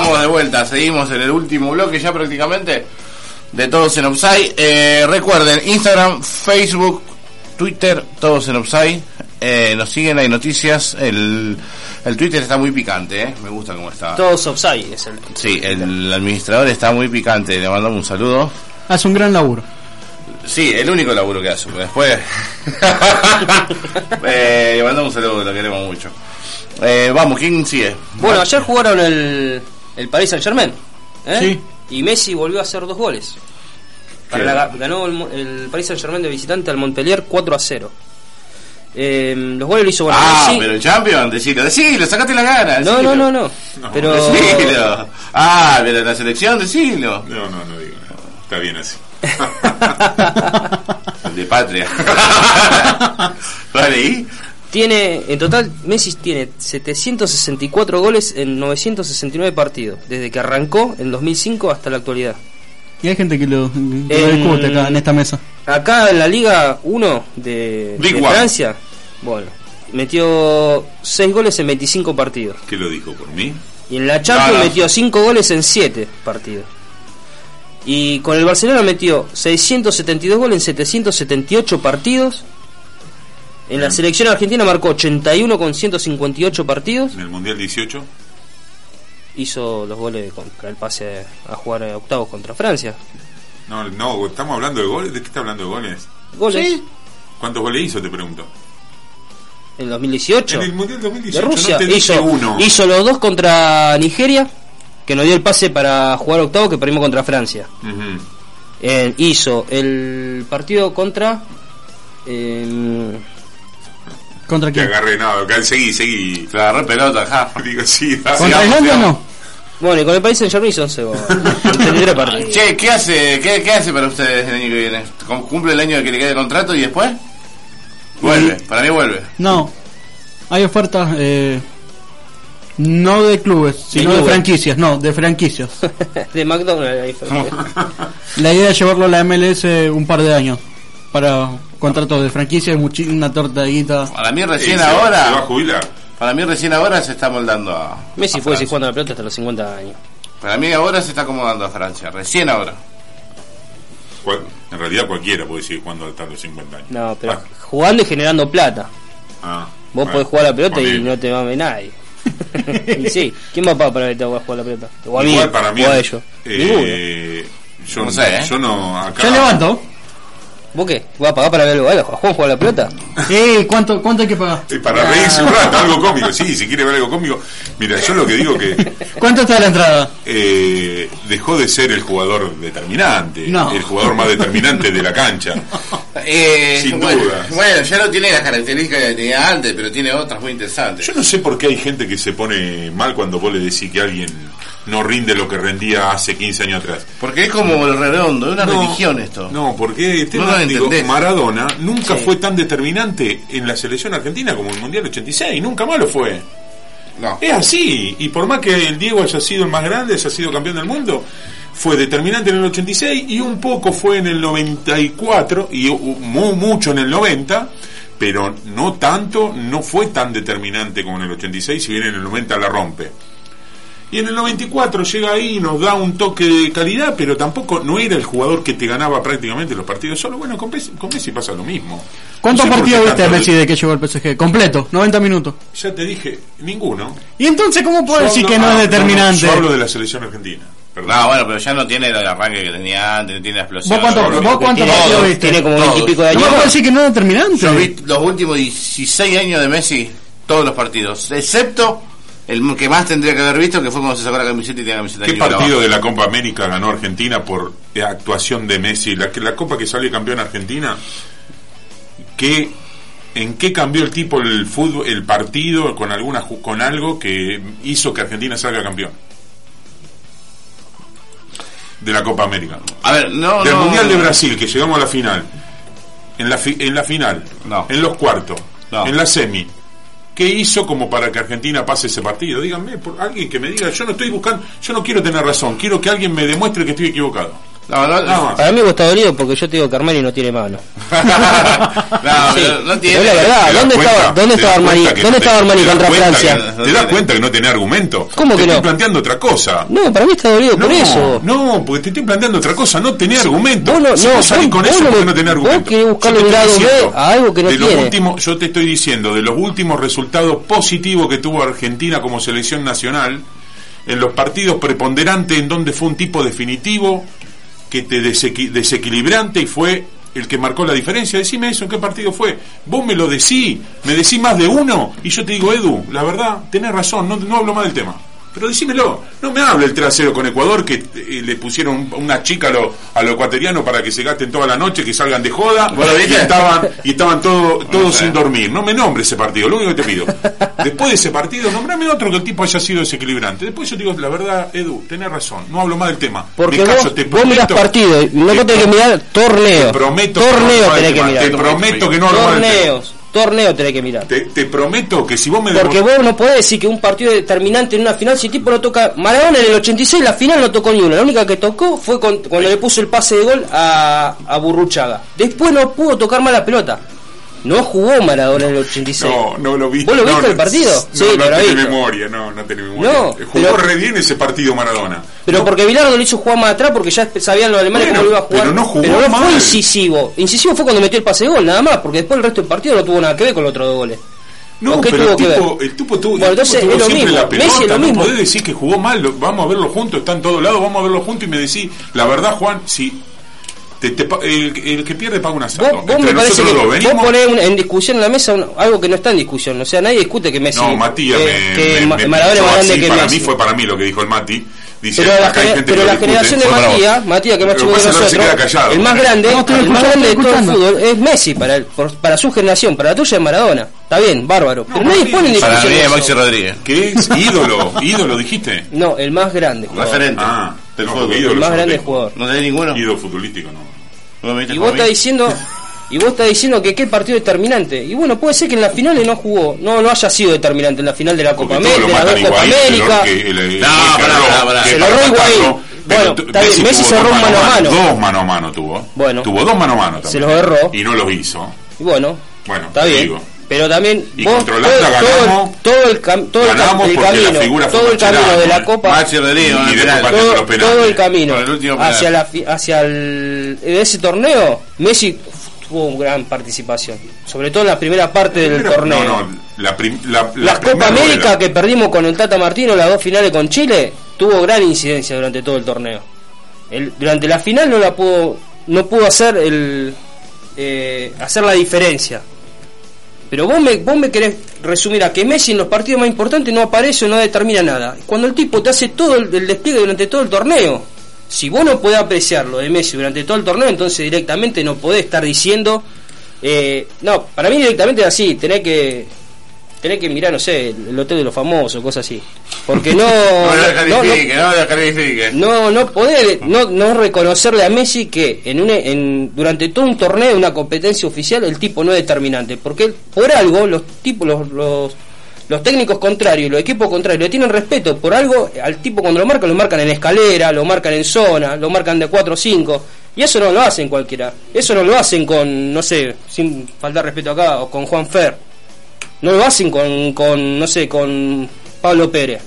Speaker 1: Estamos de vuelta. Seguimos en el último bloque ya prácticamente de Todos en Upside. Eh, recuerden, Instagram, Facebook, Twitter, Todos en Upside. Eh, nos siguen, hay noticias. El, el Twitter está muy picante, ¿eh? Me gusta cómo está.
Speaker 2: Todos offside es el.
Speaker 1: Sí, el administrador está muy picante. Le mandamos un saludo.
Speaker 5: Hace un gran laburo.
Speaker 1: Sí, el único laburo que hace. pero Después. eh, le mandamos un saludo, lo queremos mucho. Eh, vamos, ¿quién sigue?
Speaker 2: Bueno, ayer jugaron el, el Paris Saint Germain. ¿eh?
Speaker 5: Sí.
Speaker 2: Y Messi volvió a hacer dos goles. Para la- ganó el, el Paris Saint Germain de visitante al Montpellier 4 a 0. Eh, los goles lo hizo bueno,
Speaker 1: Ah,
Speaker 2: Messi.
Speaker 1: pero el Champion, decilo, decilo, sacate la gana.
Speaker 2: No, no, no, no. Pero
Speaker 1: Decilo. Ah, pero la selección, decilo.
Speaker 3: No, no, no digo nada. Está bien así.
Speaker 1: El de patria. vale, ¿y?
Speaker 2: Tiene en total Messi tiene 764 goles en 969 partidos desde que arrancó en 2005 hasta la actualidad.
Speaker 5: Y hay gente que lo, que lo
Speaker 2: En-
Speaker 5: discute acá en esta mesa.
Speaker 2: Acá en la Liga 1 de. Francia, bueno, metió 6 goles en 25 partidos.
Speaker 3: ¿Qué lo dijo por mí?
Speaker 2: Y en la Champions metió 5 goles en 7 partidos. Y con el Barcelona metió 672 goles en 778 partidos. En la selección argentina marcó 81 con 158 partidos.
Speaker 3: En el Mundial 18.
Speaker 2: Hizo los goles contra el pase a jugar a octavos contra Francia.
Speaker 3: No, no, estamos hablando de goles. ¿De qué está hablando de goles?
Speaker 2: Goles
Speaker 3: ¿Cuántos goles hizo, te pregunto?
Speaker 2: en 2018.
Speaker 3: En el Mundial 2018
Speaker 2: de Rusia
Speaker 3: no te
Speaker 2: hizo,
Speaker 3: uno.
Speaker 2: hizo los dos contra Nigeria, que nos dio el pase para jugar octavo que perdimos contra Francia. Eh, hizo el partido contra eh,
Speaker 5: ¿Contra
Speaker 3: Te
Speaker 5: quién?
Speaker 3: agarré, no, acá seguí, seguí.
Speaker 1: Te agarré pelota, ja.
Speaker 3: Digo, sí.
Speaker 5: ¿Contra
Speaker 1: sigamos,
Speaker 5: Islandia o no?
Speaker 2: bueno y con el país en Germany son 33 partidos
Speaker 1: Che, ¿qué hace, qué, qué hace para ustedes el año que viene? ¿Cum- ¿Cumple el año que le queda de contrato y después? Vuelve, para mí vuelve.
Speaker 5: No. Hay ofertas eh, no de clubes, sino de,
Speaker 2: clubes.
Speaker 5: franquicias. No, de franquicias.
Speaker 2: de McDonald's.
Speaker 5: La idea es llevarlo a la MLS un par de años. Para contratos de franquicias, muchi- una torta de guita.
Speaker 1: Para mí recién
Speaker 3: se va- Se va a
Speaker 1: ahora,
Speaker 3: jubilar.
Speaker 1: para mí recién ahora se está moldando a...
Speaker 2: Messi
Speaker 1: a
Speaker 2: fue
Speaker 1: Francia.
Speaker 2: jugando la pelota hasta los 50 años
Speaker 1: Para mí ahora se está acomodando a Francia, recién ahora.
Speaker 3: Cual- En realidad cualquiera puede seguir jugando hasta los 50 años.
Speaker 2: no pero
Speaker 3: Ah,
Speaker 2: jugando y generando plata
Speaker 3: ah,
Speaker 2: vos
Speaker 3: bueno,
Speaker 2: podés jugar a la pelota y no te va a ver nadie y sí ¿quién va a pagar para que te vaya a jugar a la pelota? o a mí
Speaker 3: Igual para mí.
Speaker 2: o a ellos
Speaker 3: eh, yo
Speaker 1: No sé, ¿eh?
Speaker 3: Yo no. Acá,
Speaker 5: Ya levanto.
Speaker 2: ¿Vos qué? ¿vas a pagar para verlo a Juan jugar a la pelota?
Speaker 5: Eh, ¿cuánto, ¿Cuánto hay que pagar?
Speaker 3: Eh, Para reírse un rato, algo cómico. Sí, si quiere ver algo cómico. Mira, yo lo que digo que
Speaker 5: ¿Cuánto está la entrada?
Speaker 3: eh, dejó de ser el jugador determinante,
Speaker 5: No.
Speaker 3: el jugador más determinante de la cancha.
Speaker 1: Eh,
Speaker 3: Sin
Speaker 1: bueno,
Speaker 3: duda.
Speaker 1: bueno, ya no tiene las características que tenía antes, pero tiene otras muy interesantes.
Speaker 3: Yo no sé por qué hay gente que se pone mal cuando vos le decís que alguien no rinde lo que rendía hace 15 años atrás.
Speaker 1: Porque es como el redondo, es una
Speaker 3: No,
Speaker 1: religión esto.
Speaker 3: No, porque el tema,
Speaker 1: No
Speaker 3: digo. Maradona nunca
Speaker 2: Sí.
Speaker 3: fue tan determinante en la selección argentina como en el Mundial 86, nunca más lo fue.
Speaker 1: No.
Speaker 3: Es así, y por más que el Diego haya sido el más grande, haya sido campeón del mundo, fue determinante en el 86 y un poco fue en el 94 y u- mu- mucho en el 90, pero no tanto, no fue tan determinante como en el 86, si bien en el 90 la rompe. Y en el 94 llega ahí y nos da un toque de calidad, pero tampoco no era el jugador que te ganaba prácticamente los partidos solo. Bueno, con Messi, con Messi pasa lo mismo.
Speaker 5: ¿Cuántos
Speaker 3: No sé
Speaker 5: partidos viste de
Speaker 3: tanto
Speaker 5: Messi de que llegó al PSG? Completo, 90 minutos.
Speaker 3: Ya te dije, ninguno.
Speaker 5: ¿Y entonces cómo puedo
Speaker 3: Yo
Speaker 5: decir
Speaker 3: hablo-
Speaker 5: que no
Speaker 3: ah,
Speaker 5: es determinante?
Speaker 3: yo hablo de la selección argentina. Perdón.
Speaker 1: No, bueno, pero ya no tiene el arranque que tenía antes, no tiene la explosión.
Speaker 5: ¿Vos cuánto-
Speaker 1: No,
Speaker 5: vos cuántos
Speaker 2: tiene,
Speaker 5: partidos viste?
Speaker 2: tiene como
Speaker 1: Todos.
Speaker 2: 20 y pico de
Speaker 5: ¿No
Speaker 2: años
Speaker 5: puedo decir que no es determinante?
Speaker 1: Yo vi los últimos 16 años de Messi, todos los partidos, excepto el que más tendría que haber visto, que fue cuando se sacó la camiseta y tenía la camiseta
Speaker 3: ¿Qué partido
Speaker 1: abajo.
Speaker 3: de la Copa América ganó Argentina por actuación de Messi? La, la Copa que salió campeón Argentina, ¿qué, ¿en qué cambió el tipo el fútbol, el partido con alguna con algo que hizo que Argentina salga campeón? De la Copa América.
Speaker 1: A ver, no,
Speaker 3: Del
Speaker 1: no,
Speaker 3: Mundial de Brasil, que llegamos a la final. En la, fi- en la final.
Speaker 1: No.
Speaker 3: En los cuartos.
Speaker 1: No.
Speaker 3: En la semi. ¿Qué hizo como para que Argentina pase ese partido? Díganme, por alguien que me diga, yo no estoy buscando, yo no quiero tener razón, quiero que alguien me demuestre que estoy equivocado.
Speaker 1: No, no,
Speaker 3: más.
Speaker 2: Para mí vos estás dolido porque yo te digo que Armani no tiene mano.
Speaker 1: no,
Speaker 2: Sí.
Speaker 1: no tiene.
Speaker 2: la verdad.
Speaker 3: ¿Te
Speaker 2: ¿Dónde
Speaker 3: cuenta?
Speaker 2: estaba, dónde
Speaker 3: ¿Te
Speaker 2: estaba Armani? ¿Dónde
Speaker 3: no te-
Speaker 2: estaba Armani
Speaker 3: te das
Speaker 2: contra
Speaker 3: cuenta
Speaker 2: Francia?
Speaker 3: que- ¿Te das cuenta que no tenés argumento?
Speaker 2: ¿Cómo
Speaker 3: te
Speaker 2: que
Speaker 3: estoy
Speaker 2: no?
Speaker 3: planteando otra cosa.
Speaker 2: No, para mí está dolido por
Speaker 3: no,
Speaker 2: eso.
Speaker 3: No, porque te estoy planteando otra cosa, no tenés argumento.
Speaker 2: vos no-
Speaker 3: si
Speaker 2: no,
Speaker 3: vos salís
Speaker 2: vos-
Speaker 3: con
Speaker 2: vos
Speaker 3: eso
Speaker 2: no
Speaker 3: porque no tenés
Speaker 2: vos
Speaker 3: argumento.
Speaker 2: querés buscarle
Speaker 3: te
Speaker 2: un
Speaker 3: estoy
Speaker 2: lado B a algo que no
Speaker 3: de los
Speaker 2: tiene.
Speaker 3: últimos, yo te estoy diciendo, de los últimos resultados positivos que tuvo Argentina como selección nacional, en los partidos preponderantes en donde fue un tipo definitivo, que te desequi- desequilibrante y fue el que marcó la diferencia. Decime eso, ¿en qué partido fue? Vos me lo decís, me decís más de uno y yo te digo, Edu, la verdad, tenés razón, no hablo más del tema. Pero decímelo, no me hable el trasero con Ecuador que eh, le pusieron una chica a los a los ecuatorianos para que se gasten toda la noche, que salgan de joda
Speaker 1: ¿Vos lo
Speaker 3: y estaban, y estaban todos todos sin dormir. No me nombre ese partido, lo único que te pido. Después de ese partido, nombrame otro que el tipo haya sido desequilibrante. Después yo te digo, la verdad, Edu, tenés razón, no hablo más del tema.
Speaker 2: Porque
Speaker 3: callo,
Speaker 2: vos,
Speaker 3: te
Speaker 2: vos
Speaker 3: prometo-
Speaker 2: partidos, no
Speaker 3: te
Speaker 2: tenés que mirar torneo.
Speaker 3: Te prometo que no
Speaker 2: torneo tenés que
Speaker 3: tema.
Speaker 2: mirar.
Speaker 3: Te prometo que no hablo más del tema.
Speaker 2: Torneo tenés que mirar.
Speaker 3: Te, te prometo que si vos me
Speaker 2: Porque vos no podés decir que un partido determinante en una final, si el tipo no toca. Maradona en el 86, la final no tocó ni una. La única que tocó fue con- cuando le puso el pase de gol a, a Burruchaga. Después no pudo tocar más la pelota. No jugó Maradona en el 86.
Speaker 3: No, no lo viste.
Speaker 2: ¿Vos lo
Speaker 3: no,
Speaker 2: viste
Speaker 3: no,
Speaker 2: el partido?
Speaker 3: No,
Speaker 2: Sí,
Speaker 3: no
Speaker 2: visto.
Speaker 3: memoria, no, no tiene memoria.
Speaker 2: No,
Speaker 3: Jugó
Speaker 2: pero-
Speaker 3: re bien ese partido Maradona.
Speaker 2: Pero porque Bilardo lo hizo jugar más atrás porque ya sabían los alemanes
Speaker 3: Bueno,
Speaker 2: cómo lo iba a jugar.
Speaker 3: pero no jugó
Speaker 2: Pero no
Speaker 3: mal.
Speaker 2: fue incisivo. Incisivo fue cuando metió el pase de gol, nada más, porque después el resto del partido no tuvo nada que ver con los otros dos goles.
Speaker 3: No,
Speaker 2: ¿O qué
Speaker 3: pero
Speaker 2: tuvo
Speaker 3: el tipo, el tipo tuvo,
Speaker 2: Bueno,
Speaker 3: el
Speaker 2: entonces
Speaker 3: tuvo
Speaker 2: es lo
Speaker 3: siempre
Speaker 2: mismo.
Speaker 3: la pelota.
Speaker 2: Messi es lo
Speaker 3: no
Speaker 2: mismo.
Speaker 3: podés decir que jugó mal, lo- vamos a verlo juntos, está en todos lados, vamos a verlo juntos y me decís, la verdad, Juan, si te, te pa- el, el que pierde paga un
Speaker 2: Vos,
Speaker 3: asado.
Speaker 2: vos
Speaker 3: Entre
Speaker 2: me parece que vos ponés un- en discusión en la mesa un- algo que no está en discusión. O sea, nadie discute que Messi.
Speaker 3: No, Matías
Speaker 2: eh,
Speaker 3: me,
Speaker 2: que
Speaker 3: me- me
Speaker 2: Maradona más grande que
Speaker 3: para
Speaker 2: Messi.
Speaker 3: mí fue para mí lo que dijo el Mati. Dice,
Speaker 2: Pero la,
Speaker 3: acá hay
Speaker 2: gener-
Speaker 3: gente
Speaker 2: pero
Speaker 3: que
Speaker 2: la
Speaker 3: discute.
Speaker 2: generación de. Matías, Matías que más chico
Speaker 3: que
Speaker 2: nosotros,
Speaker 3: queda callado.
Speaker 2: el más grande,
Speaker 5: No,
Speaker 2: el más grande de todo el fútbol es Messi para, el- por- para su generación, para la tuya es Maradona. Está bien, bárbaro. Pero nadie pone en
Speaker 1: Para
Speaker 2: discusión
Speaker 1: mí es. Maxi Rodríguez.
Speaker 3: ¿Qué es? Ídolo, ídolo dijiste.
Speaker 2: No, el más grande.
Speaker 1: Referente.
Speaker 3: Ah,
Speaker 1: del
Speaker 3: no,
Speaker 1: fútbol.
Speaker 3: porque ídolo
Speaker 2: El más
Speaker 3: no
Speaker 2: grande jugador.
Speaker 1: ¿No tenés ninguno?
Speaker 3: Ídolo futbolístico, no.
Speaker 1: ¿Vos me viste
Speaker 2: Y vos estás diciendo y vos estás diciendo que qué partido determinante. Y bueno, puede ser que en las finales no jugó, no no haya sido determinante en la final de la Copa América, de la Copa. América.
Speaker 3: Que, el- el-
Speaker 1: No,
Speaker 3: que
Speaker 1: pará,
Speaker 3: erró,
Speaker 1: pará, pará.
Speaker 3: que
Speaker 2: Se lo Higuaín. Bueno, está bien, Messi cerró
Speaker 3: dos
Speaker 2: un mano a mano.
Speaker 3: Dos mano a mano tuvo.
Speaker 2: Bueno.
Speaker 3: Tuvo dos mano a mano también.
Speaker 2: Se los erró.
Speaker 3: Y no los hizo.
Speaker 2: Y bueno,
Speaker 3: Bueno,
Speaker 2: está bien.
Speaker 3: digo.
Speaker 2: Pero también
Speaker 3: Y
Speaker 2: vos todo, todo-
Speaker 3: ganamos.
Speaker 2: todo el, cam- todo el,
Speaker 3: Ganamos
Speaker 2: camino, todo el camino de la. Copa, todo, todo el camino hacia la hacia el de ese torneo, Messi tuvo gran participación, sobre todo en la primera parte del
Speaker 3: Pero,
Speaker 2: torneo.
Speaker 3: No, no, la, prim- la, la
Speaker 2: La Copa América que perdimos con el Tata Martino, las dos finales con Chile, tuvo gran incidencia durante todo el torneo. El- durante la final no la pudo, no pudo hacer el eh, hacer la diferencia. Pero vos me, vos me querés resumir a que Messi en los partidos más importantes no aparece o no determina nada. Cuando el tipo te hace todo el, despliegue durante todo el torneo. Si vos no podés apreciar lo de Messi durante todo el torneo, entonces directamente no podés estar diciendo... eh, no, para mí directamente es así, tenés que tenés que mirar, no sé, el, el hotel de los famosos, cosas así. Porque no...
Speaker 1: No
Speaker 2: no,
Speaker 1: no
Speaker 2: no, no poder, no, no reconocerle a Messi que en, un, en durante todo un torneo, una competencia oficial, el tipo no es determinante, porque por algo los tipos, los, los, los técnicos contrarios, los equipos contrarios le tienen respeto, por algo al tipo cuando lo marcan, lo marcan en escalera, lo marcan en zona, lo marcan de 4 o 5, y eso no lo hacen cualquiera, eso no lo hacen con, no sé, sin faltar respeto acá, o con Juan Fer, no lo hacen con, con no sé, con Pablo Pérez.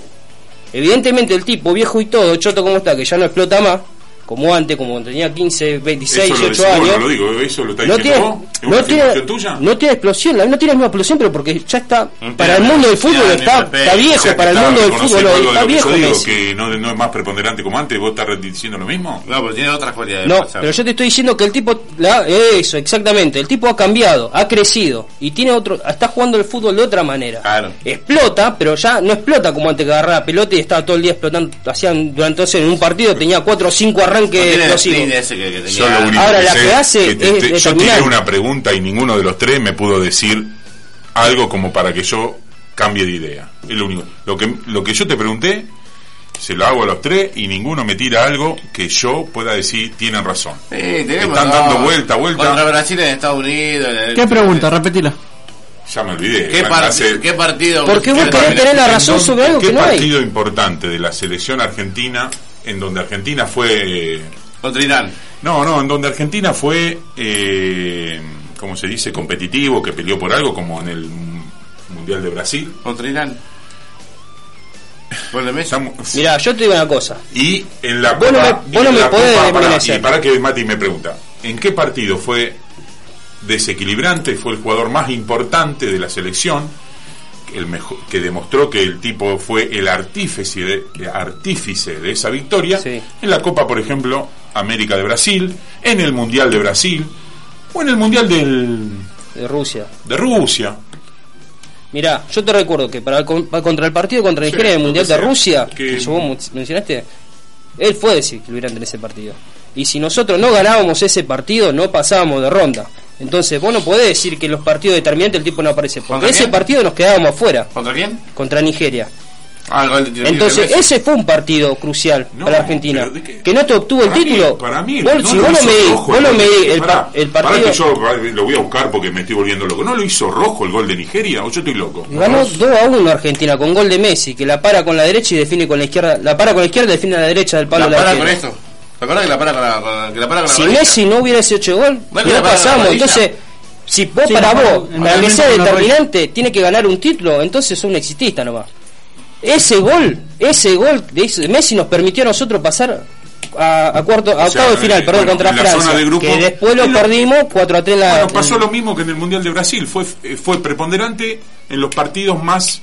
Speaker 2: Evidentemente el tipo, viejo y todo, choto como está, que ya no explota más, como antes, como cuando tenía 15, 26,
Speaker 3: Eso lo
Speaker 2: 18
Speaker 3: decís vos,
Speaker 2: años.
Speaker 3: no lo digo, eso lo está
Speaker 2: no tiene,
Speaker 3: vos. ¿Es
Speaker 2: no
Speaker 3: una
Speaker 2: tiene,
Speaker 3: tuya?
Speaker 2: no tiene explosión, la- no tiene la misma explosión, pero porque ya está,
Speaker 1: No
Speaker 2: para el mundo del fútbol está, está viejo,
Speaker 3: O sea,
Speaker 2: para el mundo del fútbol
Speaker 3: de
Speaker 2: está
Speaker 3: que
Speaker 2: viejo
Speaker 3: digo,
Speaker 2: Messi.
Speaker 3: que no, no es más preponderante como antes, vos estás diciendo lo mismo.
Speaker 1: No, pero tiene otras cualidades.
Speaker 2: No,
Speaker 1: hacer.
Speaker 2: pero yo te estoy diciendo que el tipo, la- eso, exactamente, el tipo ha cambiado, ha crecido y tiene otro, está jugando el fútbol de otra manera.
Speaker 1: Claro.
Speaker 2: Explota, pero ya no explota como antes que agarraba la pelota y estaba todo el día explotando, hacían durante entonces en un partido tenía cuatro o cinco
Speaker 1: No
Speaker 2: arranques
Speaker 1: tiene el
Speaker 2: explosivos.
Speaker 1: sprint ese que, que tenía.
Speaker 3: Yo lo único
Speaker 2: Ahora,
Speaker 3: que
Speaker 2: la
Speaker 3: sé
Speaker 2: que hace
Speaker 3: que te-
Speaker 2: es
Speaker 3: te- yo tiré una pregunta y ninguno de los tres me pudo decir algo como para que yo cambie de idea. Es lo único. Lo que, lo que yo te pregunté, se lo hago a los tres y ninguno me tira algo que yo pueda decir tienen razón.
Speaker 1: Sí, tenemos,
Speaker 3: Están
Speaker 1: no,
Speaker 3: dando vuelta, vuelta.
Speaker 1: Contra Brasil en Estados Unidos. en el-
Speaker 5: ¿Qué pregunta? Repetila.
Speaker 3: Ya me olvidé.
Speaker 1: ¿Qué,
Speaker 3: Bueno,
Speaker 1: par-
Speaker 3: hace-
Speaker 1: ¿Qué partido?
Speaker 2: Porque vos
Speaker 1: ¿Qué
Speaker 2: querés tener la razón sobre algo
Speaker 3: ¿Qué
Speaker 2: que no hay.
Speaker 3: partido importante de la selección argentina, en donde Argentina fue
Speaker 1: Contra Irán.
Speaker 3: No, no, en donde Argentina fue, eh, como se dice, competitivo, que peleó por algo, como en el Mundial de Brasil.
Speaker 1: Contra Irán.
Speaker 3: Estamos-
Speaker 2: Mirá, yo te digo una cosa.
Speaker 3: Y en la
Speaker 2: Vos no
Speaker 3: Copa-
Speaker 2: me- vos no me podés
Speaker 3: Copa, y para que Mati me pregunta, ¿en qué partido fue desequilibrante? Fue el jugador más importante de la selección, el mejor, que demostró que el tipo fue el artífice de, artífice de esa victoria. En la Copa, por ejemplo, América de Brasil, en el Mundial de Brasil, o en el Mundial del,
Speaker 2: De Rusia.
Speaker 3: de Rusia.
Speaker 2: Mirá, yo te recuerdo que para, con- para- contra el partido contra
Speaker 3: Sí,
Speaker 2: Nigeria en el
Speaker 3: lo
Speaker 2: Mundial de. Rusia,
Speaker 3: Que-
Speaker 2: que vos mu- mencionaste, él fue desequilibrante en ese partido. Y si nosotros no ganábamos ese partido, no pasábamos de ronda. Entonces vos no podés decir que en los partidos determinantes el tipo no aparece. Porque
Speaker 1: ¿Contra
Speaker 2: ese
Speaker 1: quién?
Speaker 2: partido nos quedábamos afuera.
Speaker 1: ¿Contra quién?
Speaker 2: Contra Nigeria.
Speaker 1: Ah, el de- de-
Speaker 2: Entonces
Speaker 1: de
Speaker 2: ese fue un partido crucial
Speaker 3: No,
Speaker 2: para Argentina.
Speaker 3: ¿de?
Speaker 2: Que no te obtuvo el
Speaker 3: mí-
Speaker 2: título.
Speaker 3: para mí,
Speaker 2: Vos-
Speaker 3: no
Speaker 2: si
Speaker 3: lo
Speaker 2: vos no
Speaker 3: hizo
Speaker 2: me
Speaker 3: rojo
Speaker 2: vos no
Speaker 3: gol
Speaker 2: me
Speaker 3: de-
Speaker 2: el,
Speaker 3: pará,
Speaker 2: pa- el partido
Speaker 3: que yo lo voy a buscar porque me estoy volviendo loco. ¿No lo hizo rojo el gol de Nigeria o yo estoy loco?
Speaker 2: Ganó 2 a 1 Argentina con gol de Messi, que la para con la derecha y define con la izquierda. La para con la izquierda y define a la derecha del palo
Speaker 1: La para
Speaker 2: arquero.
Speaker 1: con esto. ¿Te acuerdas que la para con la, con- que la para con la
Speaker 2: Si? Messi no hubiera hecho gol,
Speaker 1: No
Speaker 2: pasamos. Entonces, si vos
Speaker 5: Sí,
Speaker 2: para vos, para que sea determinante, tiene que ganar un título, entonces sos un exitista nomás. Ese gol, ese gol de Messi nos permitió a nosotros pasar a, a cuarto, a
Speaker 3: O sea,
Speaker 2: octavo de final,
Speaker 3: eh,
Speaker 2: perdón,
Speaker 3: bueno,
Speaker 2: contra Francia.
Speaker 3: zona de grupo-
Speaker 2: que después lo perdimos 4 a 3 en la.
Speaker 3: Bueno, pasó lo mismo que en el Mundial de Brasil. Fue, eh, fue preponderante en los partidos más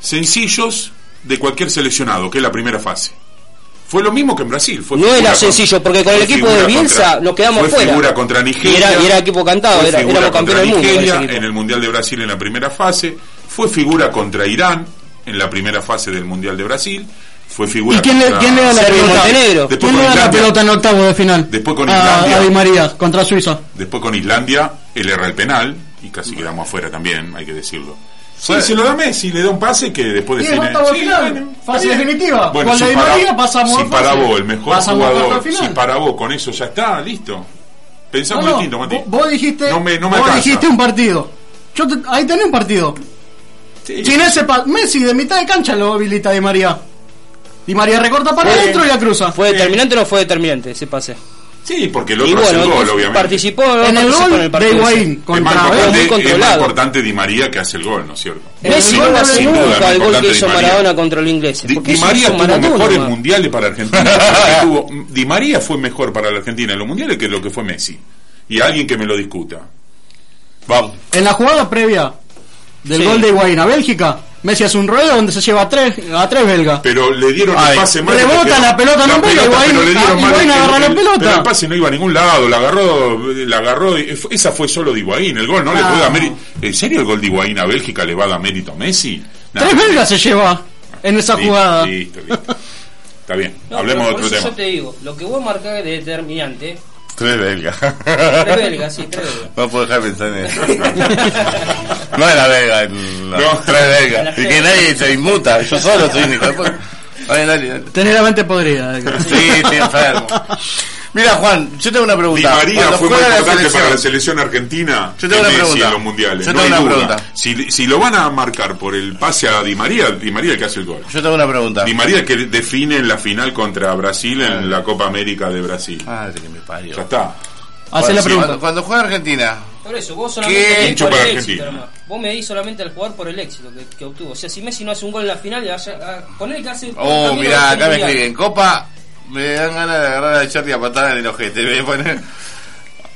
Speaker 3: sencillos de cualquier seleccionado, que es la primera fase. Fue lo mismo que en Brasil. Fue
Speaker 2: No era sencillo, porque con el equipo de Bielsa
Speaker 3: contra-
Speaker 2: nos quedamos
Speaker 3: fue
Speaker 2: fuera.
Speaker 3: figura contra Nigeria.
Speaker 2: Y era- y era equipo cantado, era-
Speaker 3: figura
Speaker 2: éramos
Speaker 3: contra
Speaker 2: campeones del mundo
Speaker 3: Nigeria en el Mundial de Brasil en la primera fase. Fue figura contra Irán en la primera fase del Mundial de Brasil. Fue figura
Speaker 5: ¿Y quién le,
Speaker 3: contra
Speaker 5: quién le da la pelota?
Speaker 2: Montenegro.
Speaker 3: Después
Speaker 5: ¿Quién le da la pelota en octavo de final?
Speaker 3: Después con Islandia.
Speaker 5: a Di María contra Suiza.
Speaker 3: Después con Islandia, él erra el penal y casi quedamos afuera también, hay que decirlo. Sí, se lo da Messi, le da un pase que después
Speaker 5: en
Speaker 3: define.
Speaker 5: de
Speaker 3: Sí,
Speaker 5: final,
Speaker 3: bueno,
Speaker 5: fase
Speaker 3: bien.
Speaker 5: definitiva.
Speaker 3: Bueno,
Speaker 5: Con
Speaker 3: si
Speaker 5: la Di
Speaker 3: para,
Speaker 5: María pasamos
Speaker 3: si
Speaker 5: a
Speaker 3: para
Speaker 5: fase.
Speaker 3: vos, el mejor
Speaker 5: Pasamos
Speaker 3: jugador,
Speaker 5: de
Speaker 3: si para vos con eso ya está, listo. Pensamos
Speaker 5: No, no,
Speaker 3: distinto, Mati.
Speaker 5: vos, dijiste,
Speaker 3: No me, no me
Speaker 5: vos
Speaker 3: alcanza.
Speaker 5: dijiste un partido. Yo te- ahí tenés un partido.
Speaker 3: Sí.
Speaker 5: Sin ese pa- Messi de mitad de cancha lo habilita Di María. Di María recorta para adentro y la cruza.
Speaker 2: ¿Fue determinante o no fue determinante ese pase?
Speaker 3: Sí, porque el otro hace el gol, obviamente.
Speaker 2: participó,
Speaker 5: En el gol
Speaker 2: el
Speaker 5: de. Higuaín
Speaker 3: es
Speaker 5: contra
Speaker 3: es más importante Di María que hace el gol, ¿no es cierto?
Speaker 2: Messi
Speaker 5: El
Speaker 2: no
Speaker 5: gol
Speaker 2: hace
Speaker 5: de-
Speaker 3: sin duda,
Speaker 2: nunca el gol que
Speaker 3: Di
Speaker 2: hizo
Speaker 3: María.
Speaker 2: Maradona contra los ingleses.
Speaker 3: Di, Di María tuvo
Speaker 2: Maradona,
Speaker 3: mejores mundiales para Argentina. tuvo- Di María fue mejor para la Argentina en los mundiales que lo que fue Messi. Y alguien que me lo discuta.
Speaker 1: Vamos.
Speaker 5: En la jugada previa del
Speaker 2: Sí.
Speaker 5: gol de Higuaín a Bélgica, Messi hace un ruedo donde se lleva a tres, a tres belgas.
Speaker 3: Pero le dieron
Speaker 1: Ay,
Speaker 3: el pase mal.
Speaker 5: rebota la pelota, no pega, Higuaín-
Speaker 3: pero le dieron mal
Speaker 5: Higuaín
Speaker 3: el-
Speaker 5: agarra la
Speaker 3: el-
Speaker 5: pelota.
Speaker 3: Pero el pase no iba a ningún lado, la agarró, la agarró, y fue- esa fue solo de Higuaín, el gol no le
Speaker 5: Ah.
Speaker 3: puede dar mérito. ¿En serio el gol de Higuaín a Bélgica le va a dar mérito a Messi? Nah,
Speaker 5: Tres belgas se lleva en esa
Speaker 3: listo,
Speaker 5: jugada.
Speaker 3: Listo, listo. Está bien,
Speaker 2: No,
Speaker 3: hablemos de otro tema.
Speaker 2: Yo te digo, lo que vos marcás de determinante,
Speaker 1: Tres belgas.
Speaker 2: tres belgas, sí, tres belgas.
Speaker 1: No puedo dejar de pensar en eso. No era belga, no,
Speaker 3: No.
Speaker 1: tres belgas. Y que nadie se inmuta, yo solo soy un hijo de puta.
Speaker 5: Tener la mente podrida.
Speaker 1: Sí, estoy enfermo. Mira, Juan, yo tengo una
Speaker 3: Di
Speaker 1: pregunta.
Speaker 3: María
Speaker 1: Cuando
Speaker 3: fue
Speaker 1: la
Speaker 3: importante para la selección argentina
Speaker 1: Yo
Speaker 3: que
Speaker 1: tengo una pregunta.
Speaker 3: en los mundiales.
Speaker 1: Yo
Speaker 3: no
Speaker 1: tengo
Speaker 3: hay
Speaker 1: una
Speaker 3: duda.
Speaker 1: pregunta.
Speaker 3: Si, si lo van a marcar por el pase a Di María, Di María el que hace el gol.
Speaker 1: Yo tengo una pregunta.
Speaker 3: Di María el que define en la final contra Brasil en la Copa América de Brasil.
Speaker 1: Madre que me parió.
Speaker 3: Ya está.
Speaker 5: Hace la pregunta.
Speaker 1: Cuando, cuando juega Argentina,
Speaker 2: Por eso, vos solamente por
Speaker 3: para
Speaker 2: el éxito. Vos medís solamente al jugador por el éxito que, que obtuvo. O sea, si Messi no hace un gol en la final, le vaya a poner que hace.
Speaker 1: Oh, mirá, acá me escriben. Copa, me dan ganas de agarrar a Charlie a patada en el ojete. Me poner.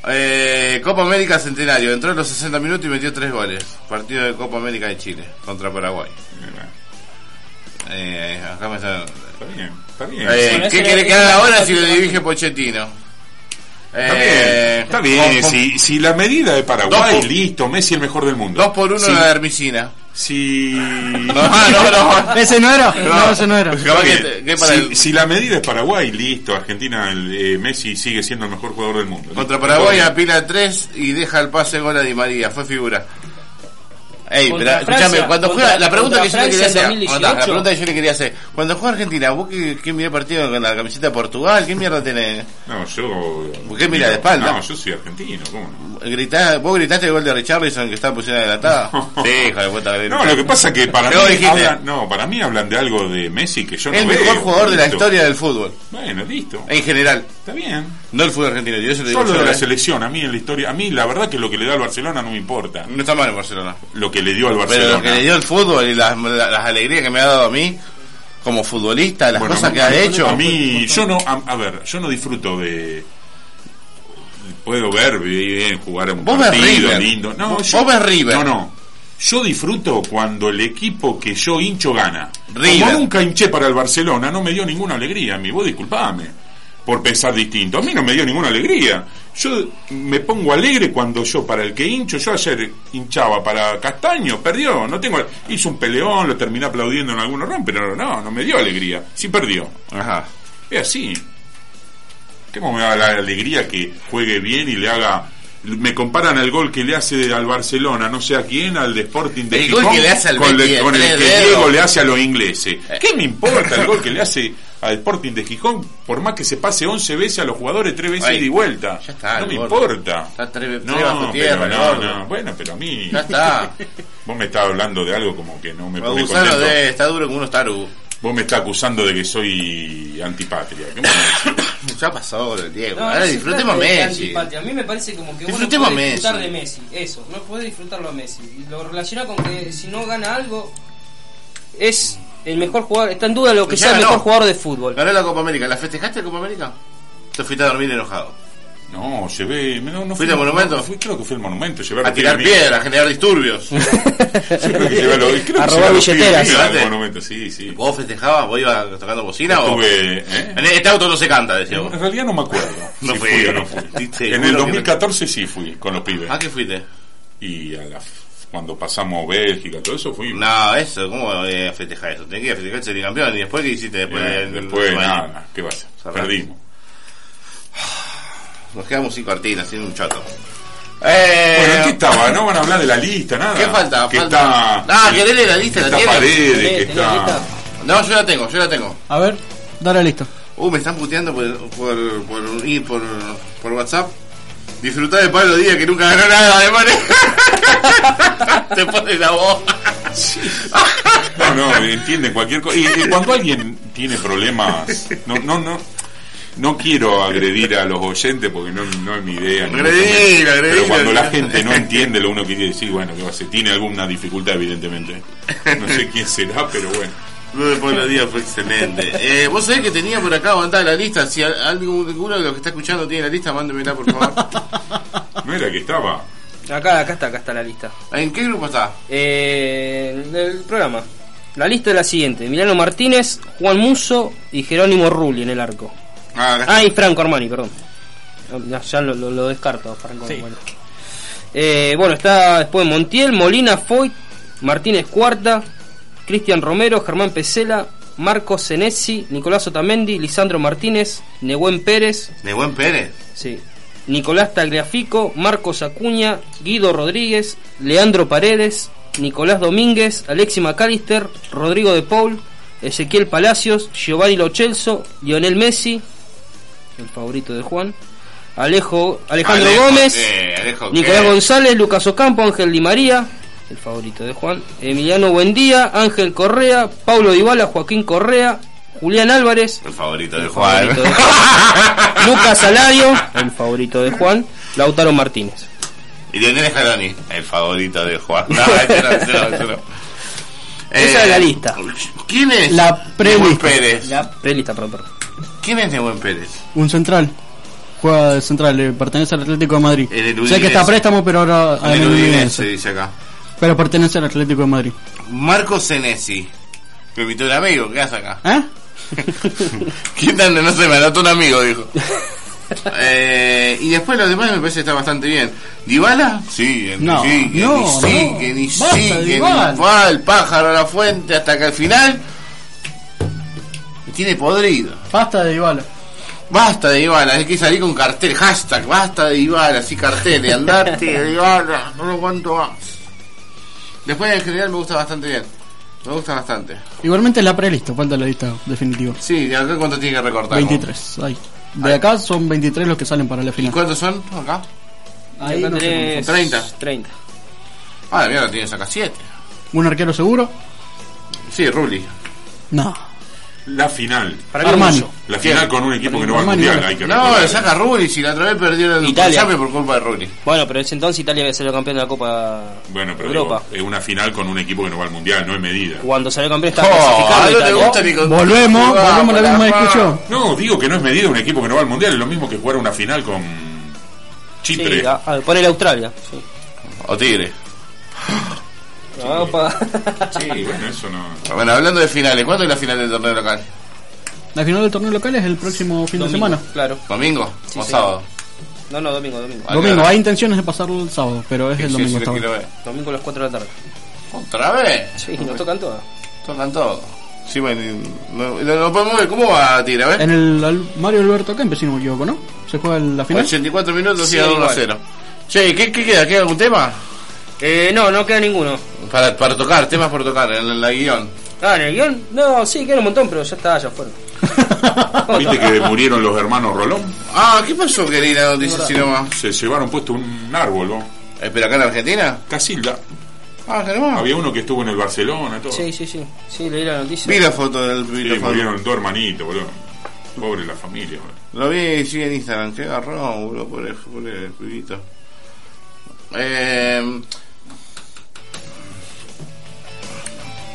Speaker 1: Eh, Copa América Centenario. Entró en los 60 minutos y metió 3 goles. Partido de Copa América de Chile contra Paraguay. Eh, acá me están.
Speaker 3: Está bien, está bien.
Speaker 1: Eh, ¿Qué quiere que haga ahora si lo dirige Pochettino?
Speaker 3: Está
Speaker 1: Eh,
Speaker 3: bien, está bien.
Speaker 1: con-
Speaker 3: Si, si la medida de Paraguay,
Speaker 1: Dos
Speaker 3: listo, Messi el mejor del mundo.
Speaker 1: Dos por uno la dermicina.
Speaker 3: Si,
Speaker 1: No, no, no.
Speaker 5: ¿Ese no era? No, ese no era.
Speaker 1: Pues
Speaker 3: Está
Speaker 1: capaz
Speaker 3: bien.
Speaker 1: que- que para
Speaker 3: si,
Speaker 1: el-
Speaker 3: si la medida es Paraguay, listo, Argentina, el, eh, Messi sigue siendo el mejor jugador del mundo.
Speaker 1: Contra Paraguay apila 3 y deja el pase gol a Di María. Fue figura. Ey, pero escúchame, cuando
Speaker 2: contra-
Speaker 1: juega, la pregunta que yo le quería hacer,
Speaker 2: en 2018.
Speaker 1: aguantá, la pregunta que yo le quería hacer, cuando juega Argentina, vos que, que miré partido con la camiseta de Portugal, ¿qué mierda tenés?
Speaker 3: No, yo.
Speaker 1: ¿Por qué mira de espalda?
Speaker 3: No, yo soy argentino, ¿cómo no?
Speaker 1: ¿Vos gritaste el gol de Richarlison que estaba en posición adelantada? Sí, hijo de puta.
Speaker 3: No, lo que pasa es que para mí
Speaker 1: ¿Qué
Speaker 3: hablan, no, para mí hablan de algo de Messi que yo no
Speaker 1: el
Speaker 3: veo.
Speaker 1: mejor jugador de la historia del fútbol,
Speaker 3: Bueno, listo.
Speaker 1: en general,
Speaker 3: Está bien.
Speaker 1: no el fútbol argentino, yo eso lo digo
Speaker 3: Solo de la
Speaker 1: ¿eh?
Speaker 3: selección, a mí en la historia, a mí la verdad que lo que le da al Barcelona no me importa.
Speaker 1: No está mal en Barcelona.
Speaker 3: Lo que le dio al
Speaker 1: Pero
Speaker 3: Barcelona.
Speaker 1: lo que le dio el fútbol y las, alegrías que me ha dado a mí, como futbolista, las
Speaker 3: Bueno,
Speaker 1: cosas que ha hecho.
Speaker 3: A mí, yo no, a, a ver, yo no disfruto de. Puedo ver bien jugar un
Speaker 1: Vos ves
Speaker 3: partido
Speaker 1: River.
Speaker 3: lindo. No,
Speaker 1: Vos-
Speaker 3: yo-
Speaker 1: ves River.
Speaker 3: No, no. Yo disfruto cuando el equipo que yo hincho gana.
Speaker 1: River.
Speaker 3: Como nunca hinché para el Barcelona, no me dio ninguna alegría a mí. Vos disculpame por pensar distinto. A mí no me dio ninguna alegría. Yo me pongo alegre cuando yo, para el que hincho, yo ayer hinchaba para Castaño, perdió, no tengo, hizo un peleón, lo terminé aplaudiendo en algunos rounds, pero no, no me dio alegría, sí perdió.
Speaker 1: Ajá.
Speaker 3: Es así. ¿Cómo me da la alegría que juegue bien y le haga... Me comparan al gol que le hace al Barcelona, no sé a quién, al de Sporting de
Speaker 1: El gol
Speaker 3: Gijón,
Speaker 1: que le hace al
Speaker 3: con, con el que. Diego le hace a los ingleses. ¿Qué me importa el gol que le hace al Sporting de Gijón? Por más que se pase 11 veces a los jugadores, tres veces
Speaker 1: Ay,
Speaker 3: y vuelta.
Speaker 1: ya está,
Speaker 3: no me importa.
Speaker 1: Está tres,
Speaker 3: No,
Speaker 1: tres bajo tierra,
Speaker 3: pero no, no. Bueno, pero a mí...
Speaker 1: Ya está.
Speaker 3: Vos me estás hablando de algo como que no me pone
Speaker 1: Gusano
Speaker 3: contento.
Speaker 1: de, está duro como unos tarugos.
Speaker 3: Vos me estás acusando de que soy antipatria. ¿Qué me
Speaker 1: Ya pasó el Diego.
Speaker 2: No,
Speaker 1: Ahora disfrutemos a Messi.
Speaker 2: A mí me parece como que vos no
Speaker 1: Disfrutemos
Speaker 2: podés disfrutar de Messi. Eso, no podés disfrutarlo a Messi. Y lo relaciona con que si no gana algo, es el mejor jugador. Está en duda lo que
Speaker 1: Ya
Speaker 2: sea el
Speaker 1: ganó.
Speaker 2: mejor jugador de fútbol.
Speaker 1: Ganó la Copa América. ¿La festejaste la Copa América? Te fuiste a dormir enojado.
Speaker 3: No, llevé. No, no
Speaker 1: ¿Fuiste al monumento?
Speaker 3: fui- creo que fui al monumento. Llevé
Speaker 1: A tirar
Speaker 3: pibes míos.
Speaker 1: piedra, a generar disturbios.
Speaker 3: Yo creo que llevé a los- creo que
Speaker 2: A robar billeteras.
Speaker 3: monumento, sí, sí.
Speaker 1: ¿Vos festejabas? ¿Vos ibas tocando bocina o...?
Speaker 3: ¿eh?
Speaker 1: En este auto no se canta, decía vos.
Speaker 3: En realidad no me acuerdo.
Speaker 1: No
Speaker 3: si
Speaker 1: fui.
Speaker 3: fui o no fui. En el
Speaker 1: que-
Speaker 3: 2014 sí fui con los pibes.
Speaker 1: ¿A qué fuiste?
Speaker 3: Y a la, cuando pasamos Bélgica, todo eso fui.
Speaker 1: No, eso, ¿cómo eh, festejar eso? Tenés que festejar ser campeón y después ¿qué hiciste después?
Speaker 3: Eh, después
Speaker 1: del-
Speaker 3: nada, ¿qué pasa? Perdimos.
Speaker 1: Nos quedamos sin cortinas, sin un chato. Eh,
Speaker 3: Bueno, ¿qué estaba? No van a hablar de la lista, nada.
Speaker 1: ¿Qué falta?
Speaker 3: Que
Speaker 1: Falta-
Speaker 3: está.
Speaker 1: Ah, ¿querés leer la lista?
Speaker 3: Que
Speaker 1: ¿La
Speaker 3: está que
Speaker 2: la
Speaker 3: está.
Speaker 2: lista?
Speaker 1: No, yo la tengo, yo la tengo.
Speaker 5: A ver, dale listo.
Speaker 1: Uh, me están puteando por, por, por, por, por WhatsApp. Disfrutar de Pablo Díaz que nunca ganó nada, además. Te pone la voz.
Speaker 3: No, no, entienden cualquier cosa. Y, y cuando alguien tiene problemas, no, no, no, no quiero agredir a los oyentes porque no, no es mi idea.
Speaker 1: Agredir, agredir.
Speaker 3: Pero cuando la gente no entiende lo uno quiere decir, bueno, que va a ser, tiene alguna dificultad evidentemente. No sé quién será, pero bueno.
Speaker 1: Lo de Pablo Díaz fue excelente. Eh, Vos sabés que tenía por acá aguantada la lista. Si alguno de los que está escuchando tiene la lista, mándemela por favor.
Speaker 3: No era que estaba.
Speaker 2: Acá, acá está, acá está la lista.
Speaker 1: ¿En qué grupo está?
Speaker 2: Eh, del programa. La lista es la siguiente: Emiliano Martínez, Juan Muso y Jerónimo Rulli en el arco.
Speaker 1: Ah.
Speaker 2: Ah, y Franco Armani, perdón. Ya, ya lo, lo- lo descarto, Franco Armani. Eh, bueno, está después Montiel, Molina, Foyt, Martínez Cuarta, Cristian Romero, Germán Pesela, Marcos Senesi, Nicolás Otamendi, Lisandro Martínez, Nehuen Pérez,
Speaker 1: De buen Pérez.
Speaker 2: sí, Nicolás Tagliafico, Marcos Acuña, Guido Rodríguez, Leandro Paredes, Nicolás Domínguez, Alexi McAllister, Rodrigo de Paul, Ezequiel Palacios, Giovanni Lochelso, Lionel Messi, el favorito de Juan, Alejo, Alejandro
Speaker 1: Alejo,
Speaker 2: Gómez,
Speaker 1: eh, Alejo,
Speaker 2: Nicolás
Speaker 1: ¿qué?
Speaker 2: González, Lucas Ocampo, Ángel Di María, el favorito de Juan, Emiliano Buendía, Ángel Correa, Paulo Dybala, Joaquín Correa, Julián Álvarez,
Speaker 1: El favorito de
Speaker 2: el
Speaker 1: Juan.
Speaker 2: favorito de Juan, Lucas Alario, el favorito de Juan, Lautaro Martínez.
Speaker 1: Y Lionel Scaloni, el favorito de Juan. No, ese no, ese no, no.
Speaker 2: Esa es la lista.
Speaker 1: ¿Quién es?
Speaker 5: La prelista.
Speaker 1: Pérez.
Speaker 2: La prelista, perdón, perdón.
Speaker 1: ¿Quién es Nehuen Pérez?
Speaker 5: Un central. Juega de central, le pertenece al Atlético de Madrid.
Speaker 1: El
Speaker 5: Sé que está préstamo, pero ahora
Speaker 1: el
Speaker 5: el
Speaker 1: Udinese, dice acá.
Speaker 5: Pero pertenece al Atlético de Madrid.
Speaker 1: Marco Senesi. Me invitó un amigo, ¿qué hace acá?
Speaker 5: ¿Eh?
Speaker 1: ¿Quién tal? No sé, me anotó un amigo, dijo. Eh, y después los demás me parece que está bastante bien. ¿Dybala? Sí, en-
Speaker 5: No,
Speaker 1: sí, que
Speaker 5: no,
Speaker 1: ni sí,
Speaker 5: no.
Speaker 1: que ni
Speaker 5: Basta,
Speaker 1: sí, que ni va el pájaro a la fuente hasta que al final me tiene podrido.
Speaker 5: Basta de Dybala.
Speaker 1: Basta de Dybala, hay que salir con cartel, hashtag, basta de Dybala, así cartel, de andarte de Dybala, no lo aguanto más. Después en general me gusta bastante bien. Me gusta bastante.
Speaker 5: Igualmente la prelista, falta la lista definitiva.
Speaker 1: Sí, ¿de acá cuánto tiene que recortar?
Speaker 5: 23. Ahí. De acá son 23 los que salen para la
Speaker 1: ¿Y
Speaker 5: final.
Speaker 1: cuántos son acá?
Speaker 5: Ahí
Speaker 2: Acá
Speaker 5: no sé
Speaker 2: tenés
Speaker 1: 30.
Speaker 2: 30.
Speaker 1: Ah, la mierda, tienes acá 7.
Speaker 5: ¿Un arquero seguro?
Speaker 1: Sí, Rulli.
Speaker 5: No.
Speaker 3: La final.
Speaker 2: Para mí
Speaker 5: Armani.
Speaker 3: La final con un equipo que no va al mundial. Hay que
Speaker 1: No, le saca Rulli. Si la otra vez perdieron el
Speaker 2: Italia.
Speaker 1: Por culpa de Rulli.
Speaker 2: Bueno, pero en ese entonces Italia había salido campeón de la Copa
Speaker 3: Bueno, pero
Speaker 2: Europa.
Speaker 3: digo, es una final con un equipo que no va al mundial, no es medida.
Speaker 2: Cuando salió campeón estaba
Speaker 1: Oh,
Speaker 2: clasificado
Speaker 1: a no te
Speaker 2: Italia.
Speaker 1: gusta ni con-
Speaker 5: Volvemos,
Speaker 1: Vamos,
Speaker 5: volvemos a la misma discusión.
Speaker 3: No, digo que no es medida un equipo que no va al mundial, es lo mismo que jugar una final con Chipre.
Speaker 2: Sí, a, a, ponele Australia. Sí.
Speaker 1: O Tigre.
Speaker 3: Sí, bueno, eso no.
Speaker 1: Bueno, hablando de finales, ¿cuándo es la final del torneo local?
Speaker 5: La final del torneo local es el próximo fin de semana.
Speaker 2: Claro.
Speaker 1: ¿Domingo
Speaker 2: Sí,
Speaker 1: o
Speaker 2: sí.
Speaker 1: sábado?
Speaker 2: No, no, domingo, domingo.
Speaker 5: Domingo, hay intenciones de pasarlo el sábado, pero es
Speaker 1: Sí,
Speaker 5: el
Speaker 1: sí,
Speaker 5: domingo
Speaker 1: sí.
Speaker 2: Domingo a las 4 de la tarde.
Speaker 1: ¿Otra vez?
Speaker 2: Sí, nos tocan todas.
Speaker 1: Tocan todo. Sí, bueno, no, no, no podemos ver cómo va a tirar, ¿ves?
Speaker 5: En el Al- Mario Alberto Kempes, si no me equivoco, ¿no? Se juega en la final.
Speaker 1: 84 minutos
Speaker 2: Sí,
Speaker 1: y a 1 a
Speaker 2: igual.
Speaker 1: 0. Che, ¿qué, ¿qué queda? ¿Queda algún tema?
Speaker 2: Eh, no, no queda ninguno.
Speaker 1: Para, para tocar, temas por tocar en la, guion.
Speaker 2: Ah, en el guion, no, sí, queda un montón, pero ya está, ya fueron.
Speaker 3: ¿Viste que murieron los hermanos Rolón?
Speaker 1: Ah, ¿qué pasó, querida noticia si nomás?
Speaker 3: Se llevaron puesto un árbol, ¿no?
Speaker 1: Eh, ¿Pero acá en Argentina?
Speaker 3: Casilda.
Speaker 1: Ah, nomás.
Speaker 3: Había uno que estuvo en el Barcelona, todo.
Speaker 2: Sí, sí, sí. Sí, leí la noticia.
Speaker 1: Vi la foto del
Speaker 3: Sí,
Speaker 1: vi foto.
Speaker 3: murieron dos hermanitos, boludo. Pobre la familia, boludo.
Speaker 1: Lo vi, sí, en Instagram. Qué agarrón, boludo, por el pibito. Eh,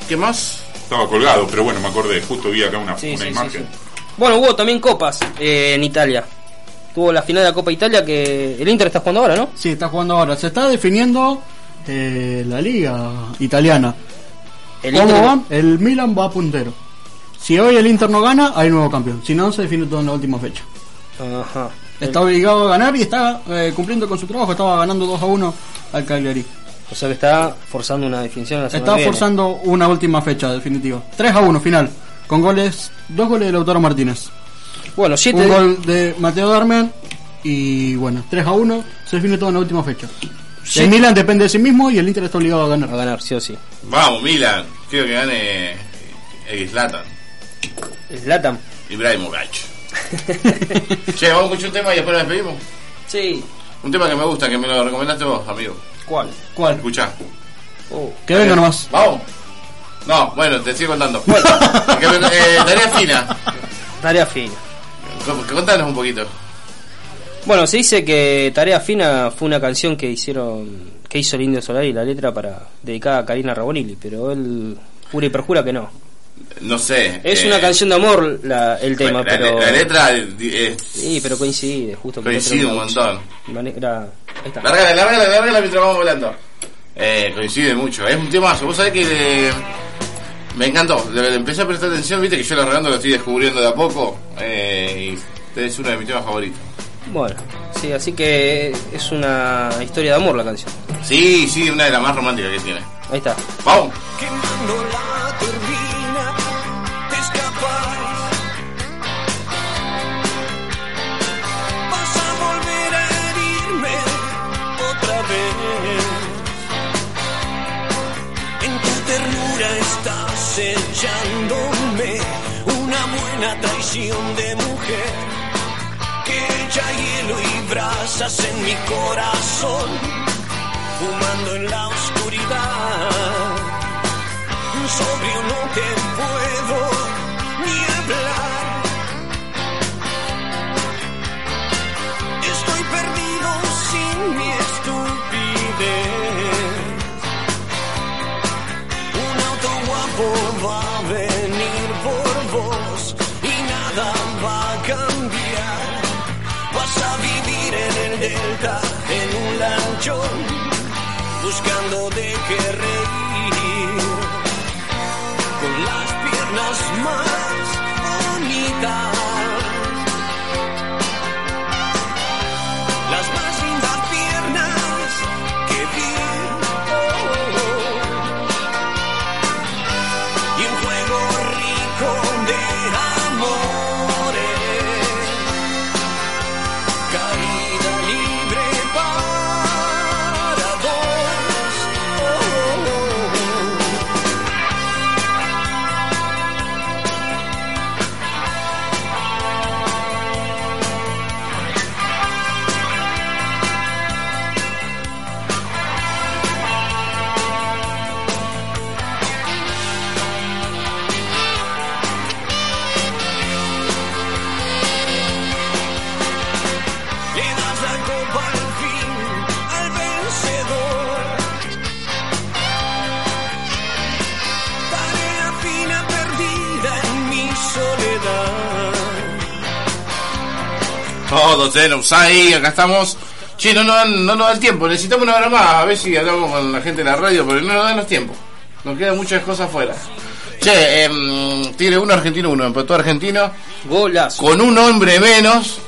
Speaker 1: ¿Qué más?
Speaker 3: Estaba colgado, pero bueno, me acordé. Justo vi acá una,
Speaker 2: Sí,
Speaker 3: una
Speaker 2: sí, sí,
Speaker 3: imagen.
Speaker 2: sí. Bueno, hubo también copas eh, en Italia. Tuvo la final de la Copa Italia que el Inter está jugando ahora, ¿no?
Speaker 5: Sí, está jugando ahora. Se está definiendo eh, la liga italiana.
Speaker 2: El
Speaker 5: ¿Cómo
Speaker 2: Inter-
Speaker 5: va? El Milan va puntero. Si hoy el Inter no gana, hay nuevo campeón. Si no, se define todo en la última fecha.
Speaker 2: Ajá.
Speaker 5: Está obligado a ganar y está eh, cumpliendo con su trabajo. Estaba ganando 2 a 1 al Cagliari.
Speaker 2: O sea que está forzando una definición la
Speaker 5: Está forzando una última fecha definitiva. 3 a 1 final. Con goles, dos goles de Lautaro Martínez.
Speaker 2: Bueno, siete.
Speaker 5: Un gol de Mateo Darmian y bueno, 3 a 1 se define todo en la última fecha.
Speaker 2: Sí.
Speaker 5: El Milan depende de sí mismo y el Inter está obligado a ganar.
Speaker 2: A ganar, sí o sí.
Speaker 1: Vamos, Milan. Quiero que gane el Zlatan.
Speaker 2: Zlatan.
Speaker 1: Ibrahimovic. che, vamos a escuchar un tema y después nos despedimos.
Speaker 2: Sí.
Speaker 1: Un tema que me gusta, que me lo recomendaste vos, amigo.
Speaker 2: ¿Cuál?
Speaker 5: ¿Cuál?
Speaker 1: Escuchá.
Speaker 2: Oh.
Speaker 5: Que venga nomás.
Speaker 1: ¿Vamos? No, bueno, te sigo contando. Que me- eh, tarea fina.
Speaker 2: Tarea fina.
Speaker 1: Contanos un poquito.
Speaker 2: Bueno, se dice que Tarea Fina fue una canción que hicieron, que hizo el Indio Solar y la letra para dedicada a Karina Rabonili, pero él jura y perjura que no.
Speaker 1: No sé.
Speaker 2: Es
Speaker 1: eh,
Speaker 2: una canción de amor la, el tema,
Speaker 1: la,
Speaker 2: pero
Speaker 1: la letra eh, es.
Speaker 2: sí, pero coincide justo con
Speaker 1: Coincide un montón.
Speaker 2: manera- ahí está.
Speaker 1: Lárgala, lárgala, lárgala mientras vamos volando. Eh, coincide mucho. Es un temazo. Vos sabés que le- me encantó. Le, le empecé a prestar atención, viste que yo la regando lo estoy descubriendo de a poco. Eh, y es uno de mis temas favoritos.
Speaker 2: Bueno, sí, así que es una historia de amor la canción.
Speaker 1: Sí, sí, una de las más románticas que tiene.
Speaker 2: Ahí está.
Speaker 1: Vamos.
Speaker 10: Echándome una buena traición de mujer que echa hielo y brasas en mi corazón fumando en la oscuridad en un lanchón buscando de qué
Speaker 1: Todos Usai, acá estamos. Che, no, nos dan- no nos da el tiempo, necesitamos una hora más, a ver si hablamos con la gente de la radio, porque no nos dan los tiempos. Nos quedan muchas cosas afuera. Che, em, Tigre 1, Argentino 1, empató Argentino.
Speaker 2: Golazo.
Speaker 1: Con un hombre menos,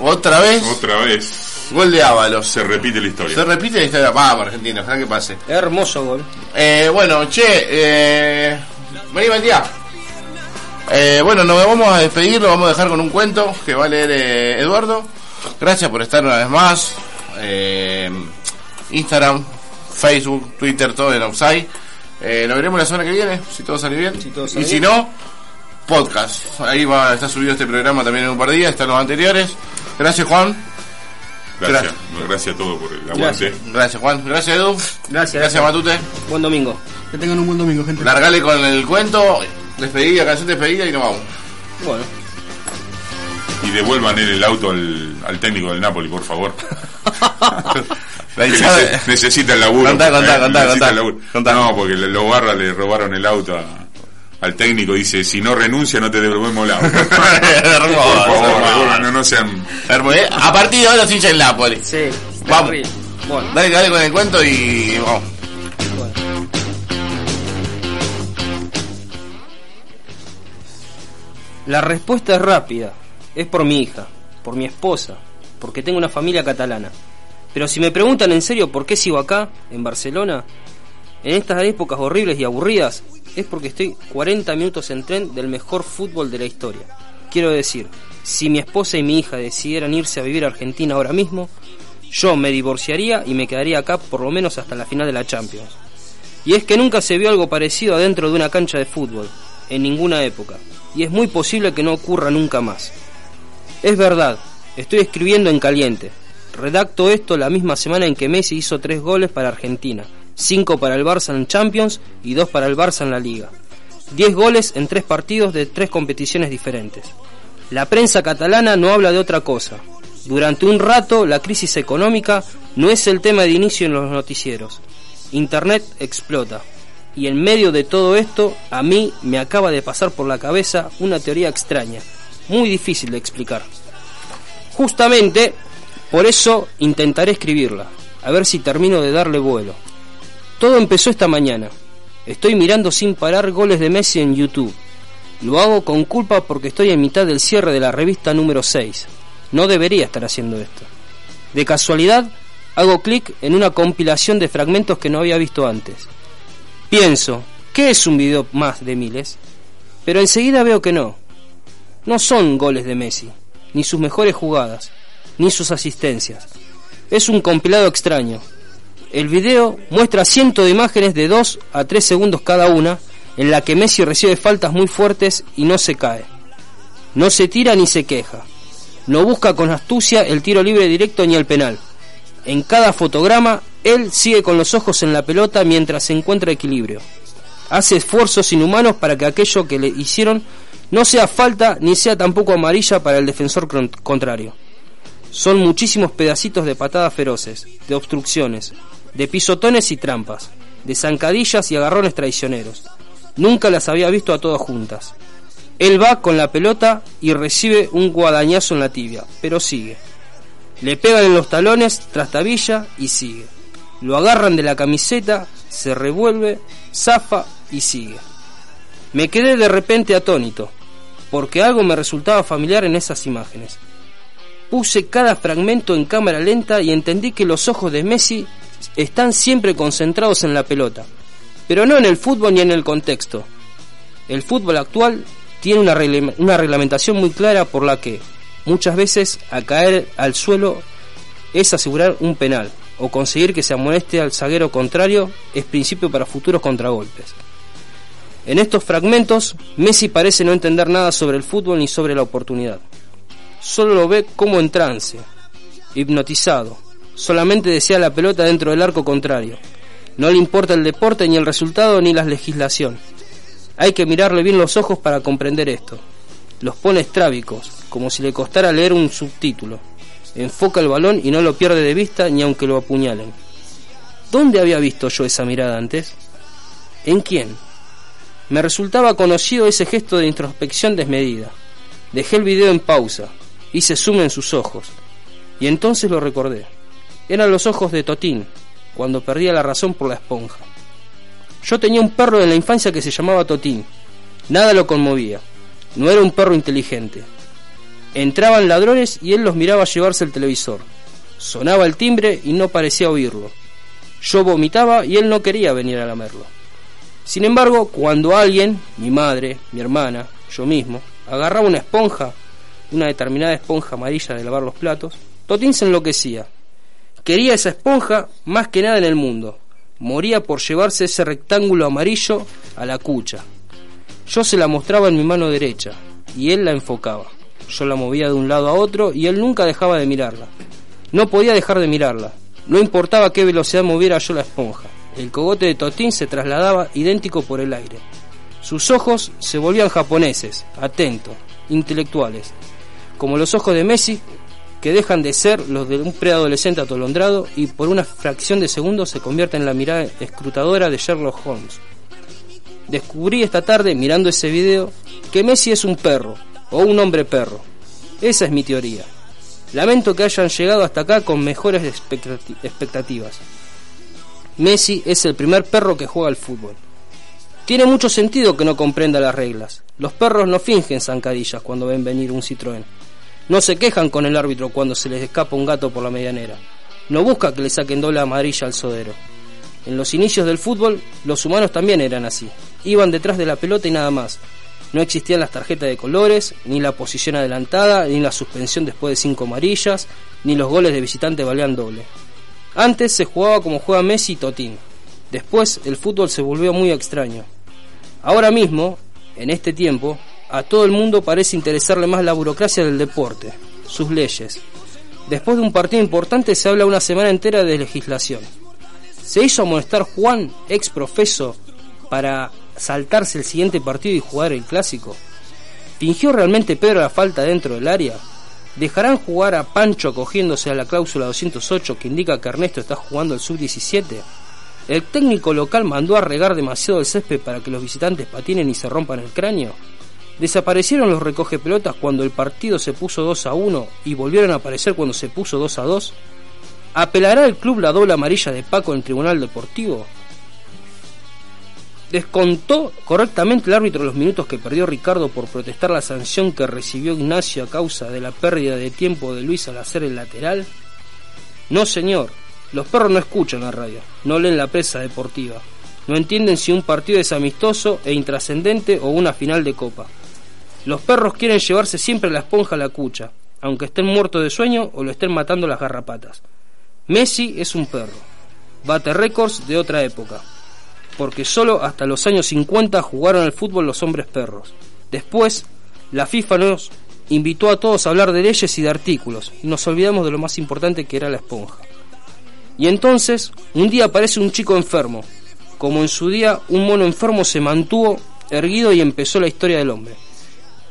Speaker 1: otra vez,
Speaker 3: Otra vez
Speaker 1: gol de Ábalos.
Speaker 3: se repite la historia.
Speaker 1: Se repite la historia, vamos Argentina, ojalá que pase.
Speaker 2: Hermoso gol.
Speaker 1: Eh, bueno, che, eh, vení Matías. Eh, bueno, nos vamos a despedir, lo vamos a dejar con un cuento que va a leer eh, Eduardo. Gracias por estar una vez más. Eh, Instagram, Facebook, Twitter, todo en Outside. Eh, nos veremos la semana que viene, si todo sale bien.
Speaker 2: todo sale
Speaker 1: y si no, podcast. Ahí va a estar subido este programa también en un par de días, están los anteriores. Gracias Juan.
Speaker 3: Gracias, gracias a todos por el aguante.
Speaker 1: Gracias Juan. Gracias Edu.
Speaker 2: Gracias,
Speaker 1: Gracias Matute.
Speaker 2: Buen domingo.
Speaker 5: Que tengan un buen domingo, gente.
Speaker 1: Largale con el cuento, despedida, canción de despedida y nos vamos.
Speaker 2: Bueno.
Speaker 3: Y devuelvan el auto al, al técnico del Napoli, por favor. Nece- necesita el laburo.
Speaker 1: Contá, contá,
Speaker 3: eh,
Speaker 1: contá,
Speaker 3: necesita el laburo. No, porque los barras le robaron el auto a- al técnico. Dice, si no renuncia no te devolvemos el auto.
Speaker 1: Hermoso,
Speaker 3: por favor,
Speaker 1: hermoso.
Speaker 3: no, no sean...
Speaker 1: Hermoso. Eh, A partir de ahora los hinchas del Napoli.
Speaker 2: Sí.
Speaker 1: Vamos.
Speaker 2: Bueno.
Speaker 1: Dale, dale con el cuento y vamos.
Speaker 2: La respuesta es rápida. Es por mi hija, por mi esposa, porque tengo una familia catalana. Pero si me preguntan en serio por qué sigo acá, en Barcelona, en estas épocas horribles y aburridas, es porque estoy 40 minutos en tren del mejor fútbol de la historia. Quiero decir, si mi esposa y mi hija decidieran irse a vivir a Argentina ahora mismo, yo me divorciaría y me quedaría acá por lo menos hasta la final de la Champions. Y es que nunca se vio algo parecido adentro de una cancha de fútbol, en ninguna época, y es muy posible que no ocurra nunca más. Es verdad, estoy escribiendo en caliente. Redacto esto la misma semana en que Messi hizo tres goles para Argentina, cinco para el Barça en Champions y dos para el Barça en la Liga. Diez goles en tres partidos de tres competiciones diferentes. La prensa catalana no habla de otra cosa. Durante un rato la crisis económica no es el tema de inicio en los noticieros. Internet explota. Y en medio de todo esto, a mí me acaba de pasar por la cabeza una teoría extraña, muy difícil de explicar. Justamente por eso intentaré escribirla, a ver si termino de darle vuelo. Todo empezó esta mañana. Estoy mirando sin parar goles de Messi en YouTube. Lo hago con culpa porque estoy en mitad del cierre de la revista número 6. No debería estar haciendo esto. De casualidad, hago clic en una compilación de fragmentos que no había visto antes. Pienso, ¿qué es un video más de miles? Pero enseguida veo que no. No son goles de Messi, ni sus mejores jugadas, ni sus asistencias. Es un compilado extraño. El video muestra cientos de imágenes de 2 a 3 segundos cada una, en la que Messi recibe faltas muy fuertes y no se cae. No se tira ni se queja. No busca con astucia el tiro libre directo ni el penal. En cada fotograma, él sigue con los ojos en la pelota mientras se encuentra equilibrio. Hace esfuerzos inhumanos para que aquello que le hicieron no sea falta ni sea tampoco amarilla para el defensor con- contrario. Son muchísimos pedacitos de patadas feroces, de obstrucciones, de pisotones y trampas, de zancadillas y agarrones traicioneros. Nunca las había visto a todas juntas. Él va con la pelota y recibe un guadañazo en la tibia, pero sigue. Le pegan en los talones, trastabilla y sigue. Lo agarran de la camiseta, se revuelve, zafa y sigue. Me quedé de repente atónito, porque algo me resultaba familiar en esas imágenes. Puse cada fragmento en cámara lenta y entendí que los ojos de Messi están siempre concentrados en la pelota, pero no en el fútbol ni en el contexto. El fútbol actual tiene una, reglamentación muy clara por la que muchas veces a caer al suelo es asegurar un penal o conseguir que se amoneste al zaguero contrario es principio para futuros contragolpes. En estos fragmentos, Messi parece no entender nada sobre el fútbol ni sobre la oportunidad. Solo lo ve como en trance, hipnotizado. Solamente desea la pelota dentro del arco contrario. No le importa el deporte, ni el resultado, ni la legislación. Hay que mirarle bien los ojos para comprender esto. Los pone estrábicos, como si le costara leer un subtítulo. Enfoca el balón y no lo pierde de vista ni aunque lo apuñalen. ¿Dónde había visto yo esa mirada antes? ¿En quién? Me resultaba conocido ese gesto de introspección desmedida. Dejé el video en pausa, hice zoom en sus ojos, y entonces lo recordé. Eran los ojos de Totín, cuando perdía la razón por la esponja. Yo tenía un perro en la infancia que se llamaba Totín. Nada lo conmovía. No era un perro inteligente. Entraban ladrones y él los miraba llevarse el televisor. Sonaba el timbre y no parecía oírlo. Yo vomitaba y él no quería venir a lamerlo. Sin embargo, cuando alguien, mi madre, mi hermana, yo mismo, agarraba una esponja, una determinada esponja amarilla de lavar los platos, Totín se enloquecía. Quería esa esponja más que nada en el mundo. Moría por llevarse ese rectángulo amarillo a la cucha. Yo se la mostraba en mi mano derecha y él la enfocaba. Yo la movía de un lado a otro y él nunca dejaba de mirarla. No podía dejar de mirarla. No importaba qué velocidad moviera yo la esponja. El cogote de Totín se trasladaba idéntico por el aire. Sus ojos se volvían japoneses, atentos, intelectuales, como los ojos de Messi, que dejan de ser los de un preadolescente atolondrado y por una fracción de segundo se convierten en la mirada escrutadora de Sherlock Holmes. Descubrí esta tarde, mirando ese video, que Messi es un perro, o un hombre perro. Esa es mi teoría. Lamento que hayan llegado hasta acá con mejores expectati- expectativas. Messi es el primer perro que juega al fútbol. Tiene mucho sentido que no comprenda las reglas. Los perros no fingen zancadillas cuando ven venir un Citroën. No se quejan con el árbitro cuando se les escapa un gato por la medianera. No busca que le saquen doble amarilla al sodero. En los inicios del fútbol, los humanos también eran así. Iban detrás de la pelota y nada más. No existían las tarjetas de colores, ni la posición adelantada, ni la suspensión después de cinco amarillas, ni los goles de visitante valían doble. Antes se jugaba como juega Messi y Totín. Después el fútbol se volvió muy extraño. Ahora mismo, en este tiempo, a todo el mundo parece interesarle más la burocracia del deporte, sus leyes. Después de un partido importante se habla una semana entera de legislación. ¿Se hizo amonestar Juan, ex profeso, para saltarse el siguiente partido y jugar el clásico? ¿Fingió realmente Pedro la falta dentro del área? ¿Dejarán jugar a Pancho acogiéndose a la cláusula 208 que indica que Ernesto está jugando el sub-17? ¿El técnico local mandó a regar demasiado el césped para que los visitantes patinen y se rompan el cráneo? ¿Desaparecieron los recoge pelotas cuando el partido se puso 2 a 1 y volvieron a aparecer cuando se puso 2 a 2? ¿Apelará el club la doble amarilla de Paco en el Tribunal Deportivo? ¿Descontó correctamente el árbitro los minutos que perdió Ricardo por protestar la sanción que recibió Ignacio a causa de la pérdida de tiempo de Luis al hacer el lateral? No, señor. Los perros no escuchan la radio, no leen la prensa deportiva, no entienden si un partido es amistoso e intrascendente o una final de copa. Los perros quieren llevarse siempre la esponja a la cucha, aunque estén muertos de sueño o lo estén matando las garrapatas. Messi es un perro. Bate récords de otra época. Porque solo hasta los años 50 jugaron al fútbol los hombres perros. Después, la FIFA nos invitó a todos a hablar de leyes y de artículos, y nos olvidamos de lo más importante que era la esponja. Y entonces, un día aparece un chico enfermo. Como en su día, un mono enfermo se mantuvo erguido y empezó la historia del hombre.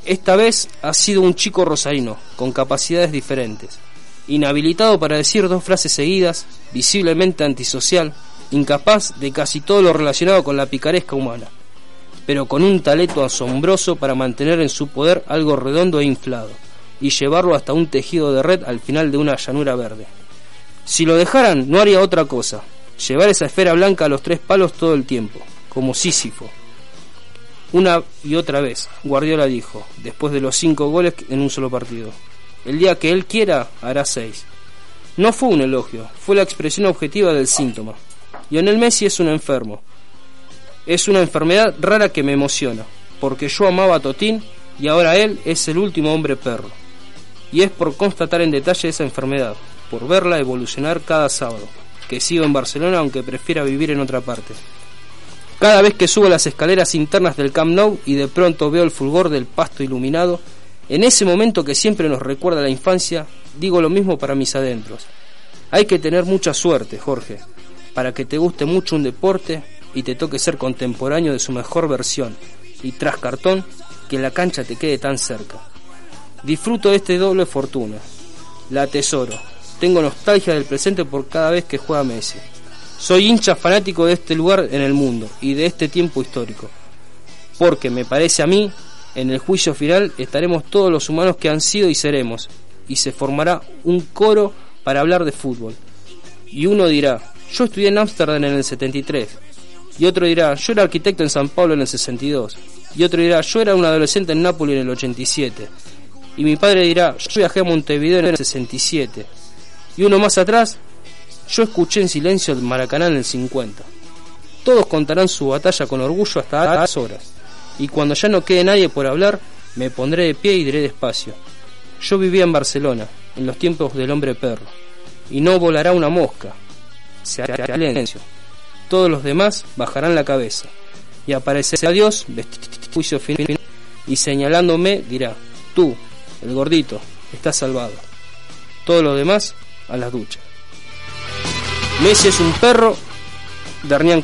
Speaker 2: Esta vez ha sido un chico rosarino, con capacidades diferentes, inhabilitado para decir dos frases seguidas, visiblemente antisocial, incapaz de casi todo lo relacionado con la picaresca humana, pero con un talento asombroso para mantener en su poder algo redondo e inflado, y llevarlo hasta un tejido de red al final de una llanura verde. Si lo dejaran, no haría otra cosa, llevar esa esfera blanca a los tres palos todo el tiempo, como Sísifo. Una y otra vez, Guardiola dijo, después de los cinco goles en un solo partido. El día que él quiera, hará seis. No fue un elogio, fue la expresión objetiva del síntoma. Lionel Messi es un enfermo. Es una enfermedad rara que me emociona, porque yo amaba a Totín y ahora él es el último hombre perro. Y es por constatar en detalle esa enfermedad, por verla evolucionar cada sábado, que sigo en Barcelona aunque prefiera vivir en otra parte. Cada vez que subo las escaleras internas del Camp Nou y de pronto veo el fulgor del pasto iluminado, en ese momento que siempre nos recuerda la infancia, digo lo mismo para mis adentros. Hay que tener mucha suerte, Jorge, para que te guste mucho un deporte y te toque ser contemporáneo de su mejor versión, y tras cartón, que la cancha te quede tan cerca. Disfruto de este doble fortuna.
Speaker 9: La atesoro. Tengo nostalgia del presente por cada vez que juega Messi. Soy hincha fanático de este lugar en el mundo y de este tiempo histórico. Porque me parece a mí, en el juicio final estaremos todos los humanos que han sido y seremos, y se formará un coro para hablar de fútbol. Y uno dirá, yo estudié en Ámsterdam en el 73. Y otro dirá, yo era arquitecto en San Pablo en el 62. Y otro dirá, yo era un adolescente en Nápoles en el 87. Y mi padre dirá, yo viajé a Montevideo en el 67. Y uno más atrás, yo escuché en silencio el Maracaná en el 50. Todos contarán su batalla con orgullo hasta las horas. Y cuando ya no quede nadie por hablar, me pondré de pie y diré despacio. Yo vivía en Barcelona, en los tiempos del hombre perro. Y no volará una mosca. Se hará silencio. Todos los demás bajarán la cabeza. Y aparecerá Dios, juicio final, y señalándome dirá, tú, el gordito, estás salvado. Todos los demás a las duchas. Messi es un perro de Hernán